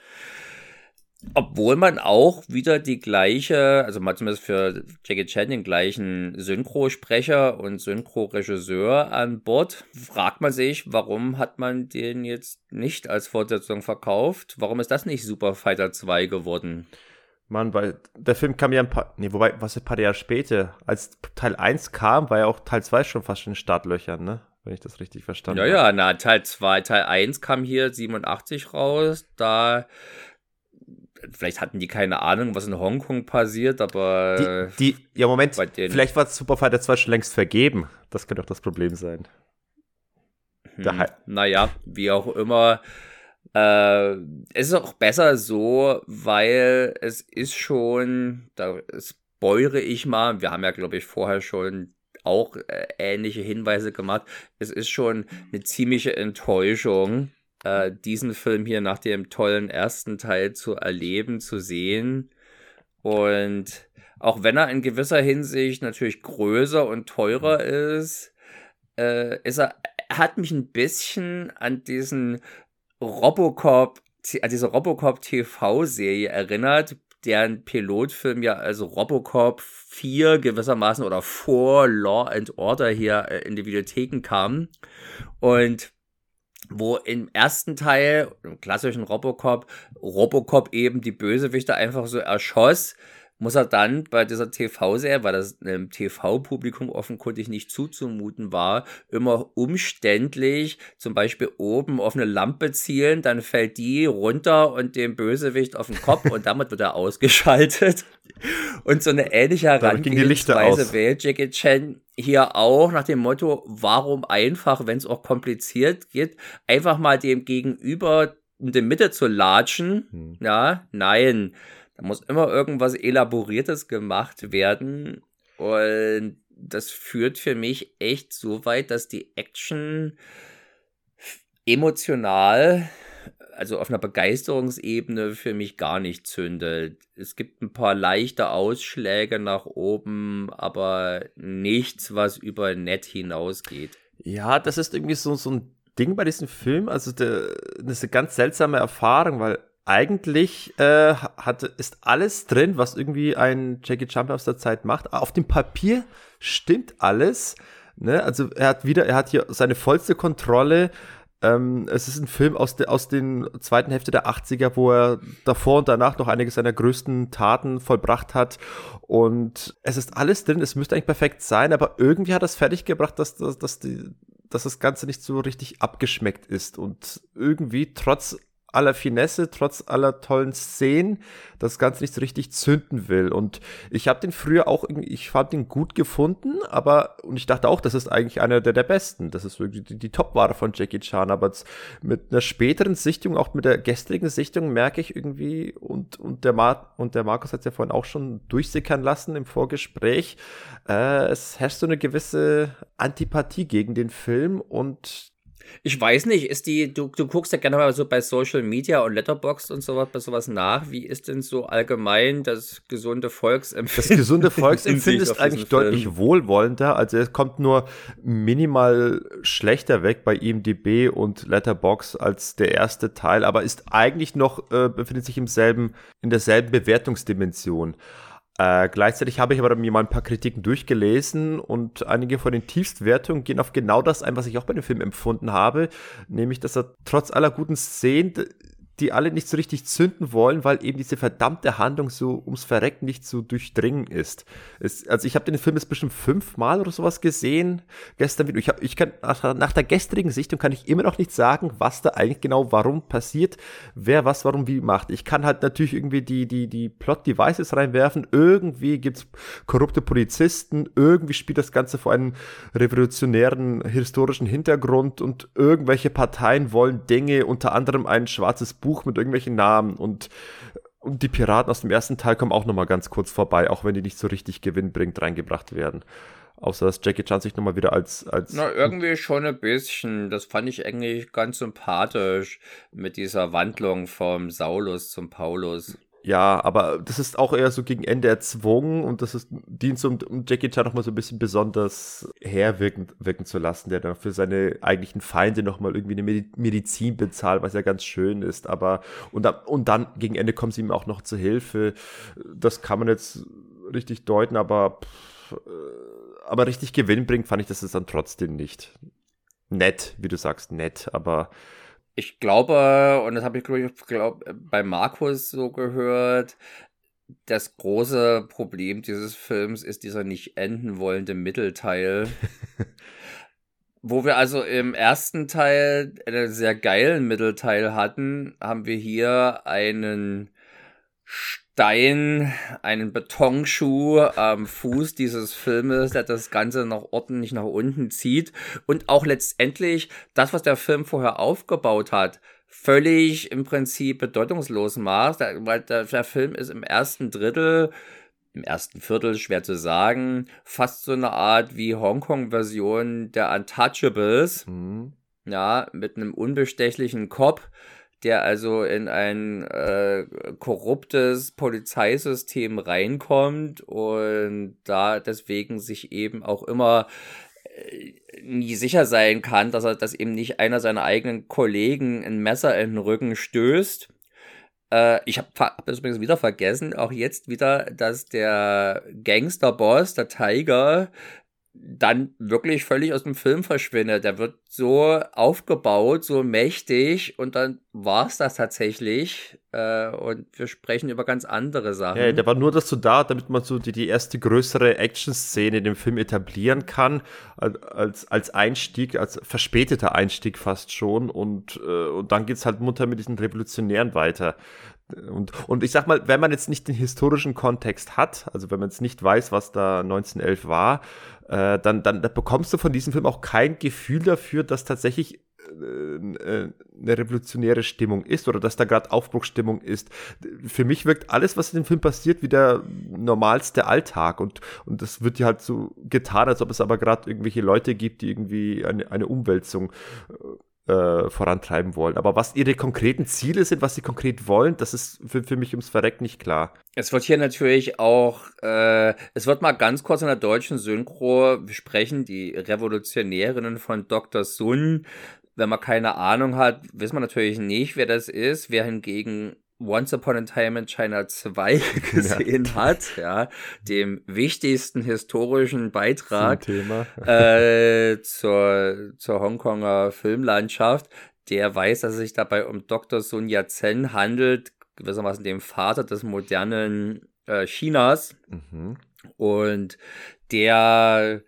obwohl man auch wieder die gleiche, also mal zumindest für Jackie Chan den gleichen Synchrosprecher und Synchroregisseur an Bord, fragt man sich, warum hat man den jetzt nicht als Fortsetzung verkauft? Warum ist das nicht Super Fighter 2 geworden? Mann, weil der Film kam ja ein paar, nee, wobei, was ein paar Jahre später, als Teil 1 kam, war ja auch Teil 2 schon fast in den Startlöchern, ne? Wenn ich das richtig verstanden habe. Ja, ja, na, Teil 2, Teil 1 kam hier 87 raus, da vielleicht hatten die keine Ahnung, was in Hongkong passiert, aber. Die, die ja, Moment, vielleicht war Super Fighter 2 schon längst vergeben. Das könnte auch das Problem sein. Hm, naja, wie auch immer. Äh, es ist auch besser so, weil es ist schon, da spoilere ich mal, wir haben ja, glaube ich, vorher schon auch äh, ähnliche Hinweise gemacht. Es ist schon eine ziemliche Enttäuschung, äh, diesen Film hier nach dem tollen ersten Teil zu erleben, zu sehen. Und auch wenn er in gewisser Hinsicht natürlich größer und teurer ist, äh, ist er, er hat mich ein bisschen an diesen Robocop, an diese Robocop TV-Serie erinnert, deren Pilotfilm ja also Robocop 4 gewissermaßen oder vor Law and Order hier äh, in die Videotheken kam. Und wo im ersten Teil, im klassischen Robocop, Robocop eben die Bösewichte einfach so erschoss, muss er dann bei dieser TV-Serie, weil das einem TV-Publikum offenkundig nicht zuzumuten war, immer umständlich zum Beispiel oben auf eine Lampe zielen, dann fällt die runter und dem Bösewicht auf den Kopf und damit wird er ausgeschaltet. Und so eine ähnliche Herangehensweise wählt Jackie Chan hier auch nach dem Motto, warum einfach, wenn es auch kompliziert geht, einfach mal dem Gegenüber in der Mitte zu latschen. Hm. Ja, nein. Da muss immer irgendwas Elaboriertes gemacht werden. Und das führt für mich echt so weit, dass die Action emotional also auf einer Begeisterungsebene für mich gar nicht zündet. Es gibt ein paar leichte Ausschläge nach oben, aber nichts, was über nett hinausgeht. Ja, das ist irgendwie so, so ein Ding bei diesem Film. Also, der, das ist eine ganz seltsame Erfahrung, weil eigentlich äh, hat, ist alles drin, was irgendwie ein Jackie Chan aus der Zeit macht. Auf dem Papier stimmt alles. Ne? Also er hat wieder, er hat hier seine vollste Kontrolle. Ähm, es ist ein Film aus, de, aus den zweiten Hälfte der 80er, wo er davor und danach noch einige seiner größten Taten vollbracht hat. Und es ist alles drin, es müsste eigentlich perfekt sein, aber irgendwie hat er es fertiggebracht, dass, dass, dass, die, dass das Ganze nicht so richtig abgeschmeckt ist. Und irgendwie trotz aller Finesse, trotz aller tollen Szenen, das Ganze nicht so richtig zünden will. Und ich habe den früher auch ich fand den gut gefunden, aber, und ich dachte auch, das ist eigentlich einer der, der besten. Das ist wirklich die, die Top-Ware von Jackie Chan. Aber mit einer späteren Sichtung, auch mit der gestrigen Sichtung, merke ich irgendwie, und, und der, Mar und der Markus hat es ja vorhin auch schon durchsickern lassen im Vorgespräch, äh, es herrscht so eine gewisse Antipathie gegen den Film und ich weiß nicht, ist die, du, du guckst ja gerne mal so bei Social Media und Letterboxd und sowas, bei sowas nach. Wie ist denn so allgemein das gesunde Volksempfinden? Das gesunde Volksempfinden ist eigentlich deutlich Film? wohlwollender. Also es kommt nur minimal schlechter weg bei IMDb und Letterboxd als der erste Teil, aber ist eigentlich noch, äh, befindet sich im selben, in derselben Bewertungsdimension. Äh, gleichzeitig habe ich aber mir mal ein paar Kritiken durchgelesen und einige von den Tiefstwertungen gehen auf genau das ein, was ich auch bei dem Film empfunden habe, nämlich dass er trotz aller guten Szenen die alle nicht so richtig zünden wollen, weil eben diese verdammte Handlung so ums Verrecken nicht zu durchdringen ist. Es, also ich habe den Film jetzt bestimmt fünfmal oder sowas gesehen. Gestern wieder. Ich, hab, ich kann nach, nach, der gestrigen Sichtung kann ich immer noch nicht sagen, was da eigentlich genau warum passiert, wer was warum wie macht. Ich kann halt natürlich irgendwie die, die, die Plot-Devices reinwerfen. Irgendwie gibt's korrupte Polizisten. Irgendwie spielt das Ganze vor einem revolutionären historischen Hintergrund und irgendwelche Parteien wollen Dinge, unter anderem ein schwarzes Buch mit irgendwelchen Namen und und die Piraten aus dem ersten Teil kommen auch noch mal ganz kurz vorbei, auch wenn die nicht so richtig gewinnbringend reingebracht werden. Außer dass Jackie Chan sich nochmal wieder als, als. Na, irgendwie schon ein bisschen. Das fand ich eigentlich ganz sympathisch mit dieser Wandlung vom Saulus zum Paulus. Ja, aber das ist auch eher so gegen Ende erzwungen und das ist Dienst, um, um Jackie Chan nochmal so ein bisschen besonders herwirken wirken zu lassen, der dann für seine eigentlichen Feinde nochmal irgendwie eine Medizin bezahlt, was ja ganz schön ist, aber und, und dann gegen Ende kommen sie ihm auch noch zur Hilfe. Das kann man jetzt richtig deuten, aber äh, aber richtig Gewinn bringt, fand ich das dann trotzdem nicht. Nett, wie du sagst, nett, aber ich glaube, und das habe ich, glaube ich, glaub, bei Markus so gehört, das große Problem dieses Films ist dieser nicht enden wollende Mittelteil. Wo wir also im ersten Teil einen sehr geilen Mittelteil hatten, haben wir hier einen Stein, einen Betonschuh am Fuß dieses Filmes, der das Ganze noch ordentlich nach unten zieht und auch letztendlich das, was der Film vorher aufgebaut hat, völlig im Prinzip bedeutungslos macht, weil der, der Film ist im ersten Drittel im ersten Viertel, schwer zu sagen, fast so eine Art wie Hongkong-Version der Untouchables. Mhm. Ja, mit einem unbestechlichen Kopf, der also in ein äh, korruptes Polizeisystem reinkommt und da deswegen sich eben auch immer äh, nie sicher sein kann, dass er, dass eben nicht einer seiner eigenen Kollegen ein Messer in den Rücken stößt. Äh, ich habe hab das übrigens wieder vergessen, auch jetzt wieder, dass der Gangsterboss, der Tiger, dann wirklich völlig aus dem Film verschwindet. Der wird so aufgebaut, so mächtig und dann war es das tatsächlich. Äh, und wir sprechen über ganz andere Sachen. Ja, der war nur dazu da, damit man so die, die erste größere Action-Szene in dem Film etablieren kann, als, als Einstieg, als verspäteter Einstieg fast schon. Und, äh, und dann geht's halt munter mit diesen Revolutionären weiter. Und, und ich sag mal, wenn man jetzt nicht den historischen Kontext hat, also wenn man jetzt nicht weiß, was da 1911 war, äh, dann, dann, dann bekommst du von diesem Film auch kein Gefühl dafür, dass tatsächlich äh, äh, eine revolutionäre Stimmung ist oder dass da gerade Aufbruchsstimmung ist. Für mich wirkt alles, was in dem Film passiert, wie der normalste Alltag und, und das wird ja halt so getan, als ob es aber gerade irgendwelche Leute gibt, die irgendwie eine, eine Umwälzung äh, vorantreiben wollen. Aber was ihre konkreten Ziele sind, was sie konkret wollen, das ist für, für mich ums Verreck nicht klar. Es wird hier natürlich auch, äh, es wird mal ganz kurz in der deutschen Synchro besprechen, die Revolutionärinnen von Dr. Sun. Wenn man keine Ahnung hat, weiß man natürlich nicht, wer das ist. Wer hingegen Once Upon a Time in China 2 gesehen ja. hat, ja, dem wichtigsten historischen Beitrag äh, zur, zur Hongkonger Filmlandschaft, der weiß, dass es sich dabei um Dr. Sun Yat-sen handelt, gewissermaßen dem Vater des modernen äh, Chinas. Mhm. Und der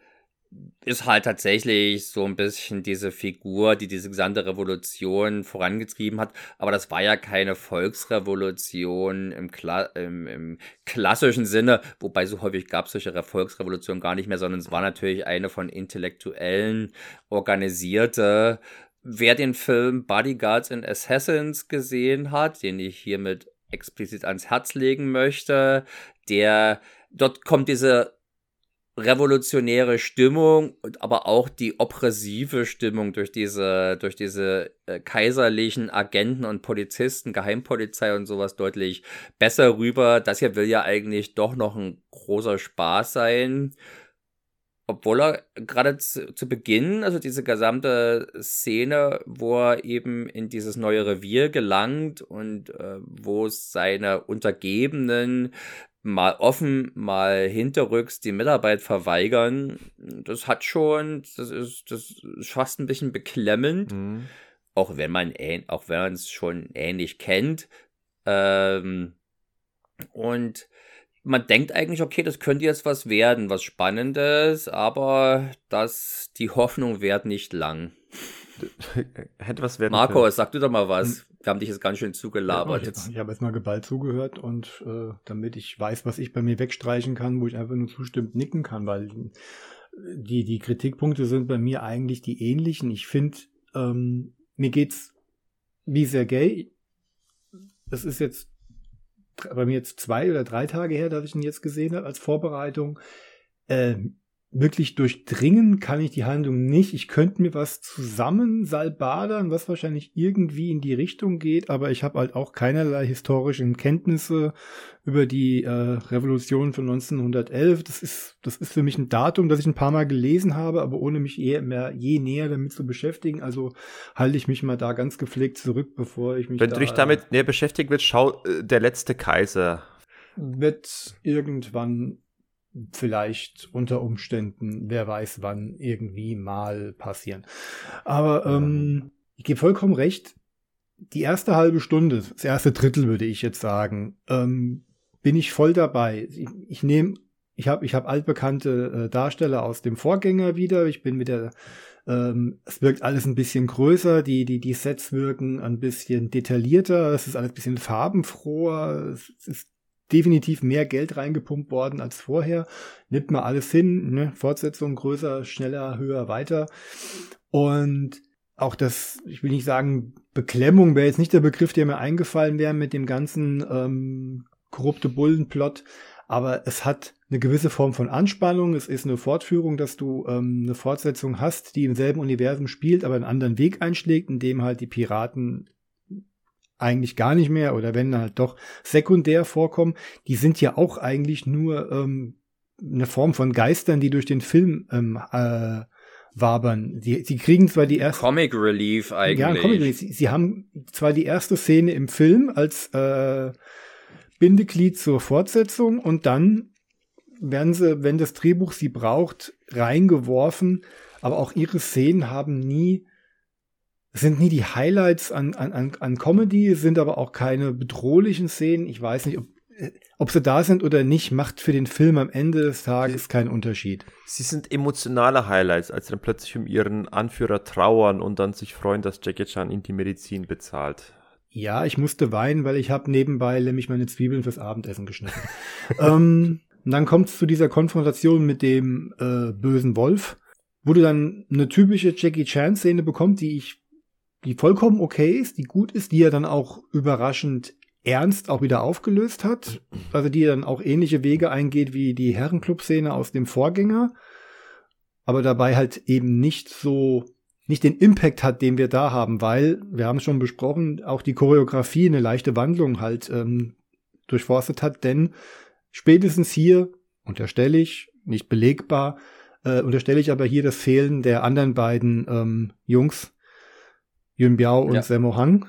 ist halt tatsächlich so ein bisschen diese Figur, die diese gesamte Revolution vorangetrieben hat. Aber das war ja keine Volksrevolution im, Kla im, im klassischen Sinne, wobei so häufig gab es solche Volksrevolutionen gar nicht mehr, sondern es war natürlich eine von Intellektuellen organisierte. Wer den Film Bodyguards and Assassins gesehen hat, den ich hiermit explizit ans Herz legen möchte, der dort kommt diese revolutionäre Stimmung und aber auch die oppressive Stimmung durch diese, durch diese äh, kaiserlichen Agenten und Polizisten, Geheimpolizei und sowas deutlich besser rüber. Das hier will ja eigentlich doch noch ein großer Spaß sein. Obwohl er gerade zu, zu Beginn, also diese gesamte Szene, wo er eben in dieses neue Revier gelangt und äh, wo seine Untergebenen mal offen, mal hinterrücks die Mitarbeit verweigern, das hat schon, das ist, das ist fast ein bisschen beklemmend. Mhm. Auch wenn man, auch wenn man es schon ähnlich kennt. Ähm, und man denkt eigentlich, okay, das könnte jetzt was werden, was Spannendes, aber das, die Hoffnung währt nicht lang. Hätte was werden Marco, können. sag du doch mal was. Hm. Wir haben dich jetzt ganz schön zugelabert. Ja, ich, ich habe jetzt mal geballt zugehört und äh, damit ich weiß, was ich bei mir wegstreichen kann, wo ich einfach nur zustimmt nicken kann, weil die, die Kritikpunkte sind bei mir eigentlich die ähnlichen. Ich finde, ähm, mir geht's wie sehr gay. Das ist jetzt bei mir jetzt zwei oder drei Tage her, dass ich ihn jetzt gesehen habe als Vorbereitung. Ähm, wirklich durchdringen kann ich die Handlung nicht. Ich könnte mir was zusammen salbadern, was wahrscheinlich irgendwie in die Richtung geht, aber ich habe halt auch keinerlei historischen Kenntnisse über die äh, Revolution von 1911. Das ist, das ist für mich ein Datum, das ich ein paar Mal gelesen habe, aber ohne mich eher mehr je näher damit zu beschäftigen. Also halte ich mich mal da ganz gepflegt zurück, bevor ich mich. Wenn da, du dich damit näher beschäftigen willst, schau äh, der letzte Kaiser. Wird irgendwann vielleicht unter Umständen, wer weiß wann, irgendwie mal passieren. Aber ähm, ich gebe vollkommen recht, die erste halbe Stunde, das erste Drittel würde ich jetzt sagen, ähm, bin ich voll dabei. Ich, ich nehme, ich habe ich hab altbekannte äh, Darsteller aus dem Vorgänger wieder. Ich bin mit der ähm, es wirkt alles ein bisschen größer, die, die, die Sets wirken ein bisschen detaillierter, es ist alles ein bisschen farbenfroher, es ist definitiv mehr Geld reingepumpt worden als vorher. Nimmt mal alles hin, ne? Fortsetzung größer, schneller, höher, weiter. Und auch das, ich will nicht sagen, Beklemmung wäre jetzt nicht der Begriff, der mir eingefallen wäre mit dem ganzen ähm, korrupte Bullenplot, aber es hat eine gewisse Form von Anspannung. Es ist eine Fortführung, dass du ähm, eine Fortsetzung hast, die im selben Universum spielt, aber einen anderen Weg einschlägt, in dem halt die Piraten eigentlich gar nicht mehr oder wenn halt doch sekundär vorkommen, die sind ja auch eigentlich nur ähm, eine Form von Geistern, die durch den Film ähm, äh, wabern. Sie, sie kriegen zwar die erste Comic Relief eigentlich. Ja, Comic Relief. Sie, sie haben zwar die erste Szene im Film als äh, Bindeglied zur Fortsetzung und dann werden sie, wenn das Drehbuch sie braucht, reingeworfen. Aber auch ihre Szenen haben nie es sind nie die Highlights an, an, an Comedy, es sind aber auch keine bedrohlichen Szenen. Ich weiß nicht, ob, äh, ob sie da sind oder nicht, macht für den Film am Ende des Tages keinen Unterschied. Sie sind emotionale Highlights, als sie dann plötzlich um ihren Anführer trauern und dann sich freuen, dass Jackie Chan ihnen die Medizin bezahlt. Ja, ich musste weinen, weil ich habe nebenbei nämlich meine Zwiebeln fürs Abendessen geschnitten. ähm, und dann kommt es zu dieser Konfrontation mit dem äh, bösen Wolf, wo du dann eine typische Jackie Chan-Szene bekommst, die ich die vollkommen okay ist, die gut ist, die er dann auch überraschend ernst auch wieder aufgelöst hat. Also die dann auch ähnliche Wege eingeht wie die Herrenclub-Szene aus dem Vorgänger. Aber dabei halt eben nicht so nicht den Impact hat, den wir da haben, weil, wir haben es schon besprochen, auch die Choreografie eine leichte Wandlung halt ähm, durchforstet hat, denn spätestens hier unterstelle ich, nicht belegbar, äh, unterstelle ich aber hier das Fehlen der anderen beiden ähm, Jungs, Yun Biao und Ja. Sammo Hang,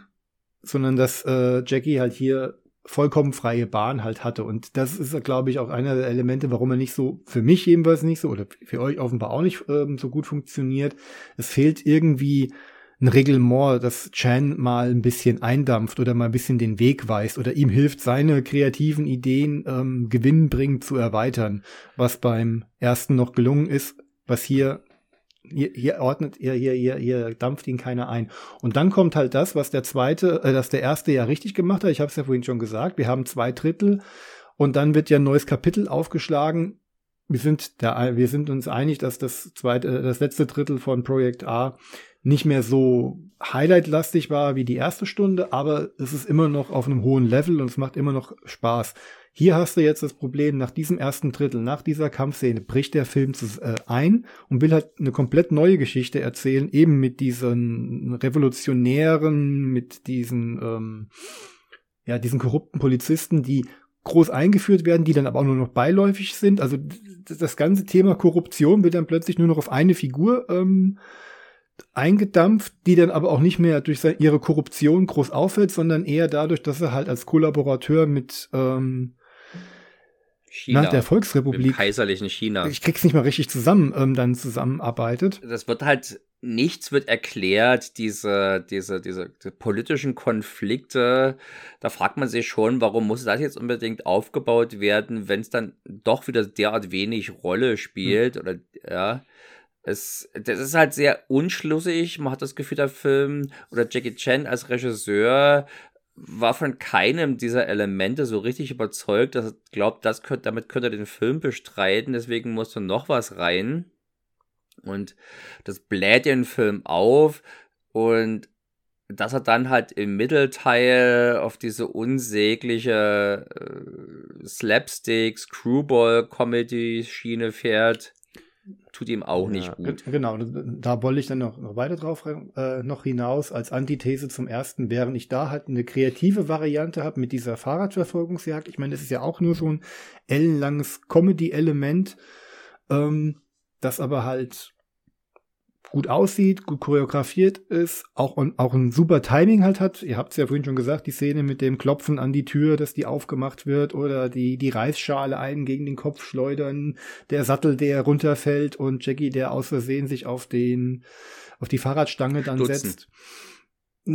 sondern dass äh, Jackie halt hier vollkommen freie Bahn halt hatte. Und das ist, glaube ich, auch einer der Elemente, warum er nicht so, für mich jedenfalls nicht so, oder für euch offenbar auch nicht ähm, so gut funktioniert. Es fehlt irgendwie ein Reglement, dass Chan mal ein bisschen eindampft oder mal ein bisschen den Weg weist oder ihm hilft, seine kreativen Ideen ähm, gewinnbringend zu erweitern, was beim ersten noch gelungen ist, was hier hier, hier ordnet, hier, hier, hier, hier dampft ihn keiner ein. Und dann kommt halt das, was der zweite, äh, das der erste ja richtig gemacht hat. Ich habe es ja vorhin schon gesagt. Wir haben zwei Drittel und dann wird ja ein neues Kapitel aufgeschlagen. Wir sind der, wir sind uns einig, dass das zweite, äh, das letzte Drittel von Projekt A nicht mehr so highlightlastig war wie die erste Stunde, aber es ist immer noch auf einem hohen Level und es macht immer noch Spaß. Hier hast du jetzt das Problem, nach diesem ersten Drittel, nach dieser Kampfszene, bricht der Film äh, ein und will halt eine komplett neue Geschichte erzählen, eben mit diesen Revolutionären, mit diesen, ähm, ja, diesen korrupten Polizisten, die groß eingeführt werden, die dann aber auch nur noch beiläufig sind. Also das ganze Thema Korruption wird dann plötzlich nur noch auf eine Figur ähm, eingedampft, die dann aber auch nicht mehr durch seine, ihre Korruption groß auffällt, sondern eher dadurch, dass er halt als Kollaborateur mit ähm, China. nach der Volksrepublik, Im kaiserlichen China. ich krieg's nicht mal richtig zusammen, ähm, dann zusammenarbeitet. das wird halt, nichts wird erklärt, diese, diese, diese, diese politischen Konflikte. Da fragt man sich schon, warum muss das jetzt unbedingt aufgebaut werden, wenn es dann doch wieder derart wenig Rolle spielt oder, ja. Es, das ist halt sehr unschlüssig. Man hat das Gefühl, der Film oder Jackie Chan als Regisseur war von keinem dieser Elemente so richtig überzeugt, dass er glaubt, das könnt, damit könnte er den Film bestreiten, deswegen musste noch was rein. Und das bläht den Film auf und dass er dann halt im Mittelteil auf diese unsägliche äh, Slapstick, Screwball-Comedy-Schiene fährt, tut ihm auch nicht Ja, gut. ge- Genau, da wollte ich dann noch, noch weiter drauf äh, noch hinaus als Antithese zum ersten, während ich da halt eine kreative Variante habe mit dieser Fahrradverfolgungsjagd. Ich meine, das ist ja auch nur so ein ellenlanges Comedy-Element, ähm, das aber halt gut aussieht, gut choreografiert ist, auch, auch ein super Timing halt hat. Ihr habt es ja vorhin schon gesagt, die Szene mit dem Klopfen an die Tür, dass die aufgemacht wird oder die, die Reisschale einen gegen den Kopf schleudern, der Sattel, der runterfällt und Jackie, der aus Versehen sich auf den, auf die Fahrradstange dann Stutzen. setzt.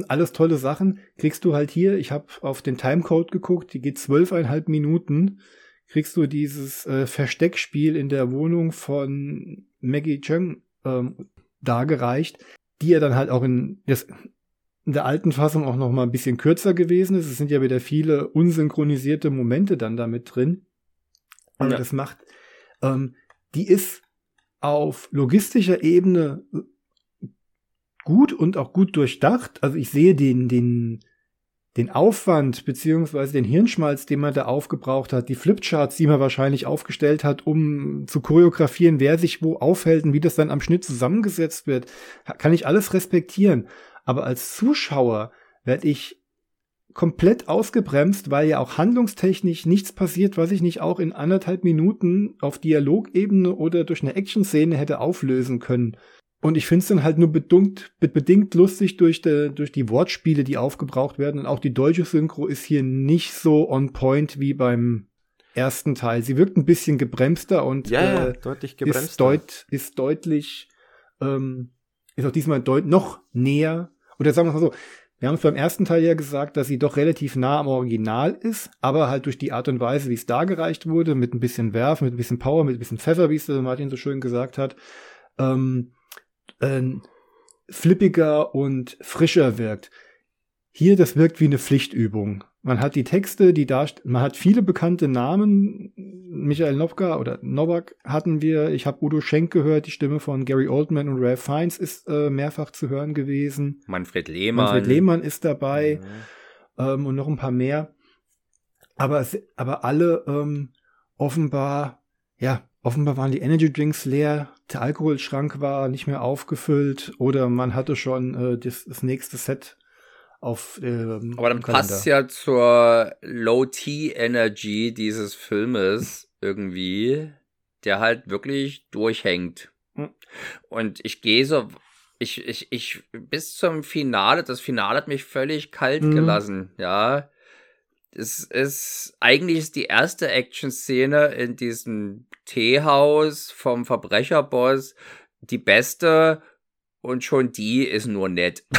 Alles tolle Sachen. Kriegst du halt hier, ich habe auf den Timecode geguckt, die geht zwölfeinhalb Minuten. Kriegst du dieses äh, Versteckspiel in der Wohnung von Maggie Chung ähm, dargereicht, die ja dann halt auch in, das, in der alten Fassung auch noch mal ein bisschen kürzer gewesen ist. Es sind ja wieder viele unsynchronisierte Momente dann damit drin. Aber Ja. das macht, ähm, die ist auf logistischer Ebene gut und auch gut durchdacht. Also ich sehe den, den, den Aufwand beziehungsweise den Hirnschmalz, den man da aufgebraucht hat, die Flipcharts, die man wahrscheinlich aufgestellt hat, um zu choreografieren, wer sich wo aufhält und wie das dann am Schnitt zusammengesetzt wird, kann ich alles respektieren. Aber als Zuschauer werde ich komplett ausgebremst, weil ja auch handlungstechnisch nichts passiert, was ich nicht auch in anderthalb Minuten auf Dialogebene oder durch eine Action-Szene hätte auflösen können. Und ich finde es dann halt nur bedingt, be- bedingt lustig durch, de, durch die Wortspiele, die aufgebraucht werden. Und auch die deutsche Synchro ist hier nicht so on point wie beim ersten Teil. Sie wirkt ein bisschen gebremster und Ja, äh, deutlich ist, gebremster. deut, ist deutlich, ähm, ist auch diesmal deut noch näher. Oder sagen wir mal so, wir haben es beim ersten Teil ja gesagt, dass sie doch relativ nah am Original ist, aber halt durch die Art und Weise, wie es dargereicht wurde, mit ein bisschen Werfen, mit ein bisschen Power, mit ein bisschen Pfeffer, wie es der Martin so schön gesagt hat, ähm, äh, flippiger und frischer wirkt. Hier, das wirkt wie eine Pflichtübung. Man hat die Texte, die darst man hat viele bekannte Namen. Michael Nowka oder Nowak hatten wir. Ich habe Udo Schenk gehört. Die Stimme von Gary Oldman und Ralph Fiennes ist äh, mehrfach zu hören gewesen. Manfred Lehmann. Manfred Lehmann ist dabei ähm, und noch ein paar mehr. Aber, aber alle ähm, offenbar, ja, offenbar waren die Energy Drinks leer, der Alkoholschrank war nicht mehr aufgefüllt oder man hatte schon äh, das, das nächste Set auf ähm, Aber dann passt es ja zur Low-T-Energy dieses Filmes irgendwie, der halt wirklich durchhängt. Hm. Und ich gehe so, ich, ich, ich, bis zum Finale, das Finale hat mich völlig kalt Mhm. gelassen, ja. Es ist, eigentlich ist die erste Action-Szene in diesem Teehaus vom Verbrecherboss die beste und schon die ist nur nett.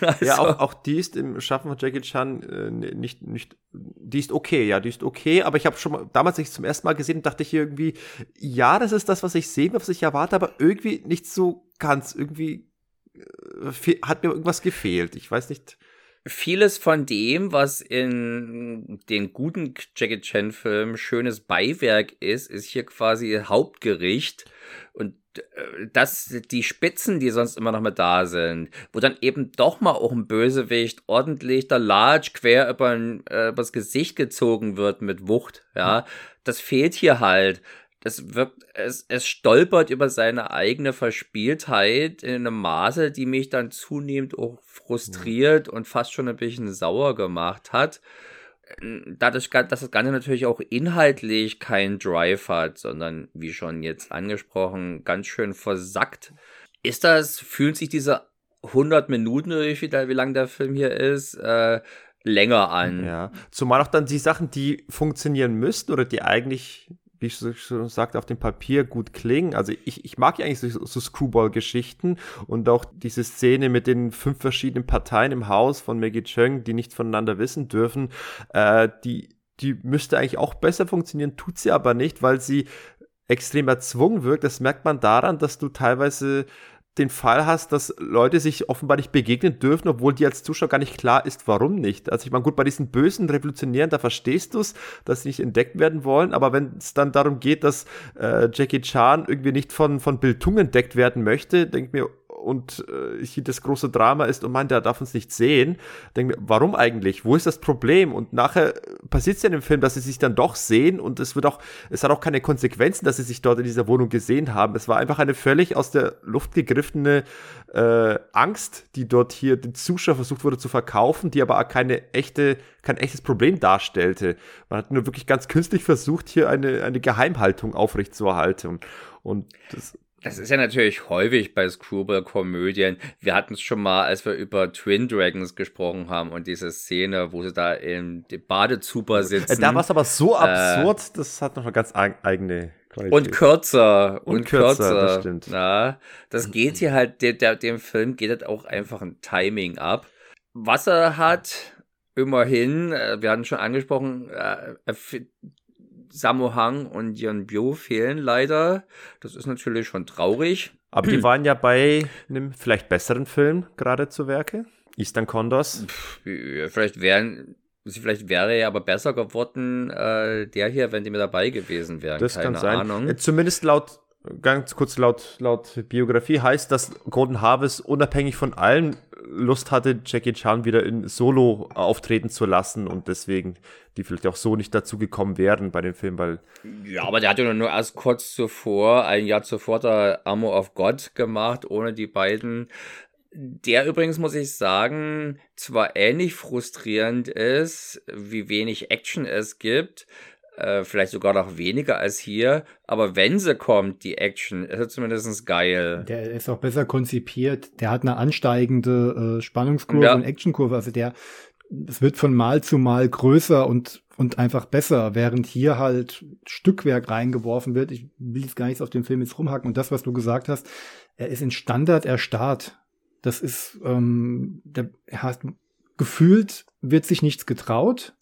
Also, Ja, auch, auch die ist im Schaffen von Jackie Chan äh, nicht, nicht, die ist okay, ja, die ist okay, aber ich habe schon mal, damals, als ich zum ersten Mal gesehen habe, dachte ich irgendwie, ja, das ist das, was ich sehe, was ich erwarte, aber irgendwie nicht so ganz, irgendwie äh, hat mir irgendwas gefehlt, ich weiß nicht. Vieles von dem, was in den guten Jackie Chan Filmen schönes Beiwerk ist, ist hier quasi Hauptgericht und äh, das, die Spitzen, die sonst immer noch mit da sind, wo dann eben doch mal auch ein Bösewicht ordentlich da large quer über äh, übers Gesicht gezogen wird mit Wucht, ja, das fehlt hier halt. Das wirkt, es, es stolpert über seine eigene Verspieltheit in einem Maße, die mich dann zunehmend auch frustriert und fast schon ein bisschen sauer gemacht hat. Dadurch, dass das Ganze natürlich auch inhaltlich keinen Drive hat, sondern wie schon jetzt angesprochen, ganz schön versackt. Ist das, fühlen sich diese 100 Minuten, wie, viel, wie lang der Film hier ist, äh, länger an? Ja, zumal auch dann die Sachen, die funktionieren müssten oder die eigentlich, wie ich schon sagte, auf dem Papier gut klingen. Also ich, ich mag ja eigentlich so, so Screwball-Geschichten und auch diese Szene mit den fünf verschiedenen Parteien im Haus von Maggie Cheung, die nichts voneinander wissen dürfen, äh, die, die müsste eigentlich auch besser funktionieren, tut sie aber nicht, weil sie extrem erzwungen wirkt. Das merkt man daran, dass du teilweise den Fall hast, dass Leute sich offenbar nicht begegnen dürfen, obwohl dir als Zuschauer gar nicht klar ist, warum nicht. Also ich meine, gut, bei diesen bösen Revolutionären, da verstehst du es, dass sie nicht entdeckt werden wollen, aber wenn es dann darum geht, dass äh, Jackie Chan irgendwie nicht von, von Bildung entdeckt werden möchte, denk mir, und äh, hier das große Drama ist, und man, der darf uns nicht sehen, denke mir, warum eigentlich? Wo ist das Problem? Und nachher passiert es ja in dem Film, dass sie sich dann doch sehen und es wird auch, es hat auch keine Konsequenzen, dass sie sich dort in dieser Wohnung gesehen haben. Es war einfach eine völlig aus der Luft gegriffene äh, Angst, die dort hier den Zuschauer versucht wurde zu verkaufen, die aber keine echte, kein echtes Problem darstellte. Man hat nur wirklich ganz künstlich versucht, hier eine, eine Geheimhaltung aufrechtzuerhalten. Und das, Das ist ja natürlich häufig bei Screwball-Komödien. Wir hatten es schon mal, als wir über Twin Dragons gesprochen haben und diese Szene, wo sie da im Badezuber sitzen. Äh, da war es aber so Äh, absurd, das hat noch eine ganz eig- eigene Qualität. Und kürzer. Und, Und kürzer, kürzer. das stimmt. Ja, das geht hier halt, der, der, dem Film geht halt auch einfach ein Timing ab. Was er hat, immerhin, äh, wir hatten schon angesprochen, äh, Sammo Hang und Yeon Bio fehlen leider. Das ist natürlich schon traurig. Aber die waren ja bei einem vielleicht besseren Film gerade zu Werke. Eastern Condors. Ja, Vielleicht wären, vielleicht wäre er aber besser geworden, äh, der hier, wenn die mit dabei gewesen wären. Das Keine kann sein. Ahnung. Äh, Zumindest laut, ganz kurz laut, laut Biografie heißt, dass Golden Harvest unabhängig von allem Lust hatte, Jackie Chan wieder in Solo auftreten zu lassen und deswegen die vielleicht auch so nicht dazu gekommen wären bei dem Film, weil Ja, aber der hat ja nur erst kurz zuvor, ein Jahr zuvor, der Armor of God gemacht, ohne die beiden. Der übrigens, muss ich sagen, zwar ähnlich frustrierend ist, wie wenig Action es gibt, äh, vielleicht sogar noch weniger als hier, aber wenn sie kommt, die Action, ist sie zumindest geil. Der ist auch besser konzipiert. Der hat eine ansteigende äh, Spannungskurve Ja. und Actionkurve. Also der, es wird von Mal zu Mal größer und, und einfach besser, während hier halt Stückwerk reingeworfen wird. Ich will jetzt gar nichts auf den Film jetzt rumhacken. Und das, was du gesagt hast, er ist in Standard erstarrt. Das ist, ähm, der, er hat gefühlt, wird sich nichts getraut.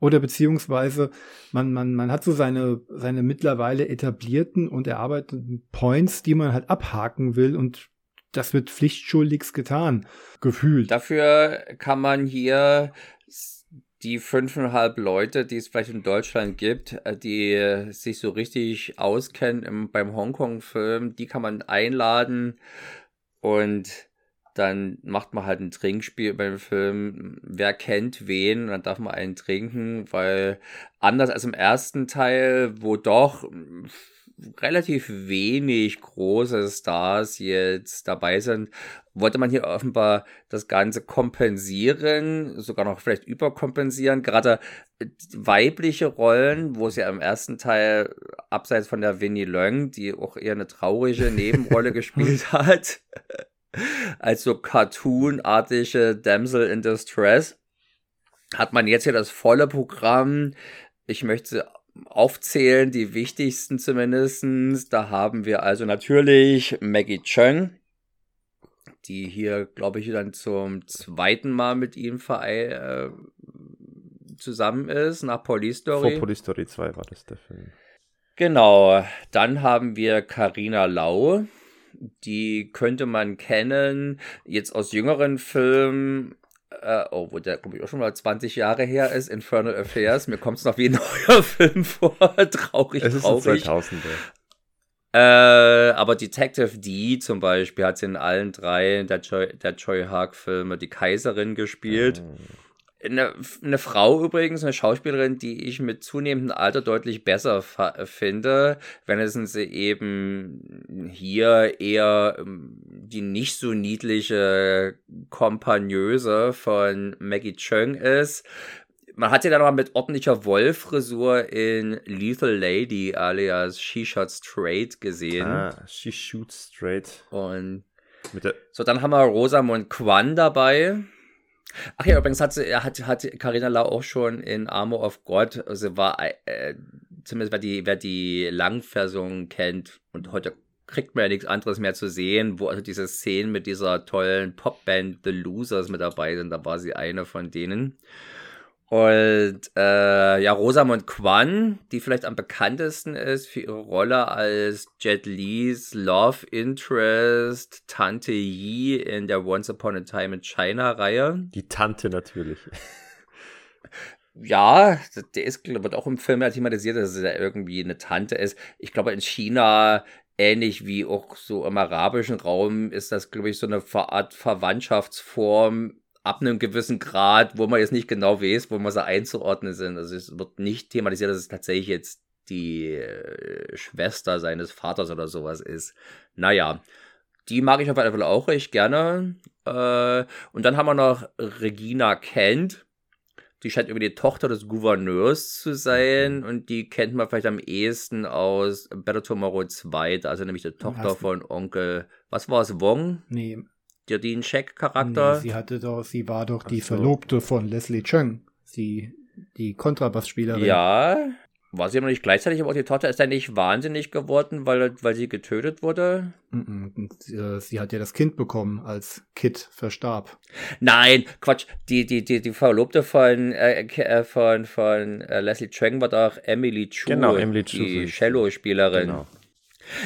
Oder beziehungsweise man, man, man hat so seine, seine mittlerweile etablierten und erarbeiteten Points, die man halt abhaken will und das wird pflichtschuldigst getan, gefühlt. Dafür kann man hier die fünfeinhalb Leute, die es vielleicht in Deutschland gibt, äh, die sich so richtig auskennen im, beim Hongkong-Film, die kann man einladen und dann macht man halt ein Trinkspiel beim Film. Wer kennt wen? Und dann darf man einen trinken, weil anders als im ersten Teil, wo doch relativ wenig große Stars jetzt dabei sind, wollte man hier offenbar das Ganze kompensieren, sogar noch vielleicht überkompensieren. Gerade weibliche Rollen, wo sie ja im ersten Teil abseits von der Winnie Leung, die auch eher eine traurige Nebenrolle gespielt hat, als so cartoonartige Damsel in Distress, hat man jetzt hier das volle Programm. Ich möchte aufzählen, die wichtigsten zumindestens. Da haben wir also natürlich Maggie Chung, die hier, glaube ich, dann zum zweiten Mal mit ihm äh, zusammen ist, nach Police Story. Vor Police Story 2 war das der Film. Genau, dann haben wir Karina Lau, die könnte man kennen, jetzt aus jüngeren Filmen, äh, oh, wo der, glaube ich, auch schon mal 20 Jahre her ist, Infernal Affairs. Mir kommt es noch wie ein neuer Film vor. traurig, Es ist traurig. ein 2000er. Äh, aber Detective D zum Beispiel hat sie in allen drei der Joy, der Joy Hark-Filme die Kaiserin gespielt. Eine, eine Frau übrigens, eine Schauspielerin, die ich mit zunehmendem Alter deutlich besser finde, wenn es sie eben hier eher ähm, die nicht so niedliche Kompagnöse von Maggie Chung ist. Man hat sie dann aber mit ordentlicher Wollfrisur in Lethal Lady alias She Shot Straight gesehen. Ah, She Shoots Straight. Und so, dann haben wir Rosamund Kwan dabei. Ach ja, übrigens hat sie, hat, hat Carina Lau auch schon in Armor of God, also war, äh, zumindest wer die, wer die Langversion kennt und heute kriegt man ja nichts anderes mehr zu sehen, wo also diese Szenen mit dieser tollen Popband The Losers mit dabei sind, da war sie eine von denen. Und äh, ja, Rosamund Kwan, die vielleicht am bekanntesten ist für ihre Rolle als Jet Lees Love Interest Tante Yi in der Once Upon a Time in China Reihe. Die Tante natürlich. Ja, der ist, wird auch im Film ja thematisiert, dass er irgendwie eine Tante ist. Ich glaube, in China, ähnlich wie auch so im arabischen Raum, ist das, glaube ich, so eine Art Verwandtschaftsform ab einem gewissen Grad, wo man jetzt nicht genau weiß, wo man sie einzuordnen sind. Also es wird nicht thematisiert, dass es tatsächlich jetzt die äh, Schwester seines Vaters oder sowas ist. Naja, die mag ich auf alle Fälle auch recht gerne. Äh, und dann haben wir noch Regina Kent. Die scheint irgendwie die Tochter des Gouverneurs zu sein und die kennt man vielleicht am ehesten aus Better Tomorrow 2, also nämlich die Tochter von Onkel, was war es, Wong? Nee, Der Dean Check-Charakter? nee, sie hatte doch, sie war doch die Ach so. Verlobte von Leslie Chung. Sie, die Kontrabassspielerin. Ja, war sie aber nicht gleichzeitig, aber auch die Tochter ist ja nicht wahnsinnig geworden, weil, weil sie getötet wurde? Äh, Sie hat ja das Kind bekommen, als Kid verstarb. Nein, Quatsch. Die, die, die, die Verlobte von, äh, äh, von, von äh, Leslie Chang war doch Emily Chu, Genau, Emily Chu, die. Cello-Spielerin. Genau.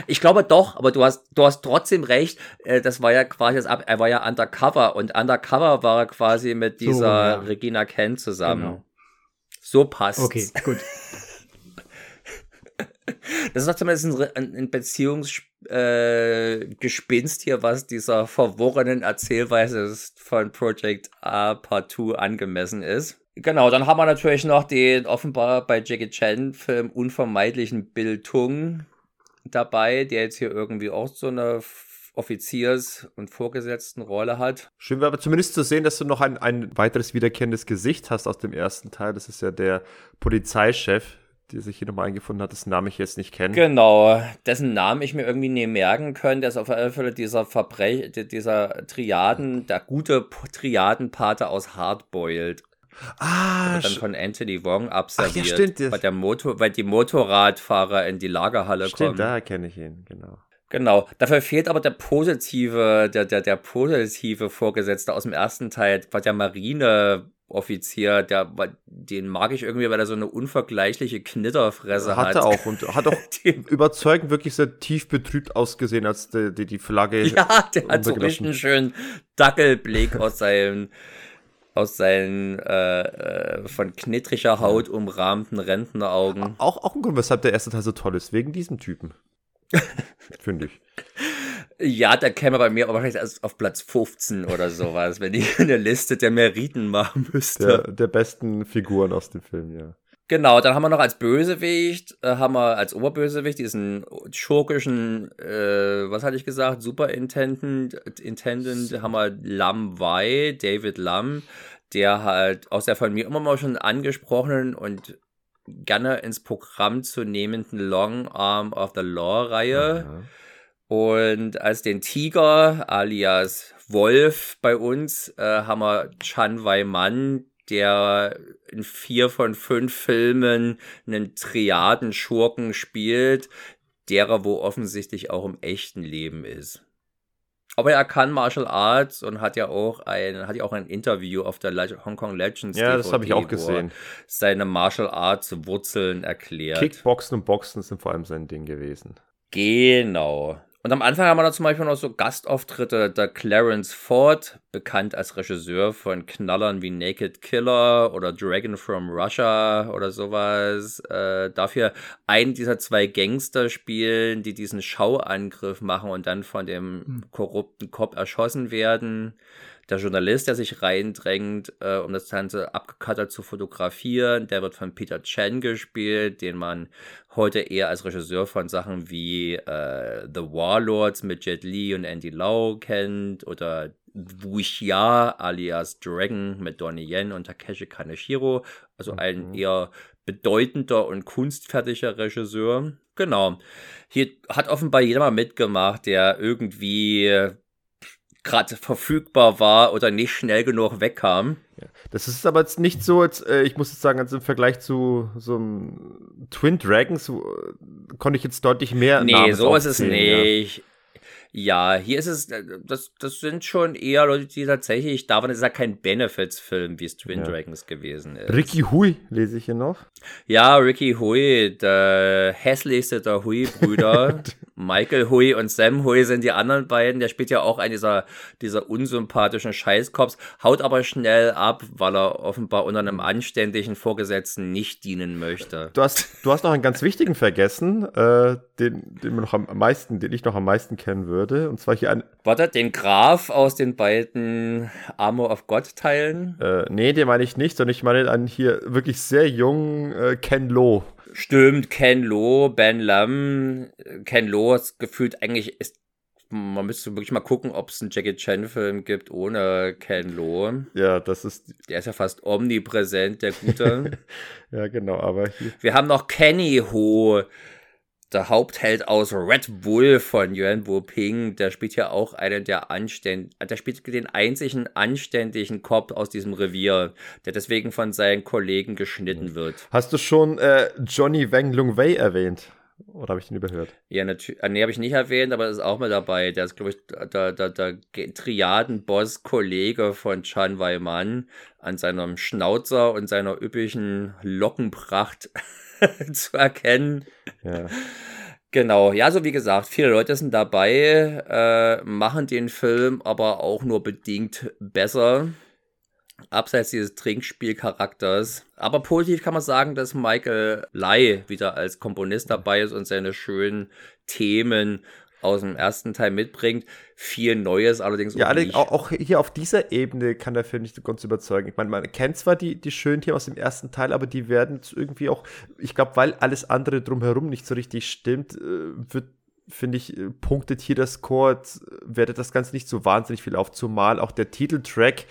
Ich glaube doch, aber du hast, du hast trotzdem recht. Äh, das war ja quasi das Ab er war ja undercover und undercover war er quasi mit So, dieser ja. Regina Kent zusammen. Genau. So passt. Okay, gut. Das ist doch zumindest ein, Beziehungsgespinst äh, hier, was dieser verworrenen Erzählweise von Project A Part 2 angemessen ist. Genau, dann haben wir natürlich noch den offenbar bei Jackie Chan Film unvermeidlichen Bill Tung dabei, der jetzt hier irgendwie auch so eine Offiziers- und Vorgesetztenrolle hat. Schön wäre aber zumindest zu sehen, dass du noch ein, ein weiteres wiederkehrendes Gesicht hast aus dem ersten Teil. Das ist ja der Polizeichef, der sich hier nochmal eingefunden hat, dessen Namen ich jetzt nicht kenne. Genau, dessen Namen ich mir irgendwie nie merken können. Der ist auf alle Fälle dieser Verbrech, di- dieser Triaden, der gute Triadenpater aus Hardboiled. Ah, dann von Anthony Wong abserviert. stimmt, der- weil, der Motor, weil die Motorradfahrer in die Lagerhalle Stimmt, kommen. da kenne ich ihn, genau. Genau. Dafür fehlt aber der positive, der, der, der positive Vorgesetzte aus dem ersten Teil, war der Marineoffizier, der, den mag ich irgendwie, weil er so eine unvergleichliche Knitterfresse hat. Hat er auch und hat auch überzeugend wirklich sehr tief betrübt ausgesehen, als die, die, die Flagge. Ja, der hat so richtig einen schönen Dackelblick aus seinen, aus seinen äh, äh, von knittriger Haut umrahmten Rentneraugen. Auch, auch ein Grund, weshalb der erste Teil so toll ist, wegen diesem Typen. Finde ich. Ja, der käme bei mir aber vielleicht erst auf Platz 15 oder sowas, wenn ich eine Liste der Meriten machen müsste. Der, der besten Figuren aus dem Film, ja. Genau, dann haben wir noch als Bösewicht, äh, haben wir als Oberbösewicht diesen schurkischen, äh, was hatte ich gesagt, Superintendent, Intendant, haben wir Lam Wei, David Lam, der halt aus der von mir immer mal schon angesprochenen und gerne ins Programm zu nehmenden Long Arm of the Law-Reihe. Und als den Tiger alias Wolf bei uns äh, haben wir Chan Wei Man, der in vier von fünf Filmen einen Triaden-Schurken spielt, derer wo offensichtlich auch im echten Leben ist. Aber er kann Martial Arts und hat ja auch ein, hat ja auch ein Interview auf der Le Hong Kong Legends. Ja, das habe ich auch gesehen. Seine Martial Arts Wurzeln erklärt. Kickboxen und Boxen sind vor allem sein Ding gewesen. Genau. Und am Anfang haben wir da zum Beispiel noch so Gastauftritte. Der Clarence Ford, bekannt als Regisseur von Knallern wie Naked Killer oder Dragon from Russia oder sowas, äh, darf hier einen dieser zwei Gangster spielen, die diesen Schauangriff machen und dann von dem korrupten Cop erschossen werden. Der Journalist, der sich reindrängt, äh, um das Ganze abgekattert zu fotografieren, der wird von Peter Chen gespielt, den man heute eher als Regisseur von Sachen wie äh, The Warlords mit Jet Li und Andy Lau kennt oder Wuxia alias Dragon mit Donnie Yen und Takeshi Kaneshiro, also ein eher bedeutender und kunstfertiger Regisseur. Genau. Hier hat offenbar jeder mal mitgemacht, der irgendwie gerade verfügbar war oder nicht schnell genug wegkam. Das ist aber jetzt nicht so, jetzt, äh, ich muss jetzt sagen, also im Vergleich zu so einem Twin Dragons äh, konnte ich jetzt deutlich mehr. Nee, Namen so ist es nicht. Ja. Hier ist es, äh, das, das sind schon eher Leute, die tatsächlich, da war es ja kein Benefits-Film, wie es Twin Ja. Dragons gewesen ist. Ricky Hui lese ich hier noch. Ja, Ricky Hui, der hässlichste der Hui-Brüder. Michael Hui und Sam Hui sind die anderen beiden. Der spielt ja auch einen dieser, dieser unsympathischen Scheißkops, haut aber schnell ab, weil er offenbar unter einem anständigen Vorgesetzten nicht dienen möchte. Du hast, du hast noch einen ganz wichtigen vergessen, äh, den, den man noch am meisten, den ich noch am meisten kennen würde. Und zwar hier ein. Warte, den Graf aus den beiden Armor of God Teilen? Äh, nee, den meine ich nicht, sondern ich meine einen hier wirklich sehr jungen äh, Ken Lo. Stimmt, Ken Lo, Ben Lam. Ken Lo ist gefühlt eigentlich ist. Man müsste wirklich mal gucken, ob es einen Jackie Chan-Film gibt ohne Ken Lo. Ja, das ist. Der ist ja fast omnipräsent, der Gute. ja, genau, aber hier. Wir haben noch Kenny Ho, der Hauptheld aus Red Bull von Yuan Wu Ping. Der spielt ja auch einen der anständigen, der spielt den einzigen anständigen Cop aus diesem Revier, der deswegen von seinen Kollegen geschnitten wird. Hast du schon äh, Johnny Wang Lung Wei erwähnt? Oder habe ich den überhört? Ja, natürlich. Nee, habe ich nicht erwähnt, aber ist auch mal dabei. Der ist, glaube ich, der, der, der Triaden-Boss-Kollege von Chan Wei Man an seinem Schnauzer und seiner üppigen Lockenpracht zu erkennen. Ja. Genau, ja, so wie gesagt, viele Leute sind dabei, äh, machen den Film aber auch nur bedingt besser. Abseits dieses Trinkspielcharakters. Aber positiv kann man sagen, dass Michael Lai wieder als Komponist dabei ist und seine schönen Themen aus dem ersten Teil mitbringt. Viel Neues allerdings Ja, auch alle, auch, auch hier auf dieser Ebene kann der Film nicht so ganz überzeugen. Ich meine, man kennt zwar die, die schönen Themen aus dem ersten Teil, aber die werden irgendwie auch, ich glaube, weil alles andere drumherum nicht so richtig stimmt, äh, wird, finde ich, äh, punktet hier das Chor, jetzt, äh, wertet das Ganze nicht so wahnsinnig viel auf, zumal auch der Titeltrack,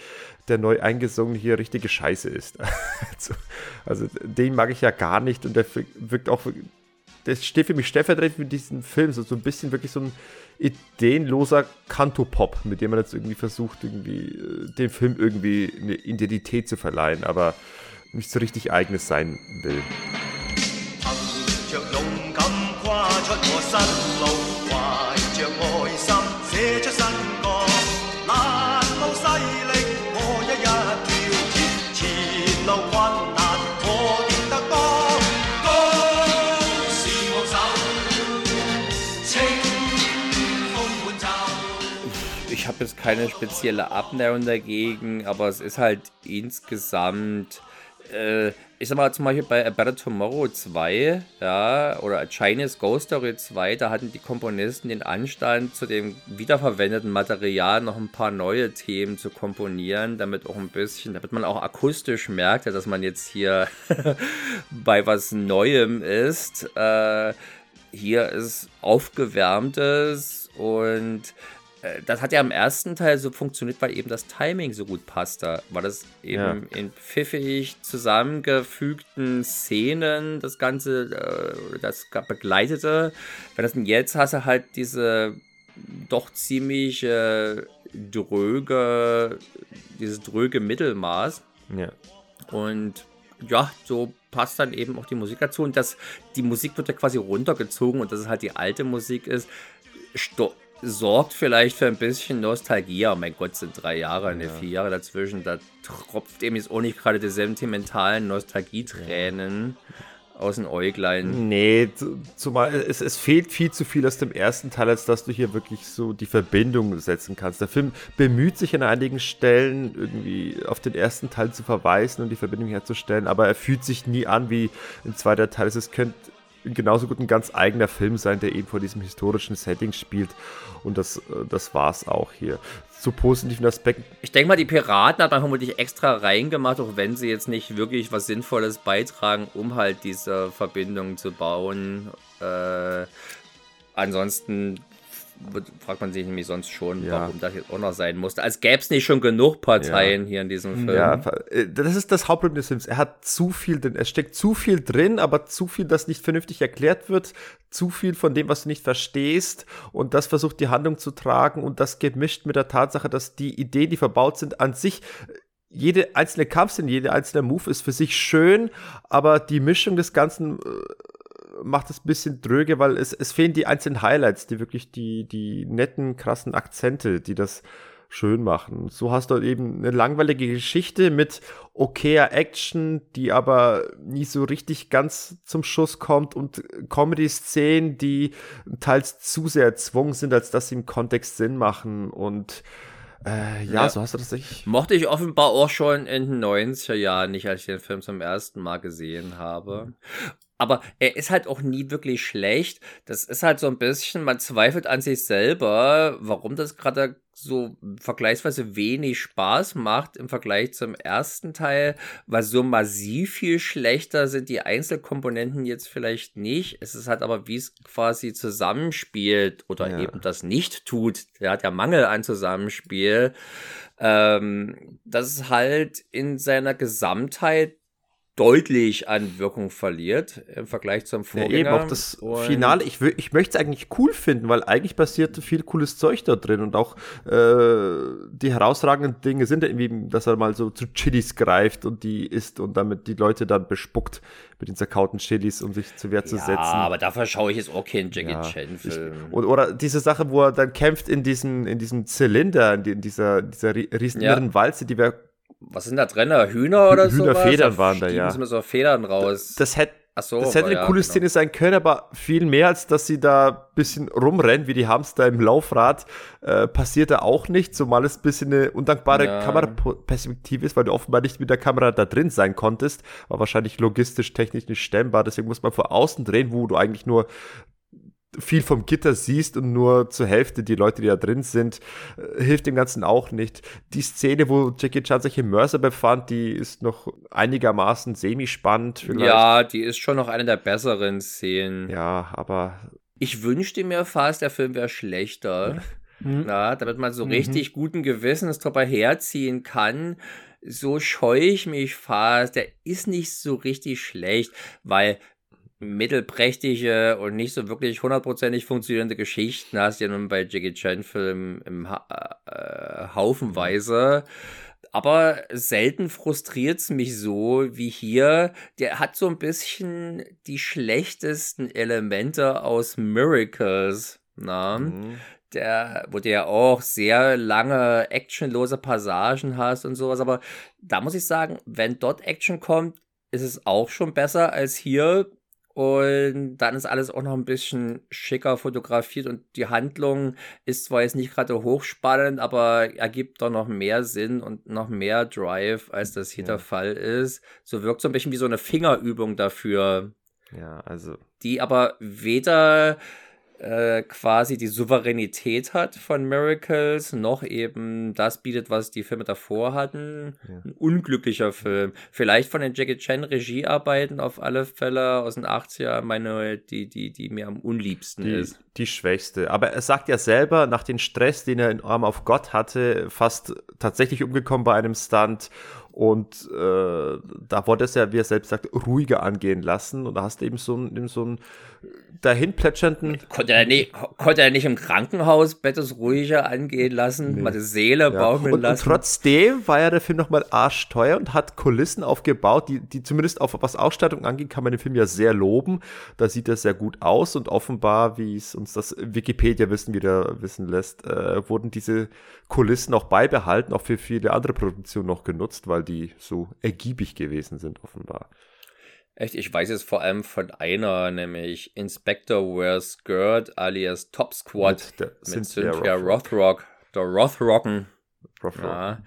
der neu eingesungen hier richtige Scheiße ist. also, also den mag ich ja gar nicht und der wirkt auch das steht für mich stellvertretend für diesen Film, so, so ein bisschen wirklich so ein ideenloser Kanto-Pop, mit dem man jetzt irgendwie versucht, irgendwie äh, dem Film irgendwie eine Identität zu verleihen, aber nicht so richtig eigenes sein will. 袖。ich habe jetzt keine spezielle Abneigung dagegen, aber es ist halt insgesamt äh, ich sag mal zum Beispiel bei A Better Tomorrow 2, ja, oder A Chinese Ghost Story 2, da hatten die Komponisten den Anstand, zu dem wiederverwendeten Material noch ein paar neue Themen zu komponieren, damit auch ein bisschen, damit man auch akustisch merkt, dass man jetzt hier bei was Neuem ist. Äh, hier ist aufgewärmtes und das hat ja im ersten Teil so funktioniert, weil eben das Timing so gut passte. Weil das eben ja. in pfiffig zusammengefügten Szenen das Ganze äh, das begleitete. Wenn das jetzt hast du halt diese doch ziemlich äh, dröge, dieses dröge Mittelmaß. Ja. Und ja, so passt dann eben auch die Musik dazu. Und das, die Musik wird ja quasi runtergezogen und dass es halt die alte Musik ist, sorgt vielleicht für ein bisschen Nostalgie. Oh mein Gott, sind drei Jahre, ne, ja. vier Jahre dazwischen. Da tropft eben jetzt auch nicht gerade die sentimentalen Nostalgietränen aus den Äuglein. Nee, zumal es, es fehlt viel zu viel aus dem ersten Teil, als dass du hier wirklich so die Verbindung setzen kannst. Der Film bemüht sich an einigen Stellen irgendwie auf den ersten Teil zu verweisen und die Verbindung herzustellen, aber er fühlt sich nie an wie ein zweiter Teil. Es könnte genauso gut ein ganz eigener Film sein, der eben vor diesem historischen Setting spielt. Und das, äh, das war es auch hier. Zu positiven Aspekten. Ich denke mal, die Piraten hat man vermutlich extra reingemacht, auch wenn sie jetzt nicht wirklich was Sinnvolles beitragen, um halt diese Verbindung zu bauen. Äh, ansonsten fragt man sich nämlich sonst schon, ja. warum das jetzt auch noch sein musste. Als gäbe es nicht schon genug Parteien ja. hier in diesem Film. Ja, äh, das ist das Hauptproblem des Films. Er hat zu viel drin. Es steckt zu viel drin, aber zu viel, das nicht vernünftig erklärt wird. Zu viel von dem, was du nicht verstehst. Und das versucht die Handlung zu tragen. Und das gemischt mit der Tatsache, dass die Ideen, die verbaut sind, an sich jede einzelne Kampfszene, jeder einzelne Move ist für sich schön, aber die Mischung des Ganzen äh, macht es ein bisschen dröge, weil es, es fehlen die einzelnen Highlights, die wirklich die, die netten, krassen Akzente, die das schön machen. So hast du eben eine langweilige Geschichte mit okayer Action, die aber nie so richtig ganz zum Schuss kommt und Comedy-Szenen, die teils zu sehr erzwungen sind, als dass sie im Kontext Sinn machen und äh, ja, ja, so hast du das nicht. Mochte ich offenbar auch schon in den 90er Jahren nicht, als ich den Film zum ersten Mal gesehen habe. Mhm. Aber er ist halt auch nie wirklich schlecht. Das ist halt so ein bisschen, man zweifelt an sich selber, warum das gerade so vergleichsweise wenig Spaß macht im Vergleich zum ersten Teil, weil so massiv viel schlechter sind die Einzelkomponenten jetzt vielleicht nicht. Es ist halt aber, wie es quasi zusammenspielt oder ja. eben das nicht tut, ja, der Mangel an Zusammenspiel, ähm, das ist halt in seiner Gesamtheit deutlich an Wirkung verliert im Vergleich zum Vorgänger. Ja, eben auch das und Finale. Ich, ich möchte es eigentlich cool finden, weil eigentlich passiert viel cooles Zeug da drin und auch äh, die herausragenden Dinge sind irgendwie, dass er mal so zu Chilis greift und die isst und damit die Leute dann bespuckt mit den zerkauten Chilis, um sich zu Wehr zu ja, setzen. Ja, aber dafür schaue ich jetzt auch keinen Jackie ja, Chan-Film. Oder diese Sache, wo er dann kämpft in diesem, in diesem Zylinder, in dieser, dieser riesen ja. Walze, die wir was sind da drin? Hühner oder so? Hühnerfedern waren da, ja. Da so Federn raus. Das, hätte so, das hätte eine ja, coole genau. Szene sein können, aber viel mehr als dass sie da ein bisschen rumrennen wie die Hamster im Laufrad, äh, passiert da auch nicht, zumal es ein bisschen eine undankbare ja. Kameraperspektive ist, weil du offenbar nicht mit der Kamera da drin sein konntest. War wahrscheinlich logistisch, technisch nicht stemmbar, deswegen muss man vor außen drehen, wo du eigentlich nur viel vom Gitter siehst und nur zur Hälfte die Leute, die da drin sind, äh, hilft dem Ganzen auch nicht. Die Szene, wo Jackie Chan sich im Mörser befand, die ist noch einigermaßen semi-spannend. Vielleicht. Ja, die ist schon noch eine der besseren Szenen. Ja, aber. Ich wünschte mir fast, der Film wäre schlechter. Mhm. Na, damit man so mhm. richtig guten Gewissens drüber herziehen kann. So scheue ich mich fast. Der ist nicht so richtig schlecht, weil mittelprächtige und nicht so wirklich hundertprozentig funktionierende Geschichten hast du ja nun bei Jackie Chan Filmen im ha äh, Haufenweise. Aber selten frustriert es mich so wie hier. Der hat so ein bisschen die schlechtesten Elemente aus Miracles. Na? Mhm. Der, wo du ja auch sehr lange actionlose Passagen hast und sowas. Aber da muss ich sagen, wenn dort Action kommt, ist es auch schon besser als hier Und dann ist alles auch noch ein bisschen schicker fotografiert und die Handlung ist zwar jetzt nicht gerade hochspannend, aber ergibt doch noch mehr Sinn und noch mehr Drive, als das hier ja. der Fall ist. So wirkt so ein bisschen wie so eine Fingerübung dafür. Ja, also. Die aber weder äh, quasi die Souveränität hat von Miracles, noch eben das bietet, was die Filme davor hatten. Ja. Ein unglücklicher Film. Vielleicht von den Jackie Chan Regiearbeiten auf alle Fälle aus den 80er meine, die, die, die mir am unliebsten die, ist. Die schwächste. Aber er sagt ja selber, nach dem Stress, den er in Arm auf Gott hatte, fast tatsächlich umgekommen bei einem Stunt und äh, da wurde es ja, wie er selbst sagt, ruhiger angehen lassen. Und da hast du eben so, eben so einen dahin plätschernden. Konnte er, nicht, konnte er nicht im Krankenhausbett es ruhiger angehen lassen, nee. mal die Seele ja. baumeln und, lassen. Und trotzdem war ja der Film nochmal arschteuer und hat Kulissen aufgebaut, die, die zumindest auf was Ausstattung angeht, kann man den Film ja sehr loben. Da sieht er sehr gut aus und offenbar, wie es uns das Wikipedia-Wissen wieder wissen lässt, äh, wurden diese Kulissen auch beibehalten, auch für viele andere Produktionen noch genutzt, weil die so ergiebig gewesen sind, offenbar. Echt, ich weiß es vor allem von einer, nämlich Inspector Wears Skirt alias Top Squad mit, mit Cynthia, Cynthia Rothrock. Der Rothrocken. Rothrock. Ja,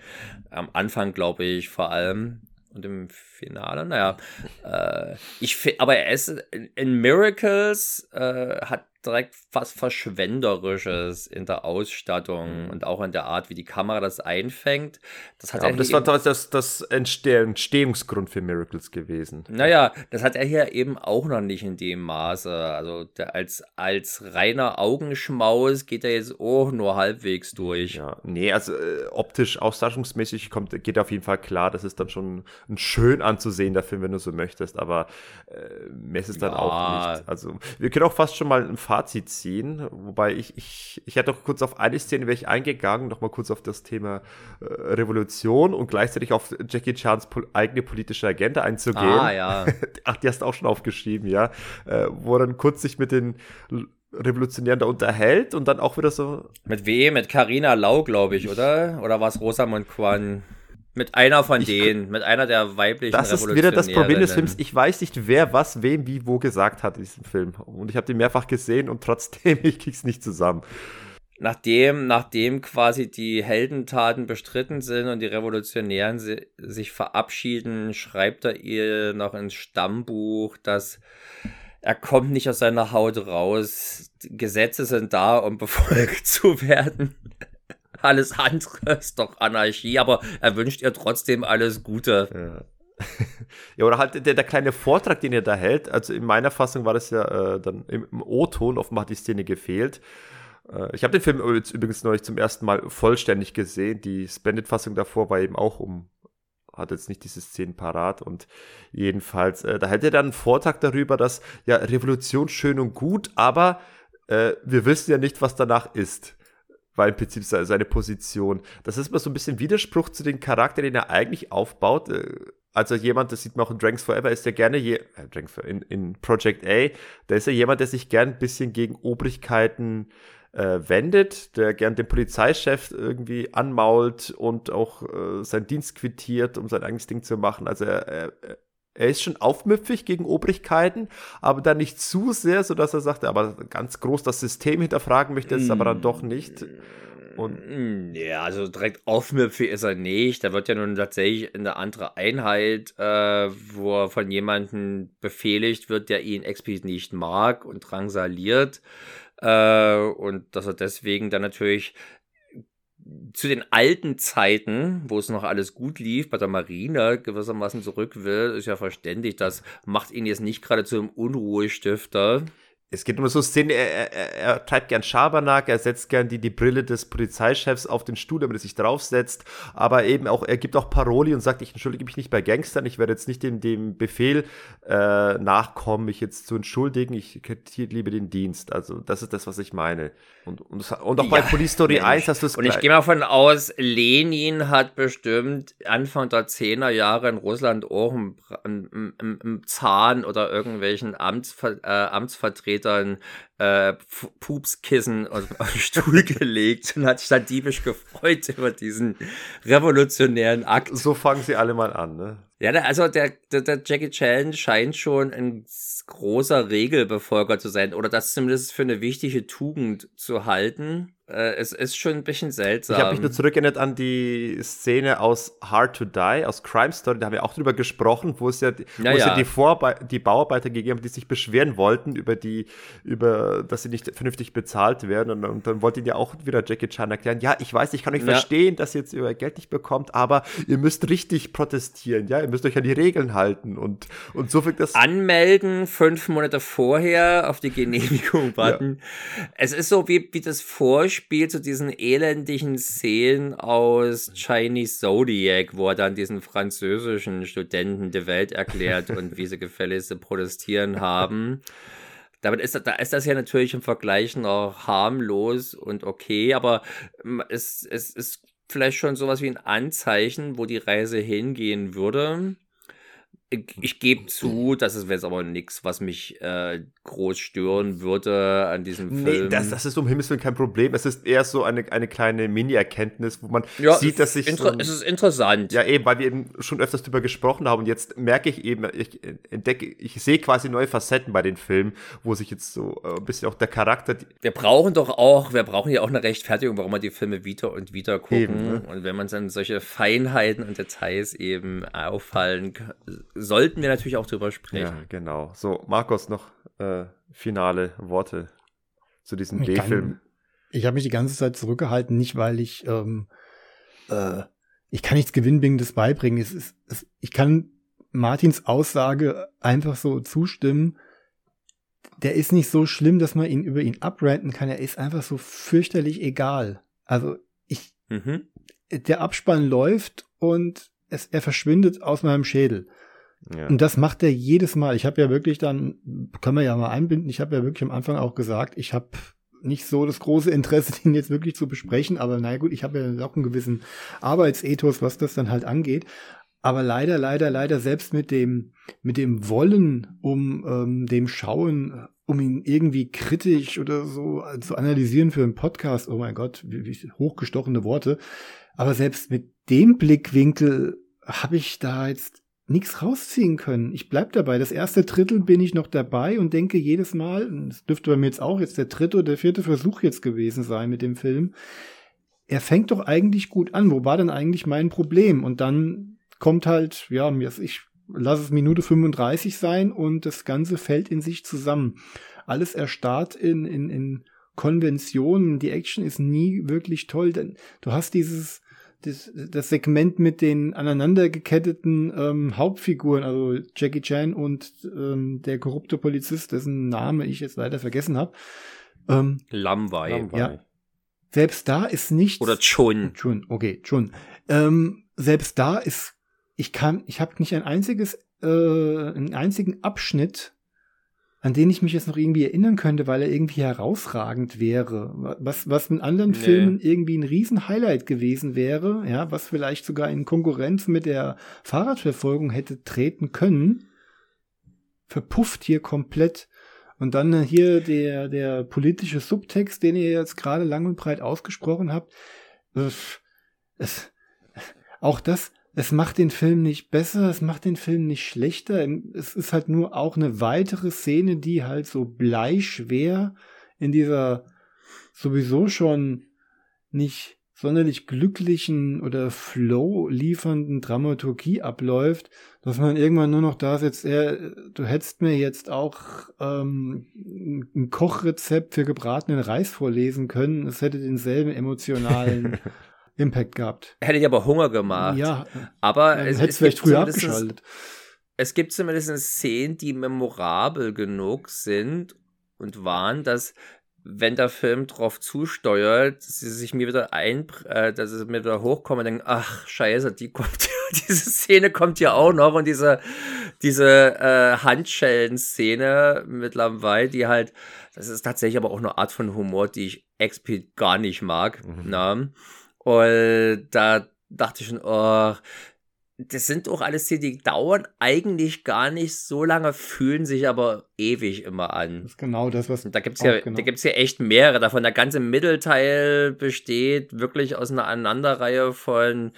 am Anfang, glaube ich, vor allem. Und im Finale, naja. äh, ich aber er ist in Miracles äh, hat direkt fast Verschwenderisches in der Ausstattung mhm. und auch in der Art, wie die Kamera das einfängt. Das, hat ja, das war das, das Entstehungsgrund für Miracles gewesen. Naja, das hat er hier eben auch noch nicht in dem Maße. Also der, als, als reiner Augenschmaus geht er jetzt auch nur halbwegs durch. Ja, nee, also äh, optisch, ausstattungsmäßig kommt, geht auf jeden Fall klar. Das ist dann schon ein schön anzusehen, der Film, wenn du so möchtest. Aber äh, mehr ist es dann ja. auch nicht. Also wir können auch fast schon mal ein Fazit Fazit ziehen. Wobei ich, ich, ich hätte noch kurz auf eine Szene wäre ich eingegangen, noch mal kurz auf das Thema äh, Revolution und gleichzeitig auf Jackie Chans pol eigene politische Agenda einzugehen. Ah, ja. Ach, die hast du auch schon aufgeschrieben, ja. Äh, wo er dann kurz sich mit den Revolutionären da unterhält und dann auch wieder so. Mit wem? Mit Carina Lau, glaube ich, oder? Oder war es Rosamund Kwan? Mit einer von ich, denen, mit einer der weiblichen Das ist wieder das Problem des Films. Ich weiß nicht, wer was, wem, wie, wo gesagt hat in diesem Film. Und ich habe den mehrfach gesehen und trotzdem, ich krieg's nicht zusammen. Nachdem, nachdem quasi die Heldentaten bestritten sind und die Revolutionären si sich verabschieden, schreibt er ihr noch ins Stammbuch, dass er kommt nicht aus seiner Haut raus. Gesetze sind da, um befolgt zu werden. Alles andere ist doch Anarchie, aber er wünscht ihr trotzdem alles Gute. Ja. ja, oder halt der, der, kleine Vortrag, den er da hält. Also in meiner Fassung war das ja äh, dann im, im O-Ton, offenbar hat die Szene gefehlt. Äh, ich habe den Film übrigens neulich zum ersten Mal vollständig gesehen. Die Splendid-Fassung davor war eben auch um, hat jetzt nicht diese Szenen parat und jedenfalls, äh, da hält er dann einen Vortrag darüber, dass ja Revolution schön und gut, aber äh, wir wissen ja nicht, was danach ist war im Prinzip seine Position. Das ist mal so ein bisschen Widerspruch zu den Charakter, den er eigentlich aufbaut. Äh, also jemand, das sieht man auch in Dranks Forever, ist ja gerne je, äh, in, in Project A, da ist ja jemand, der sich gern ein bisschen gegen Obrigkeiten äh, wendet, der gern den Polizeichef irgendwie anmault und auch äh, seinen Dienst quittiert, um sein eigenes Ding zu machen. Also er, er, er ist schon aufmüpfig gegen Obrigkeiten, aber dann nicht zu sehr, sodass er sagt, aber ganz groß das System hinterfragen möchte, ist aber dann doch nicht. Und mm, ja, also direkt aufmüpfig ist er nicht. Da wird ja nun tatsächlich in eine andere Einheit, äh, wo er von jemandem befehligt wird, der ihn explizit nicht mag und drangsaliert. Äh, und dass er deswegen dann natürlich zu den alten Zeiten, wo es noch alles gut lief, bei der Marine gewissermaßen zurück will, ist ja verständlich. Das macht ihn jetzt nicht gerade zum Unruhestifter. Es gibt immer so Szenen, er, er, er treibt gern Schabernack, er setzt gern die, die Brille des Polizeichefs auf den Stuhl, damit er sich draufsetzt, aber eben auch, er gibt auch Paroli und sagt, ich entschuldige mich nicht bei Gangstern, ich werde jetzt nicht dem, dem Befehl äh, nachkommen, mich jetzt zu entschuldigen, ich hier lieber den Dienst. Also das ist das, was ich meine. Und, und, und auch ja, bei Police Story Mensch. 1 hast du es Und ich gehe mal von aus, Lenin hat bestimmt Anfang der 10er Jahre in Russland auch im, im, im Zahn oder irgendwelchen Amtsver äh, And. Äh, Pupskissen auf den Stuhl gelegt und hat sich dann diebisch gefreut über diesen revolutionären Akt. So fangen sie alle mal an, ne? Ja, also der, der, der Jackie Chan scheint schon ein großer Regelbefolger zu sein oder das zumindest für eine wichtige Tugend zu halten. Äh, es ist schon ein bisschen seltsam. Ich habe mich nur zurückerinnert an die Szene aus Hard to Die, aus Crime Story, da haben wir auch drüber gesprochen, wo es ja, wo Ja, es ja ja. die, Vorbe die Bauarbeiter gegeben hat, die sich beschweren wollten über die, über, dass sie nicht vernünftig bezahlt werden. Und, und dann wollte ihnen ja auch wieder Jackie Chan erklären, ja, ich weiß, ich kann euch Ja. verstehen, dass ihr jetzt euer Geld nicht bekommt, aber ihr müsst richtig protestieren, ja, ihr müsst euch an die Regeln halten und, und so wirkt das. Anmelden, fünf Monate vorher auf die Genehmigung warten. Es ist so wie, wie das Vorspiel zu diesen elendigen Szenen aus Chinese Zodiac, wo er dann diesen französischen Studenten die Welt erklärt und wie sie gefälligst zu protestieren haben. Damit ist, da ist das ja natürlich im Vergleich noch harmlos und okay, aber ähm, es, es ist vielleicht schon sowas wie ein Anzeichen, wo die Reise hingehen würde. Ich, gebe zu, das ist jetzt aber nichts, was mich äh, groß stören würde an diesem Film. Nee, das, das ist um Himmels Willen kein Problem. Es ist eher so eine, eine kleine Mini-Erkenntnis, wo man Ja, sieht, dass sich. so es ist interessant. Ja, eben, weil wir eben schon öfters drüber gesprochen haben und jetzt merke ich eben, ich entdecke, ich sehe quasi neue Facetten bei den Filmen, wo sich jetzt so äh, ein bisschen auch der Charakter. wir brauchen doch auch, wir brauchen ja auch eine Rechtfertigung, warum wir die Filme wieder und wieder gucken. Eben, ne? Und wenn man dann solche Feinheiten und Details eben auffallen, k- sollten wir natürlich auch drüber sprechen. Ja, genau. So, Markus, noch äh, finale Worte zu diesem B-Film. Ich habe mich die ganze Zeit zurückgehalten, nicht weil ich, ähm, äh, ich kann nichts Gewinnbringendes beibringen. Es ist, es, ich kann Martins Aussage einfach so zustimmen. Der ist nicht so schlimm, dass man ihn über ihn abranten kann. Er ist einfach so fürchterlich egal. Also ich, Mhm. der Abspann läuft und es, er verschwindet aus meinem Schädel. Ja. Und das macht er jedes Mal. Ich habe ja wirklich dann, können wir ja mal einbinden, ich habe ja wirklich am Anfang auch gesagt, ich habe nicht so das große Interesse, den jetzt wirklich zu besprechen, aber na gut, ich habe ja auch einen gewissen Arbeitsethos, was das dann halt angeht. Aber leider, leider, leider selbst mit dem, mit dem Wollen, um ähm, dem Schauen, um ihn irgendwie kritisch oder so zu analysieren für einen Podcast, oh mein Gott, wie, wie hochgestochene Worte. Aber selbst mit dem Blickwinkel habe ich da jetzt nichts rausziehen können. Ich bleib dabei. Das erste Drittel bin ich noch dabei und denke jedes Mal, das dürfte bei mir jetzt auch jetzt der dritte oder der vierte Versuch jetzt gewesen sein mit dem Film. Er fängt doch eigentlich gut an. Wo war denn eigentlich mein Problem? Und dann kommt halt, ja, ich lass es Minute 35 sein und das Ganze fällt in sich zusammen. Alles erstarrt in, in, in Konventionen. Die Action ist nie wirklich toll, denn du hast dieses, das, das Segment mit den aneinandergeketteten ähm, Hauptfiguren, also Jackie Chan und ähm, der korrupte Polizist, dessen Name ich jetzt leider vergessen habe. Ähm, Lamwei. ja. Selbst da ist nichts. Oder Chun. Chun, okay, Chun. Ähm, selbst da ist, ich kann, ich habe nicht ein einziges, äh, einen einzigen Abschnitt, an den ich mich jetzt noch irgendwie erinnern könnte, weil er irgendwie herausragend wäre. Was, was in anderen Nee. Filmen irgendwie ein Riesen-Highlight gewesen wäre, ja, was vielleicht sogar in Konkurrenz mit der Fahrradverfolgung hätte treten können, verpufft hier komplett. Und dann äh, hier der, der politische Subtext, den ihr jetzt gerade lang und breit ausgesprochen habt. Es, auch das, es macht den Film nicht besser, es macht den Film nicht schlechter. Es ist halt nur auch eine weitere Szene, die halt so bleischwer in dieser sowieso schon nicht sonderlich glücklichen oder Flow liefernden Dramaturgie abläuft, dass man irgendwann nur noch da sitzt, äh, du hättest mir jetzt auch ähm, ein Kochrezept für gebratenen Reis vorlesen können, es hätte denselben emotionalen Impact gehabt. Hätte ich aber Hunger gemacht. Ja. Aber Dann es, hättest es vielleicht gibt früher zumindest- abgeschaltet. Es gibt zumindest Szenen, die memorabel genug sind und waren, dass wenn der Film drauf zusteuert, sie sich mir wieder ein, äh, dass es mir wieder hochkommt und denken, ach scheiße, die kommt, diese Szene kommt ja auch noch und diese, diese äh, Handschellen-Szene mit Lamwei, die halt, das ist tatsächlich aber auch eine Art von Humor, die ich explizit gar nicht mag. Na? Und da dachte ich schon, oh, das sind auch alles Szenen, die dauern eigentlich gar nicht so lange, fühlen sich aber ewig immer an. Das ist genau das, was. Und da gibt's auch ja, genau. da gibt's ja echt mehrere davon. Der ganze Mittelteil besteht wirklich aus einer Aneinanderreihe von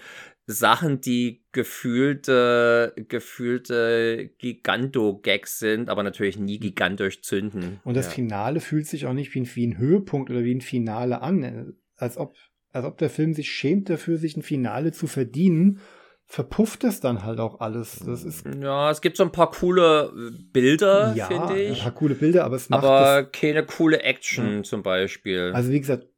Sachen, die gefühlte, gefühlte Giganto-Gags sind, aber natürlich nie gigantisch zünden. Und das ja. Finale fühlt sich auch nicht wie ein, wie ein Höhepunkt oder wie ein Finale an, als ob, als ob der Film sich schämt dafür, sich ein Finale zu verdienen verpufft es dann halt auch alles. Das ist ja, es gibt so ein paar coole Bilder, ja, finde ich. Ein paar coole Bilder, aber es macht aber keine coole Action Ja. zum Beispiel. Also wie gesagt,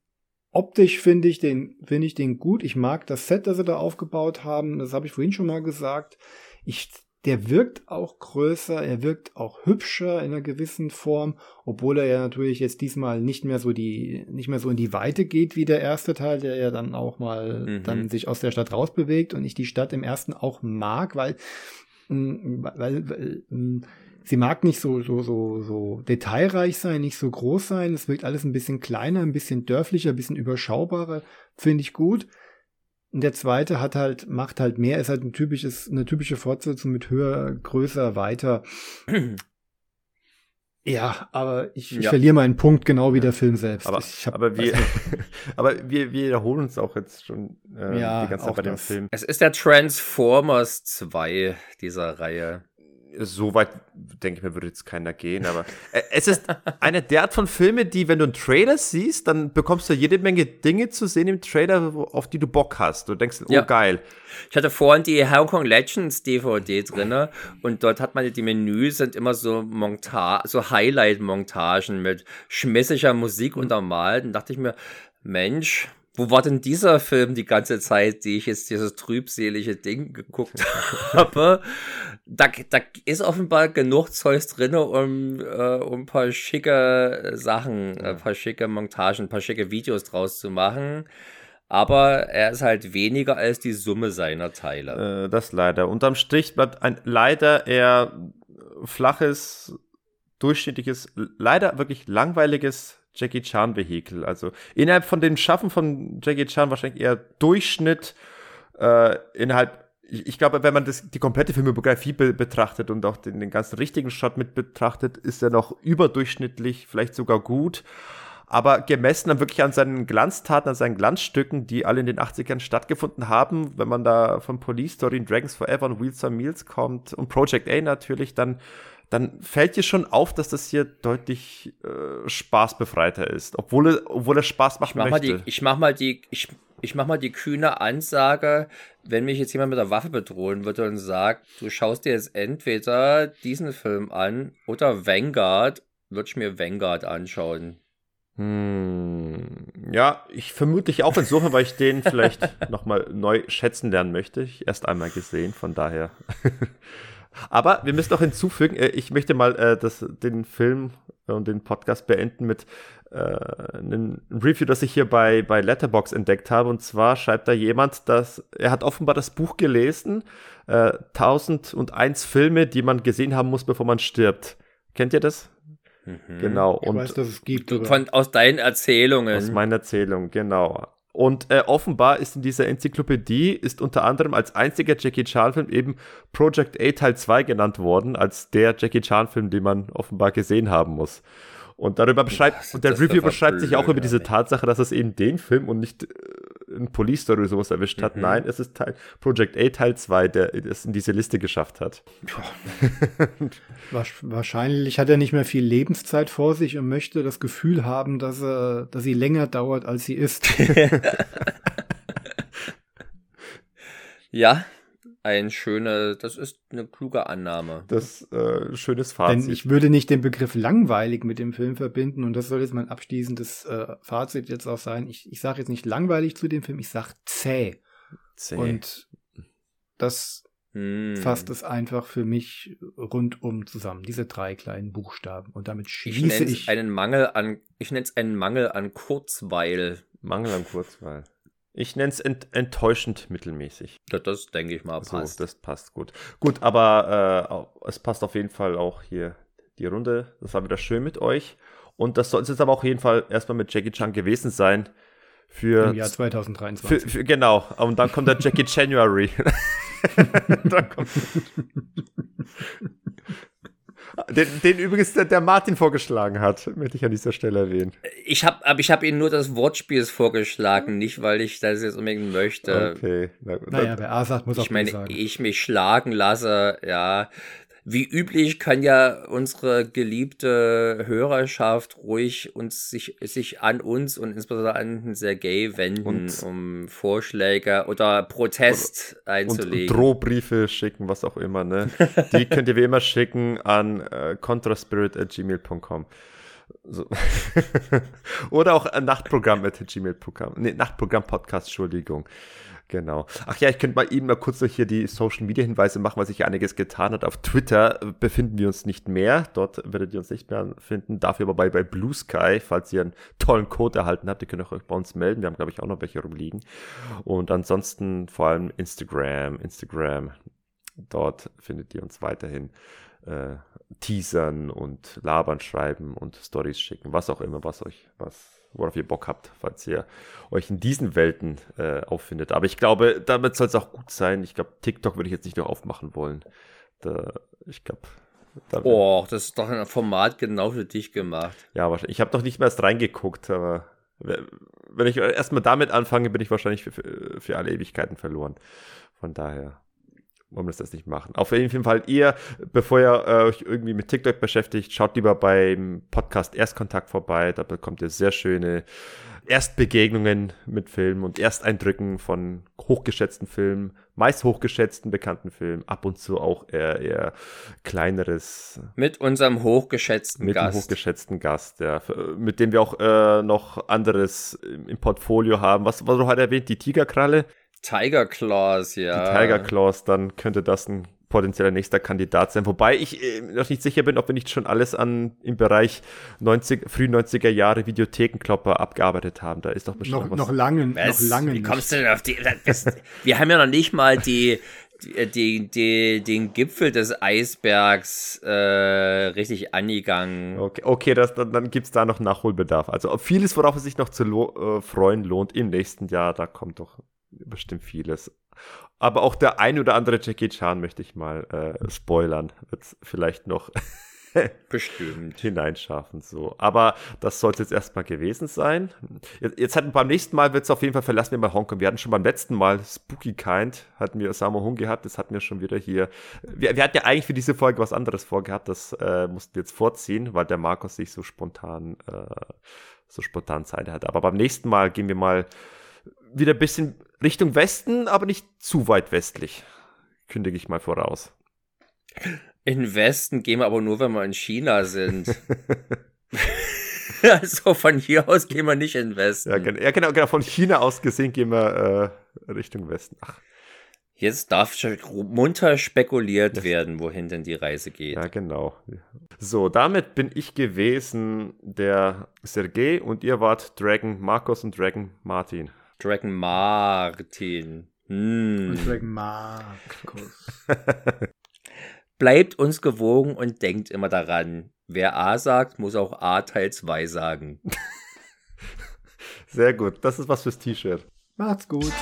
optisch finde ich den finde ich den gut. Ich mag das Set, das sie da aufgebaut haben. Das habe ich vorhin schon mal gesagt. Ich der wirkt auch größer, er wirkt auch hübscher in einer gewissen Form, obwohl er ja natürlich jetzt diesmal nicht mehr so die nicht mehr so in die Weite geht wie der erste Teil, der ja dann auch mal Mhm. dann sich aus der Stadt rausbewegt und ich die Stadt im ersten auch mag, weil mh, weil, weil mh, sie mag nicht so, so, so, so detailreich sein, nicht so groß sein. Es wirkt alles ein bisschen kleiner, ein bisschen dörflicher, ein bisschen überschaubarer. Finde ich gut. Und der zweite hat halt, macht halt mehr, ist halt ein typisches, eine typische Fortsetzung mit höher, größer, weiter. Ja, aber ich, ich Ja. verliere meinen Punkt genau wie der Film selbst. Aber, ich hab- aber, wir, aber wir, wir wiederholen uns auch jetzt schon äh, Ja, die ganze Zeit bei dem das. Film. es ist der Transformers 2 dieser Reihe. So weit, denke ich mir, würde jetzt keiner gehen, aber äh, es ist eine der Art von Filme, die, wenn du einen Trailer siehst, dann bekommst du jede Menge Dinge zu sehen im Trailer, auf die du Bock hast. Du denkst, oh Ja. geil. Ich hatte vorhin die Hong Kong Legends DVD drinne und dort hat man die Menüs sind immer so Monta so Highlight-Montagen mit schmissiger Musik untermalt. Und dachte ich mir, Mensch, wo war denn dieser Film die ganze Zeit, die ich jetzt dieses trübselige Ding geguckt habe? Da, da ist offenbar genug Zeugs drin, um, äh, um ein paar schicke Sachen, äh, ein paar schicke Montagen, ein paar schicke Videos draus zu machen. Aber er ist halt weniger als die Summe seiner Teile. Äh, das leider. Unterm Strich bleibt ein leider eher flaches, durchschnittliches, leider wirklich langweiliges Jackie Chan Vehikel. Also innerhalb von dem Schaffen von Jackie Chan wahrscheinlich eher Durchschnitt. Äh, innerhalb, ich, ich glaube, wenn man das, die komplette Filmografie be betrachtet und auch den, den ganzen richtigen Shot mit betrachtet, ist er noch überdurchschnittlich, vielleicht sogar gut. Aber gemessen dann wirklich an seinen Glanztaten, an seinen Glanzstücken, die alle in den 80ern stattgefunden haben, wenn man da von Police Story, Dragons Forever und Wheels on Meals kommt und Project A natürlich, dann, dann fällt dir schon auf, dass das hier deutlich äh, spaßbefreiter ist. Obwohl er, obwohl er Spaß machen Ich mach, mal möchte. die, ich mach mal die, ich, ich mach mal die kühne Ansage, wenn mich jetzt jemand mit der Waffe bedrohen würde und sagt, du schaust dir jetzt entweder diesen Film an oder Vanguard, würde ich mir Vanguard anschauen. Hm, ja, ich vermutlich auch insofern, weil ich den vielleicht nochmal neu schätzen lernen möchte. Ich erst einmal gesehen, von daher. Aber wir müssen noch hinzufügen, äh, ich möchte mal äh, das, den Film und den Podcast beenden mit äh, einem Review, das ich hier bei, bei Letterbox entdeckt habe. Und zwar schreibt da jemand, dass er hat offenbar das Buch gelesen, äh, 1001 Filme, die man gesehen haben muss, bevor man stirbt. Kennt ihr das? Genau. Ich weiß, dass es gibt. Von, aus deinen Erzählungen. Aus meiner Erzählung, genau. Und äh, offenbar ist in dieser Enzyklopädie ist unter anderem als einziger Jackie Chan-Film eben Project A Teil 2 genannt worden, als der Jackie Chan-Film, den man offenbar gesehen haben muss. Und darüber beschreibt, und der Review beschreibt sich auch über diese Tatsache, dass es eben den Film und nicht äh, ein Police Story oder sowas erwischt hat. Mhm. Nein, es ist Teil, Project A Teil 2, der es in diese Liste geschafft hat. Wahrscheinlich hat er nicht mehr viel Lebenszeit vor sich und möchte das Gefühl haben, dass, er, dass sie länger dauert, als sie ist. Ja, ein schöne, das ist eine kluge Annahme. Das äh, schönes Fazit. Denn ich würde nicht den Begriff langweilig mit dem Film verbinden und das soll jetzt mein abschließendes äh, Fazit jetzt auch sein. Ich, ich sage jetzt nicht langweilig zu dem Film, ich sage zäh. Zäh. Und das Hm. fasst es einfach für mich rundum zusammen. Diese drei kleinen Buchstaben. Und damit Ich schließe ich. einen Mangel an, ich nenne es einen Mangel an Kurzweil. Mangel an Kurzweil. Ich nenne es ent enttäuschend mittelmäßig. Ja, das denke ich mal So, passt. das passt gut. Gut, aber äh, es passt auf jeden Fall auch hier die Runde. Das war wieder schön mit euch. Und das soll es jetzt aber auch jeden Fall erstmal mit Jackie Chan gewesen sein. Für, Im Jahr 2023. Für, für, genau. Und dann kommt der Jackie January. dann kommt den, den übrigens der, der, Martin vorgeschlagen hat, möchte ich an dieser Stelle erwähnen. Ich habe aber ich habe ihn nur das Wortspiels vorgeschlagen, nicht weil ich das jetzt unbedingt möchte. Okay. Na, naja, wer A sagt, muss ich auch meine, sagen. ich mich schlagen lasse, ja. Wie üblich kann ja unsere geliebte Hörerschaft ruhig uns sich, sich an uns und insbesondere an den Sergei wenden, und, um Vorschläge oder Protest oder, einzulegen. Und Drohbriefe schicken, was auch immer, ne? Die könnt ihr wie immer schicken an äh, contraspirit.gmail.com. So. oder auch ein Nachtprogramm.gmail.com. Nee, Nachtprogramm-Podcast, Entschuldigung. Genau. Ach ja, ich könnte mal eben mal kurz noch hier die Social Media Hinweise machen, weil sich einiges getan hat. Auf Twitter befinden wir uns nicht mehr. Dort werdet ihr uns nicht mehr finden. Dafür aber bei, bei Blue Sky, falls ihr einen tollen Code erhalten habt, ihr könnt euch bei uns melden. Wir haben, glaube ich, auch noch welche rumliegen. Und ansonsten vor allem Instagram, Instagram. Dort findet ihr uns weiterhin äh, teasern und labern schreiben und Stories schicken, was auch immer, was euch, was worauf ihr Bock habt, falls ihr euch in diesen Welten äh, auffindet. Aber ich glaube, damit soll es auch gut sein. Ich glaube, TikTok würde ich jetzt nicht noch aufmachen wollen. Da, ich glaube. Oh, das ist doch ein Format genau für dich gemacht. Ja, wahrscheinlich. Ich habe doch nicht mehr erst reingeguckt, aber wenn ich erstmal damit anfange, bin ich wahrscheinlich für, für, für alle Ewigkeiten verloren. Von daher wollen wir das nicht machen. Auf jeden Fall ihr, bevor ihr äh, euch irgendwie mit TikTok beschäftigt, schaut lieber beim Podcast Erstkontakt vorbei. Da bekommt ihr sehr schöne Erstbegegnungen mit Filmen und Ersteindrücken von hochgeschätzten Filmen, meist hochgeschätzten bekannten Filmen, ab und zu auch eher, eher kleineres. Mit unserem hochgeschätzten mit Gast. Mit dem hochgeschätzten Gast, ja. Mit dem wir auch äh, noch anderes im Portfolio haben. Was, was du heute erwähnt, die Tigerkralle. Tiger Claws, ja. Die Tiger Claws, dann könnte das ein potenzieller nächster Kandidat sein. Wobei ich äh, noch nicht sicher bin, ob wir nicht schon alles an im Bereich 90, früh 90er Jahre Videothekenklopper abgearbeitet haben. Da ist doch bestimmt noch, was. noch lange, Was? noch lange Wie kommst du denn auf die? Das, wir haben ja noch nicht mal die, die, die, die den Gipfel des Eisbergs äh, richtig angegangen. Okay, okay das, dann, dann gibt es da noch Nachholbedarf. Also vieles, worauf es sich noch zu lo äh, freuen lohnt im nächsten Jahr, da kommt doch bestimmt vieles. Aber auch der ein oder andere Jackie Chan möchte ich mal äh, spoilern. Wird vielleicht noch bestimmt hineinschaffen. So. Aber das sollte jetzt erstmal gewesen sein. Jetzt, jetzt hatten beim nächsten Mal wird es auf jeden Fall verlassen wir mal Hongkong. Wir hatten schon beim letzten Mal Spooky Kind, hatten wir Samo Hung gehabt, das hatten wir schon wieder hier. Wir, wir hatten ja eigentlich für diese Folge was anderes vorgehabt, das äh, mussten wir jetzt vorziehen, weil der Markus sich so spontan, äh, so spontan Zeit hat. Aber beim nächsten Mal gehen wir mal wieder ein bisschen Richtung Westen, aber nicht zu weit westlich. Kündige ich mal voraus. In Westen gehen wir aber nur, wenn wir in China sind. also von hier aus gehen wir nicht in Westen. Ja, genau, ja, genau, genau. Von China aus gesehen gehen wir äh, Richtung Westen. Ach. Jetzt darf munter spekuliert das werden, wohin denn die Reise geht. Ja, genau. So, damit bin ich gewesen, der Sergei, und ihr wart Dragon Markus und Dragon Martin. Dragon Martin. Hm. Und Dragon Markus. Bleibt uns gewogen und denkt immer daran, wer A sagt, muss auch A Teil 2 sagen. Sehr gut, das ist was fürs T-Shirt. Macht's gut.